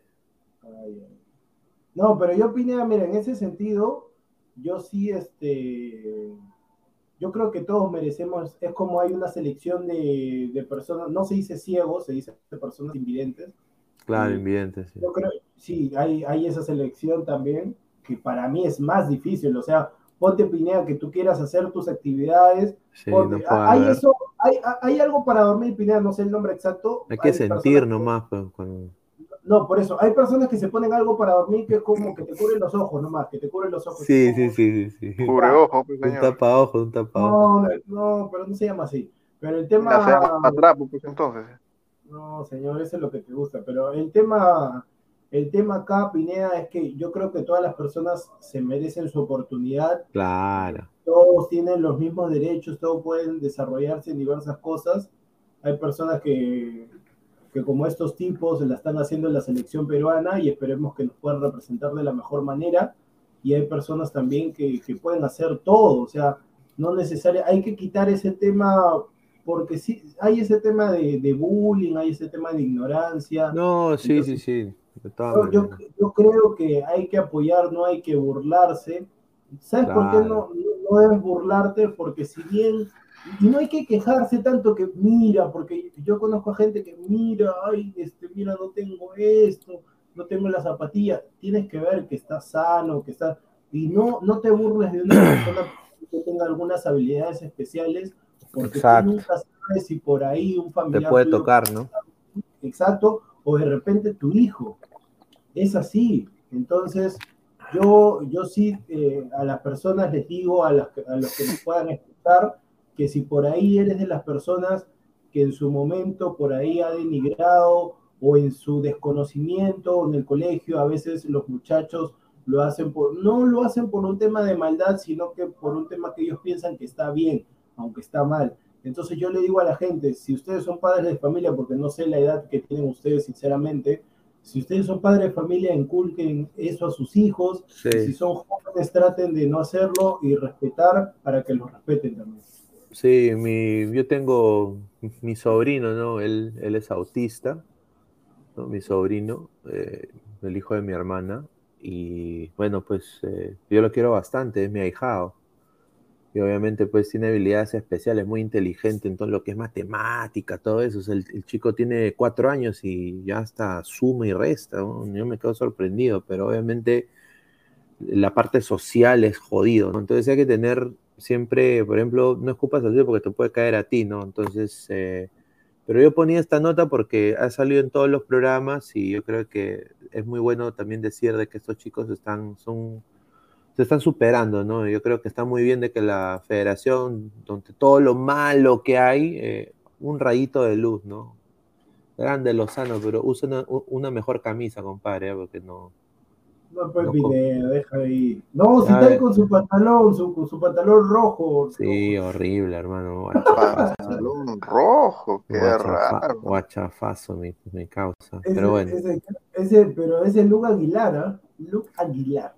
no, pero yo opiné, mira, en ese sentido, yo sí, este, yo creo que todos merecemos, es como hay una selección de, de personas, no se dice ciegos, se dice de personas invidentes, Claro, invidente, sí. Yo creo, sí, hay, hay esa selección también que para mí es más difícil, o sea, ponte Pineda que tú quieras hacer tus actividades. hay, eso, hay, hay, algo para dormir, Pineda, no sé el nombre exacto. Hay que sentir nomás. Pues, no, por eso, hay personas que se ponen algo para dormir que es como que te cubren los ojos nomás, que te cubren los ojos. Sí, sí, sí, sí, sí. Cubre ojos, pues, Un tapa ojos, un tapa ojos. No, no, pero no se llama así. Pero el tema... Atrás, pues entonces. No, señor, eso es lo que te gusta. Pero el tema, el tema acá, Pineda, es que yo creo que todas las personas se merecen su oportunidad. Claro. Todos tienen los mismos derechos, todos pueden desarrollarse en diversas cosas. Hay personas que, que como estos tipos la están haciendo en la selección peruana y esperemos que nos puedan representar de la mejor manera. Y hay personas también que, que pueden hacer todo, o sea, no necesario, hay que quitar ese tema porque sí, hay ese tema de, bullying, hay ese tema de ignorancia. No, sí, sí, sí. Yo, yo, creo que hay que apoyar, no hay que burlarse. ¿Sabes por qué no, no, debes burlarte? Porque si bien, y no hay que quejarse tanto que mira, porque yo conozco a gente que mira, ay, este, mira, no tengo esto, no tengo la zapatilla. Tienes que ver que está sano, que está... Y no, no te burles de una persona que tenga algunas habilidades especiales porque tú nunca sabes si por ahí un familiar. Te puede tocar, ¿no? Exacto, o de repente tu hijo. Es así. Entonces, yo, yo sí eh, a las personas les digo, a, las, a los que nos puedan escuchar, que si por ahí eres de las personas que en su momento por ahí ha denigrado o en su desconocimiento en el colegio, a veces los muchachos lo hacen por, no lo hacen por un tema de maldad, sino que por un tema que ellos piensan que está bien aunque está mal. Entonces yo le digo a la gente, si ustedes son padres de familia, porque no sé la edad que tienen ustedes sinceramente, si ustedes son padres de familia, inculquen eso a sus hijos, si son jóvenes traten de no hacerlo y respetar para que los respeten también. Sí, mi, yo tengo mi sobrino, ¿no? Él, él es autista, ¿no? Mi sobrino, eh, el hijo de mi hermana, y bueno, pues eh, yo lo quiero bastante, es mi ahijado y obviamente pues tiene habilidades especiales, muy inteligente en todo lo que es matemática, todo eso. el, chico tiene cuatro años y ya está suma y resta. Yo me quedo sorprendido, pero obviamente la parte social es jodido. Entonces hay que tener siempre, por ejemplo, no escupas así porque te puede caer a ti, ¿no? Entonces, eh, pero yo ponía esta nota porque ha salido en todos los programas y yo creo que es muy bueno también decir de que estos chicos están, son, se están superando, ¿no? Yo creo que está muy bien de que la federación, donde todo lo malo que hay, eh, un rayito de luz, ¿no? Grande Lozano, pero usa una, una mejor camisa, compadre, ¿eh? porque no, no, pues no, Pineda, deja ahí. No, si está ahí con su pantalón, su, con su pantalón rojo. Sí, horrible, hermano. pantalón rojo, qué Guachafa, raro. Guachafazo mi, mi causa. Ese, pero bueno. Ese, ese, pero ese es Luke Aguilar, ¿eh? Luke Aguilar.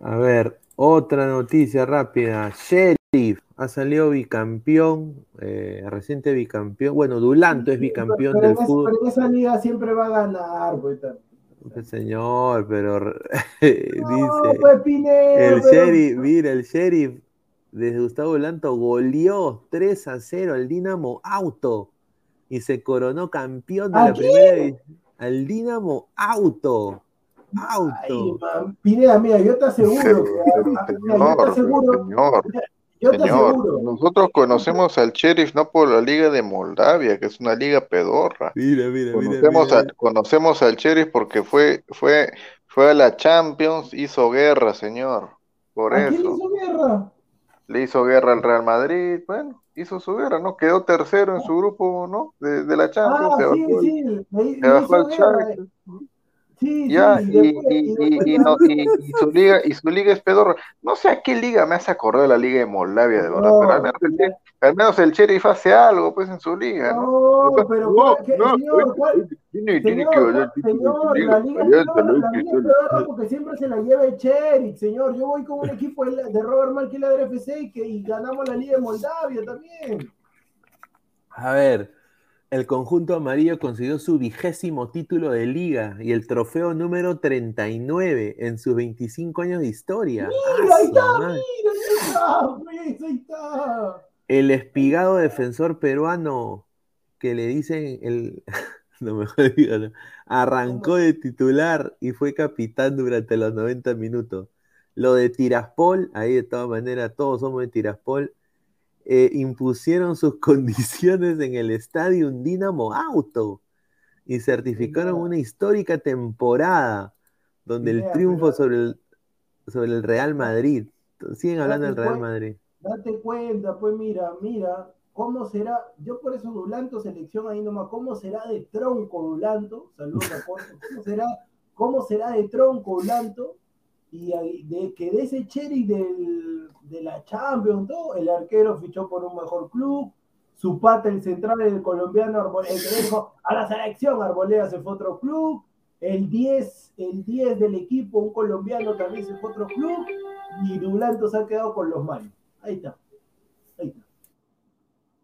A ver, otra noticia rápida. Sheriff ha salido bicampeón, eh, reciente bicampeón. Bueno, Dulanto es bicampeón pero, del fútbol. Pero en esa liga siempre va a ganar, pues también. Señor, pero dice pues, el pero... sheriff, mira, el sheriff de Gustavo Lanto goleó 3 a 0 al Dinamo Auto y se coronó campeón de la primera división. Al Dinamo Auto. Auto. Ay, man, Pineda, mira, yo te aseguro que. Señor, yo te aseguro, señor. Yo te Señor, aseguro. nosotros conocemos al Sheriff no por la Liga de Moldavia, que es una liga pedorra. Mira, mira, conocemos, mira, Al, conocemos al Sheriff porque fue, fue, fue a la Champions, hizo guerra, señor. Por ¿A eso. quién hizo guerra? Le hizo guerra al Real Madrid, bueno, hizo su guerra, ¿no? Quedó tercero en su grupo, ¿no? De, de la Champions. Ah, se sí, bajó, sí. Le, se le bajó al guerra. Sí, Ya, sí, y, y, y y, no- y- y su liga, y su liga es pedorra. No sé a qué liga me hace acordar la liga de Moldavia, de verdad, No, pero al menos, el, Sheriff- al menos el Sheriff hace algo, pues, en su liga, ¿no? No, pero ¿cuál- qué- señor, ¿cuál? tiene, tiene Señor, que su señor, liga, la liga, allá no, la liga es pedorra porque siempre se la lleva el Cherry, señor. Yo voy con un equipo de, Robert Marquila del FC y, que, y ganamos la liga de Moldavia también. A ver, el conjunto amarillo consiguió su vigésimo título de liga y el trofeo número 39 en sus 25 años de historia. Mira, ¡Ah, ahí está, mira, ahí está, pues, ahí está. El espigado defensor peruano que le dicen el. No mejor dígalo. Arrancó de titular y fue capitán durante los 90 minutos. Lo de Tiraspol, ahí de todas maneras, todos somos de Tiraspol, eh, impusieron sus condiciones en el estadio Dinamo Auto y certificaron una histórica temporada donde el triunfo sobre el, sobre el Real Madrid. Siguen hablando del Real Madrid. Date cuenta, pues mira, mira, cómo será, yo por eso Dulanto selección ahí nomás, cómo será de tronco Dulanto, saludos a cómo será, cómo será de tronco Dulanto, y de que de ese Cherry del, de la Champions, el arquero fichó por un mejor club, su pata, el central, el colombiano, Arboleda, el que dijo a la selección, Arboleda se fue a otro club, el 10, el 10 del equipo, un colombiano también se fue a otro club, y Dulanto se ha quedado con los malos. Ahí está. Ahí está.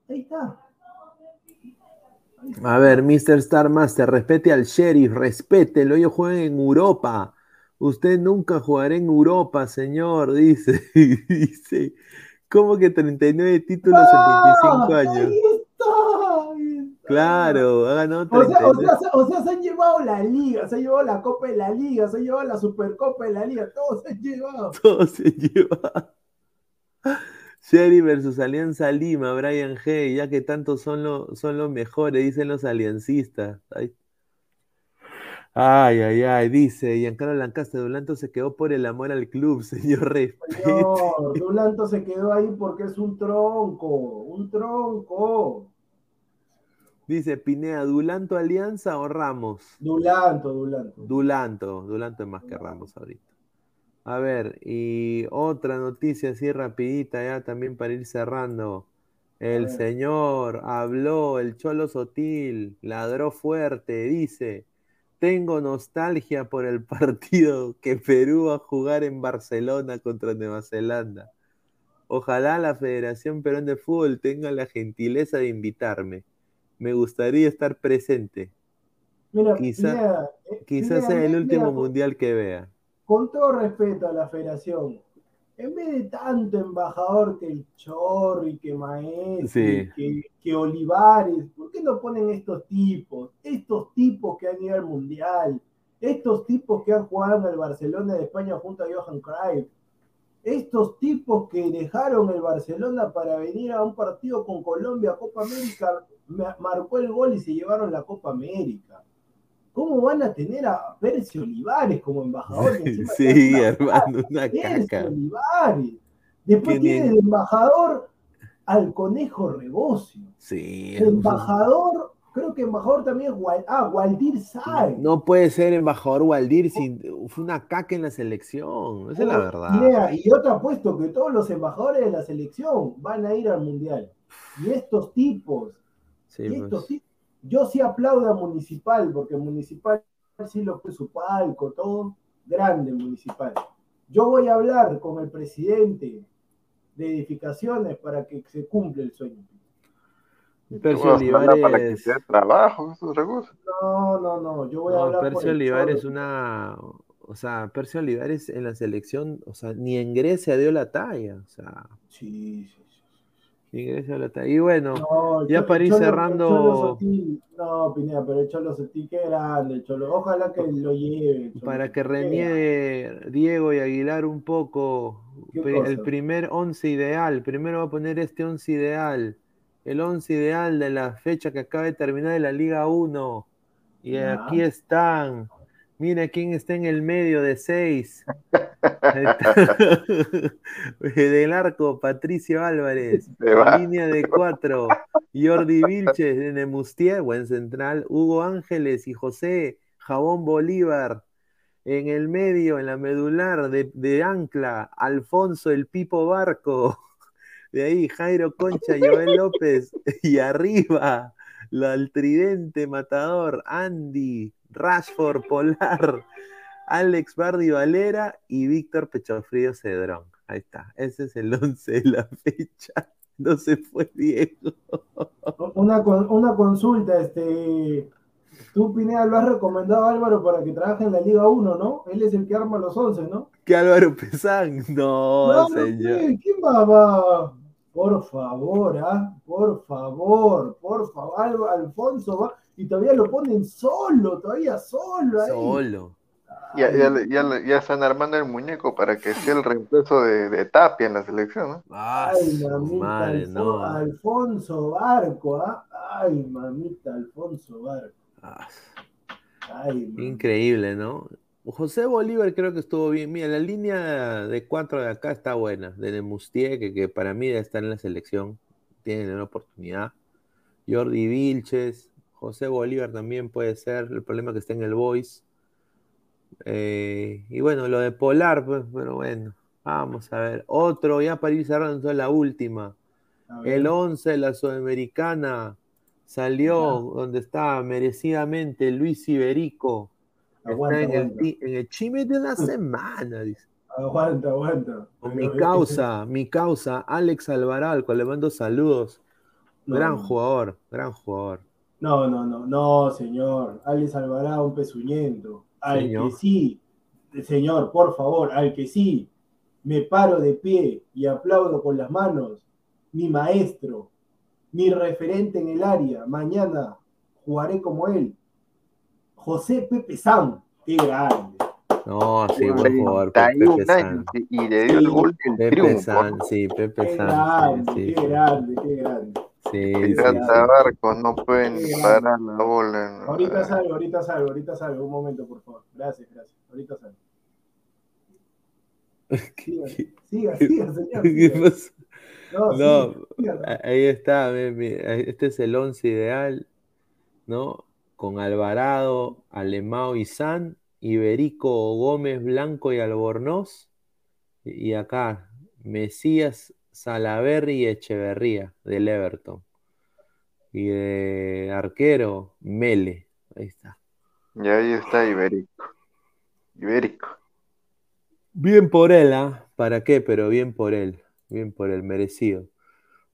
Ahí está. A ver, Mr. Star Master, respete al sheriff, respételo, ellos juegan en Europa. Usted nunca jugará en Europa, señor, dice. dice. ¿Cómo que 39 títulos en 25 ¡Ah! años? Ahí está. ahí está. Claro, ha ganado O sea, o, 39. sea, se- o sea, se han llevado la liga, se han llevado la Copa de la Liga, se han llevado la Supercopa de la Liga, todos se han llevado. Todo se lleva. Sheriff versus Alianza Lima, Brian G, ya que tantos son, lo- son los mejores, dicen los aliancistas. Ay. Ay, ay, ay, dice Giancarlo Lancaster Dulanto se quedó por el amor al club, señor Respete. Señor, Dulanto se quedó ahí porque es un tronco, un tronco. Dice Pinea, ¿Dulanto Alianza o Ramos? Dulanto, Dulanto. Dulanto, Dulanto es más que Ramos ahorita. A ver, y otra noticia así rapidita ya también para ir cerrando. El señor habló, el Cholo Sotil, ladró fuerte, dice, tengo nostalgia por el partido que Perú va a jugar en Barcelona contra Nueva Zelanda. Ojalá la Federación Perón de Fútbol tenga la gentileza de invitarme. Me gustaría estar presente. Mira, Quizá- eh, Quizás sea el último mundial que vea. con todo respeto a la federación, en vez de tanto embajador que el Chorri, que Maestri, Sí. que, que Olivares, ¿por qué no ponen estos tipos? Estos tipos que han ido al Mundial, estos tipos que han jugado en el Barcelona de España junto a Johan Cruyff. estos tipos que dejaron el Barcelona para venir a un partido con Colombia, Copa América, marcó el gol y se llevaron la Copa América. ¿Cómo van a tener a Percio Olivares como embajador? sí, hermano, una Percio Olivares. Después tiene el embajador al Conejo Rebocio. Sí. El embajador Creo que embajador también es ah, Waldir Sáez. No puede ser embajador Waldir sin fue una caca en la selección. Esa es la verdad. y otro apuesto que todos los embajadores de la selección van a ir al mundial. Y estos tipos, pues. Yo sí aplaudo a Municipal, porque Municipal sí lo fue su palco, todo grande Municipal. Yo voy a hablar con el presidente de edificaciones para que se cumpla el sueño. Percio Olivares. trabajo, No, no, no. Yo voy a hablar Percio Olivares es una. O sea, Percio Olivares en la selección, o sea, ni en Grecia dio la talla. O sea. Sí, sí. La. Y bueno, ya para ir cerrando. no, Pineda, pero el Cholo Sotí, qué grande, Cholo. Ojalá que lo lleve. para que reniegue Diego y Aguilar un poco. El primer once ideal. Primero va a poner este once ideal el once ideal de la fecha que acaba de terminar de la Liga 1. Y aquí están. Mira quién está en el medio de seis. Del arco, Patricio Álvarez. Línea de cuatro. Jordi Vilches de Nemustier, buen central. Hugo Ángeles y José Jabón Bolívar. En el medio, en la medular de, de Ancla, Alfonso el Pipo Barco. De ahí Jairo Concha, Joel López. Y arriba, el tridente matador, Andy, Rashford Polar, Alex Bardi Valera y Víctor Pechofrío Cedrón. Ahí está, ese es el 11 de la fecha. No se fue Diego. Una, una consulta, este. Tú, Pineda, lo has recomendado a Álvaro para que trabaje en la Liga 1, ¿no? Él es el que arma los 11, ¿no? ¿Qué Álvaro Pesán? No, señor. ¿Quién va? Por favor, ¿ah? Por favor, por favor. Alfonso va y todavía lo ponen solo, todavía solo ahí. Solo. Ya, ya, están armando el muñeco para que sea el reemplazo de, Tapia en la selección, ¿no? Ay, mamita, Alfonso, Barco, ¿ah? Ay, mamita, Alfonso Barco. Ah. Ay, Increíble, ¿no? José Bolívar creo que estuvo bien. Mira, la línea de cuatro de acá está buena. De Nemustier, que, que para mí estar en la selección. Tiene una oportunidad. Jordi Vilches. José Bolívar también puede ser. El problema es que está en el Voice. Eh, y bueno, lo de Polar, pues, pero bueno. Vamos a ver. Otro, ya para ir cerrando la última. El 11 de la Sudamericana salió donde estaba merecidamente Luis Iberico Aguanta, en, El, en, El, chime de la semana, dice. Aguanta, aguanta. Con mi causa, mi causa, Alex Alvaral, le mando saludos. gran jugador, gran jugador. No, no, no, no, señor. Alex Alvarado, un pezuñento. Al que sí, señor, por favor, al que sí, me paro de pie y aplaudo con las manos. Mi maestro, mi referente en el área. Mañana jugaré como él. José Pepe San, qué grande. No, sí, buen jugador, Pepe San. Y le dio el gol del Pepe triunfo. San, sí, Pepe qué San. Grande, sí, qué grande, qué grande. Sí, sí, barcos no pueden parar la bola. Ahorita salgo, ahorita salgo, ahorita salgo. Un momento, por favor. Gracias, gracias. Ahorita salgo. Siga, siga, siga, señor. No, no ahí está, este es el once ideal, ¿no? Con Alvarado, Alemao y San, Iberico, Gómez, Blanco y Albornoz. Y acá, Mesías, Salaverri y Echeverría del Everton. Y de arquero, Mele. Ahí está. Y ahí está Iberico. Iberico. Bien por él, ¿ah? ¿Para qué? Pero bien por él. Bien por él, merecido.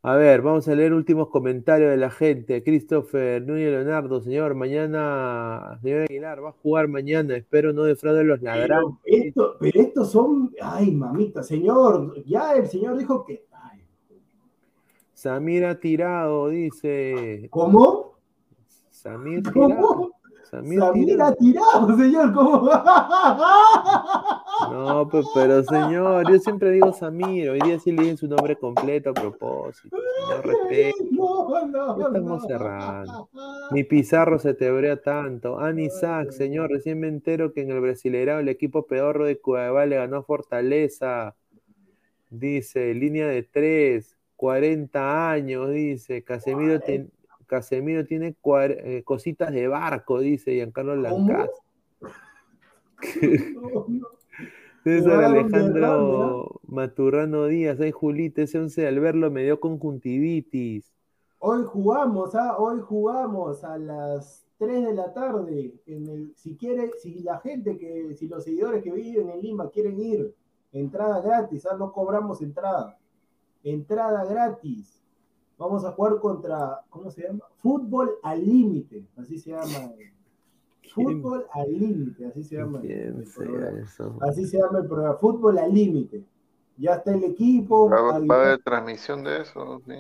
A ver, vamos a leer últimos comentarios de la gente. Christopher Núñez Leonardo, señor, mañana, señor Aguilar, va a jugar mañana, espero no defraudar los ladrones. Pero, pero estos son, ay, mamita, señor, ya el señor dijo que... Ay. Samir ha tirado, dice. ¿Cómo? Samir ¿Cómo? Samir, Samir ha tira- tirado, señor. ¿Cómo? No, pues, pero señor, yo siempre digo Samir, hoy día sí le dije su nombre completo a propósito. Señor, respeto. No, no, Ya estamos no. cerrando. Ni Pizarro se te brea tanto. Anisac, señor, recién me entero que en el Brasileirao el equipo pedorro de Cuevá le ganó a Fortaleza. Dice, línea de tres, 40 años, dice. Casemiro, ten- Casemiro tiene eh, cositas de barco, dice Giancarlo. Lancas. César Alejandro Maturrano Díaz, ay Julita, ese 11 al verlo me dio conjuntivitis. Hoy jugamos, ¿ah? Hoy jugamos a las 3 de la tarde. En el, si quiere, si la gente que, si los seguidores que viven en Lima quieren ir, entrada gratis, ¿ah? No cobramos entrada. Entrada gratis. Vamos a jugar contra, ¿cómo se llama? Fútbol al límite, así se llama. Fútbol al límite, así se llama. Así se llama el programa, Fútbol al límite. Ya está el equipo. ¿Va, a haber transmisión de eso? ¿sí?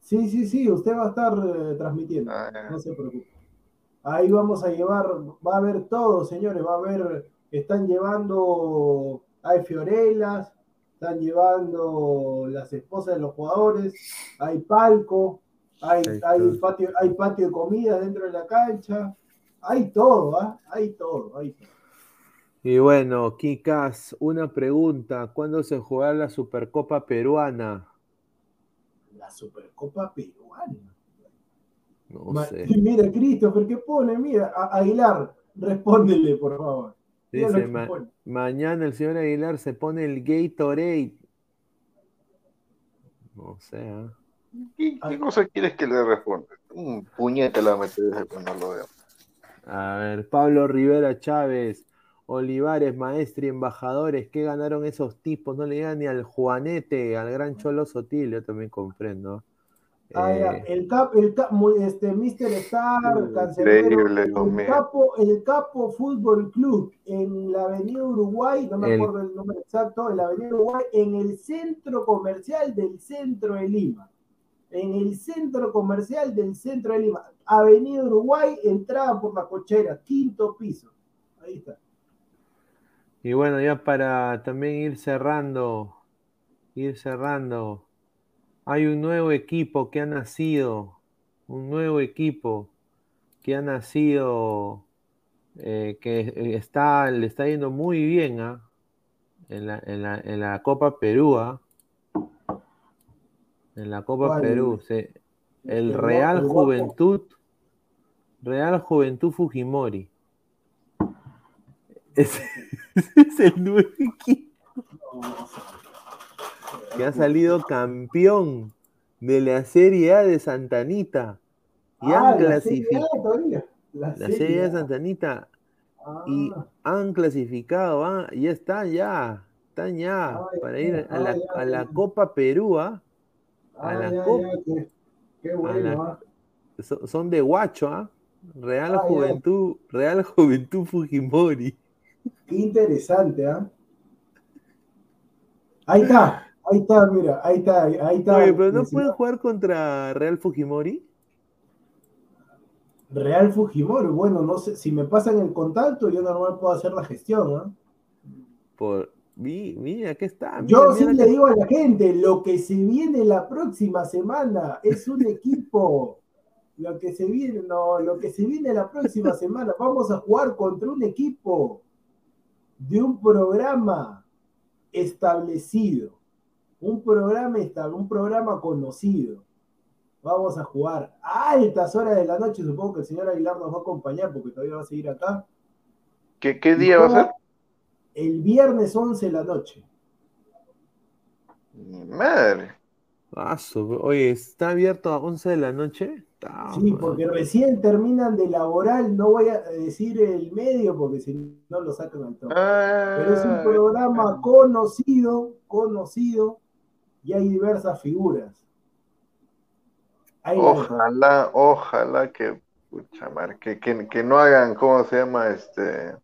Sí, sí, sí, usted va a estar eh, transmitiendo. Ah. No se preocupe. Ahí vamos a llevar, va a haber todo, señores, va a haber, están llevando, hay fiorelas, están llevando las esposas de los jugadores, hay palco, hay, hay patio, hay patio de comida dentro de la cancha, hay todo, ¿ah? Hay todo, hay todo. Y bueno, Kikas, una pregunta. ¿Cuándo se jugará la Supercopa Peruana? La Supercopa Peruana. No Ma- sé. Mira, Christopher, ¿qué pone? Mira, a- Aguilar, respóndele, por favor. Dice, que "Ma- pone. mañana el señor Aguilar se pone el Gatorade. No sé, ¿ah? ¿Qué, qué cosa quieres que le responda? Un puñete la que no lo veo. A ver, Pablo Rivera Chávez, Olivares, Maestri, embajadores, ¿qué ganaron esos tipos? No le llegan ni al Juanete, al gran Cholo Sotil, yo también comprendo. Ah, Eh, el cap, el cap, este, Mr. Star, Dios el capo, el capo Fútbol Club en la Avenida Uruguay, no me El- acuerdo el número exacto, en la Avenida Uruguay, en el centro comercial del centro de Lima. En el centro comercial del centro de Lima. Avenida Uruguay, entrada por la cochera, quinto piso. Ahí está. Y bueno, ya para también ir cerrando, ir cerrando, hay un nuevo equipo que ha nacido, un nuevo equipo que ha nacido, eh, que está, le está yendo muy bien ¿ah? en la, en la- en la Copa Perú, ¿ah? en la Copa ¿Cuál? Perú, se- el Real. Juventud, Real Juventud Fujimori. Ese es el nuevo equipo que ha salido campeón de la Serie A de Santanita. Y Ah, han la Serie clasificado. A todavía. La, La Serie A de. Santanita. Ah, Y han clasificado, ah, ya están ya. Están ya Ah, para ir a la, Ah, a la. Copa Perú. ah. a ah, la Copa. qué, bueno, la- ah. So- Son de Guacho, ¿ah? Real Ah. Juventud, Real Juventud Fujimori. Qué interesante, ¿ah? Ahí está, ahí está, mira, ahí está, ahí está. Oye, pero no pueden jugar contra Real Fujimori. Real Fujimori, bueno, no sé, si me pasan el contacto, yo normal puedo hacer la gestión, ¿ah? Por, mi- mira, aquí está. mira, Yo mira sí le que- digo a la gente, lo que se viene la próxima semana es un equipo. Lo que se viene, no, lo que se viene la próxima semana, vamos a jugar contra un equipo de un programa establecido, un programa un programa conocido. Vamos a jugar a altas horas de la noche, supongo que el señor Aguilar nos va a acompañar porque todavía va a seguir acá. ¿Qué, qué día va a ser? El viernes 11 de la noche. Mi Madre. Su- Oye, ¿está abierto a 11 de la noche? Sí, man. porque recién terminan de laboral, no voy a decir el medio porque si no lo sacan al toque. Pero es un Ah, programa conocido, conocido, y hay diversas figuras. Ojalá, ojalá que, pucha madre, que, que, que no hagan, ¿cómo se llama? Este,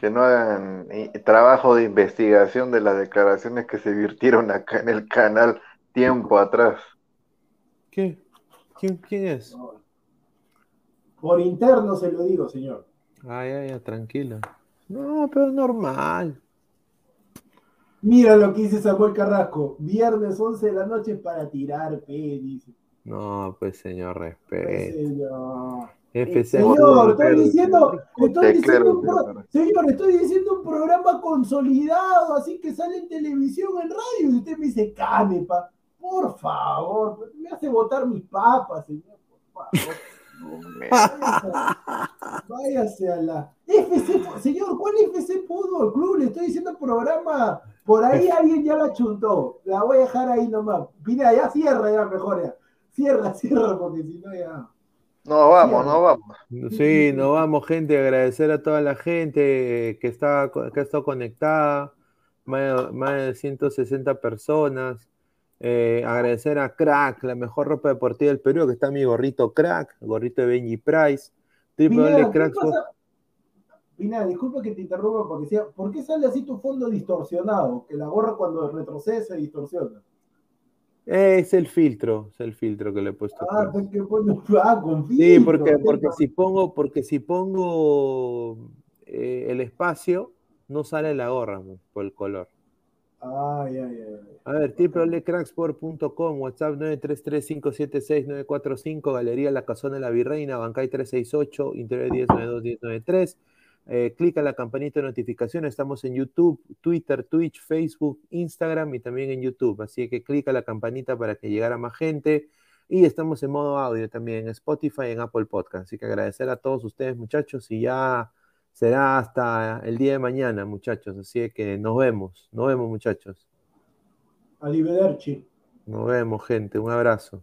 que no hagan eh, trabajo de investigación de las declaraciones que se virtieron acá en el canal tiempo atrás. ¿Qué? ¿Quién, quién es? Por interno se lo digo, señor. Ay, ay, ay, tranquilo. No, pero normal. Mira lo que dice Samuel Carrasco. Viernes 11 de la noche para tirar, P, dice. No, pues señor, Pues, respeto. señor. FC Señor, Fútbol, estoy diciendo, estoy diciendo un claro, pro- señor, estoy diciendo un programa consolidado, así que sale en televisión, en radio, y usted me dice, canepa, por favor, me hace botar mis papas, señor, por favor. Váyase, váyase a la FC, señor, ¿cuál FC Fútbol Club? Le estoy diciendo programa, por ahí alguien ya la chuntó, la voy a dejar ahí nomás. Mira, ya cierra, ya mejor ya. Cierra, cierra, porque si no ya. No, vamos, no vamos. Sí, nos vamos, gente. Agradecer a toda la gente que está, que ha estado conectada. Más, más de 160 personas. Eh, agradecer a Crack, la mejor ropa deportiva del Perú, que está mi gorrito Crack, el gorrito de Benji Price. Triple Pineda, L ¿qué Cracks. pasa? Pineda, disculpa que te interrumpa porque decía, ¿por qué sale así tu fondo distorsionado? Que la gorra cuando retrocede se distorsiona. Es el filtro, es el filtro que le he puesto. Ah, pues que pone, ah, con Sí, filtro, porque, ¿qué porque pasa? si pongo, porque si pongo eh, el espacio, no sale la gorra por el color. Ay, ay. ay. A ver, www.cracksport.com, WhatsApp 933-576-945, Galería La Casona de la Virreina, Bancay 368, Interior 1092-1093. Eh, clica la campanita de notificación, estamos en YouTube, Twitter, Twitch, Facebook, Instagram y también en YouTube. Así que clica la campanita para que llegara más gente. Y estamos en modo audio también en Spotify y en Apple Podcast. Así que agradecer a todos ustedes, muchachos, y ya será hasta el día de mañana, muchachos. Así que nos vemos, nos vemos, muchachos. Arrivederci. Nos vemos, gente. Un abrazo.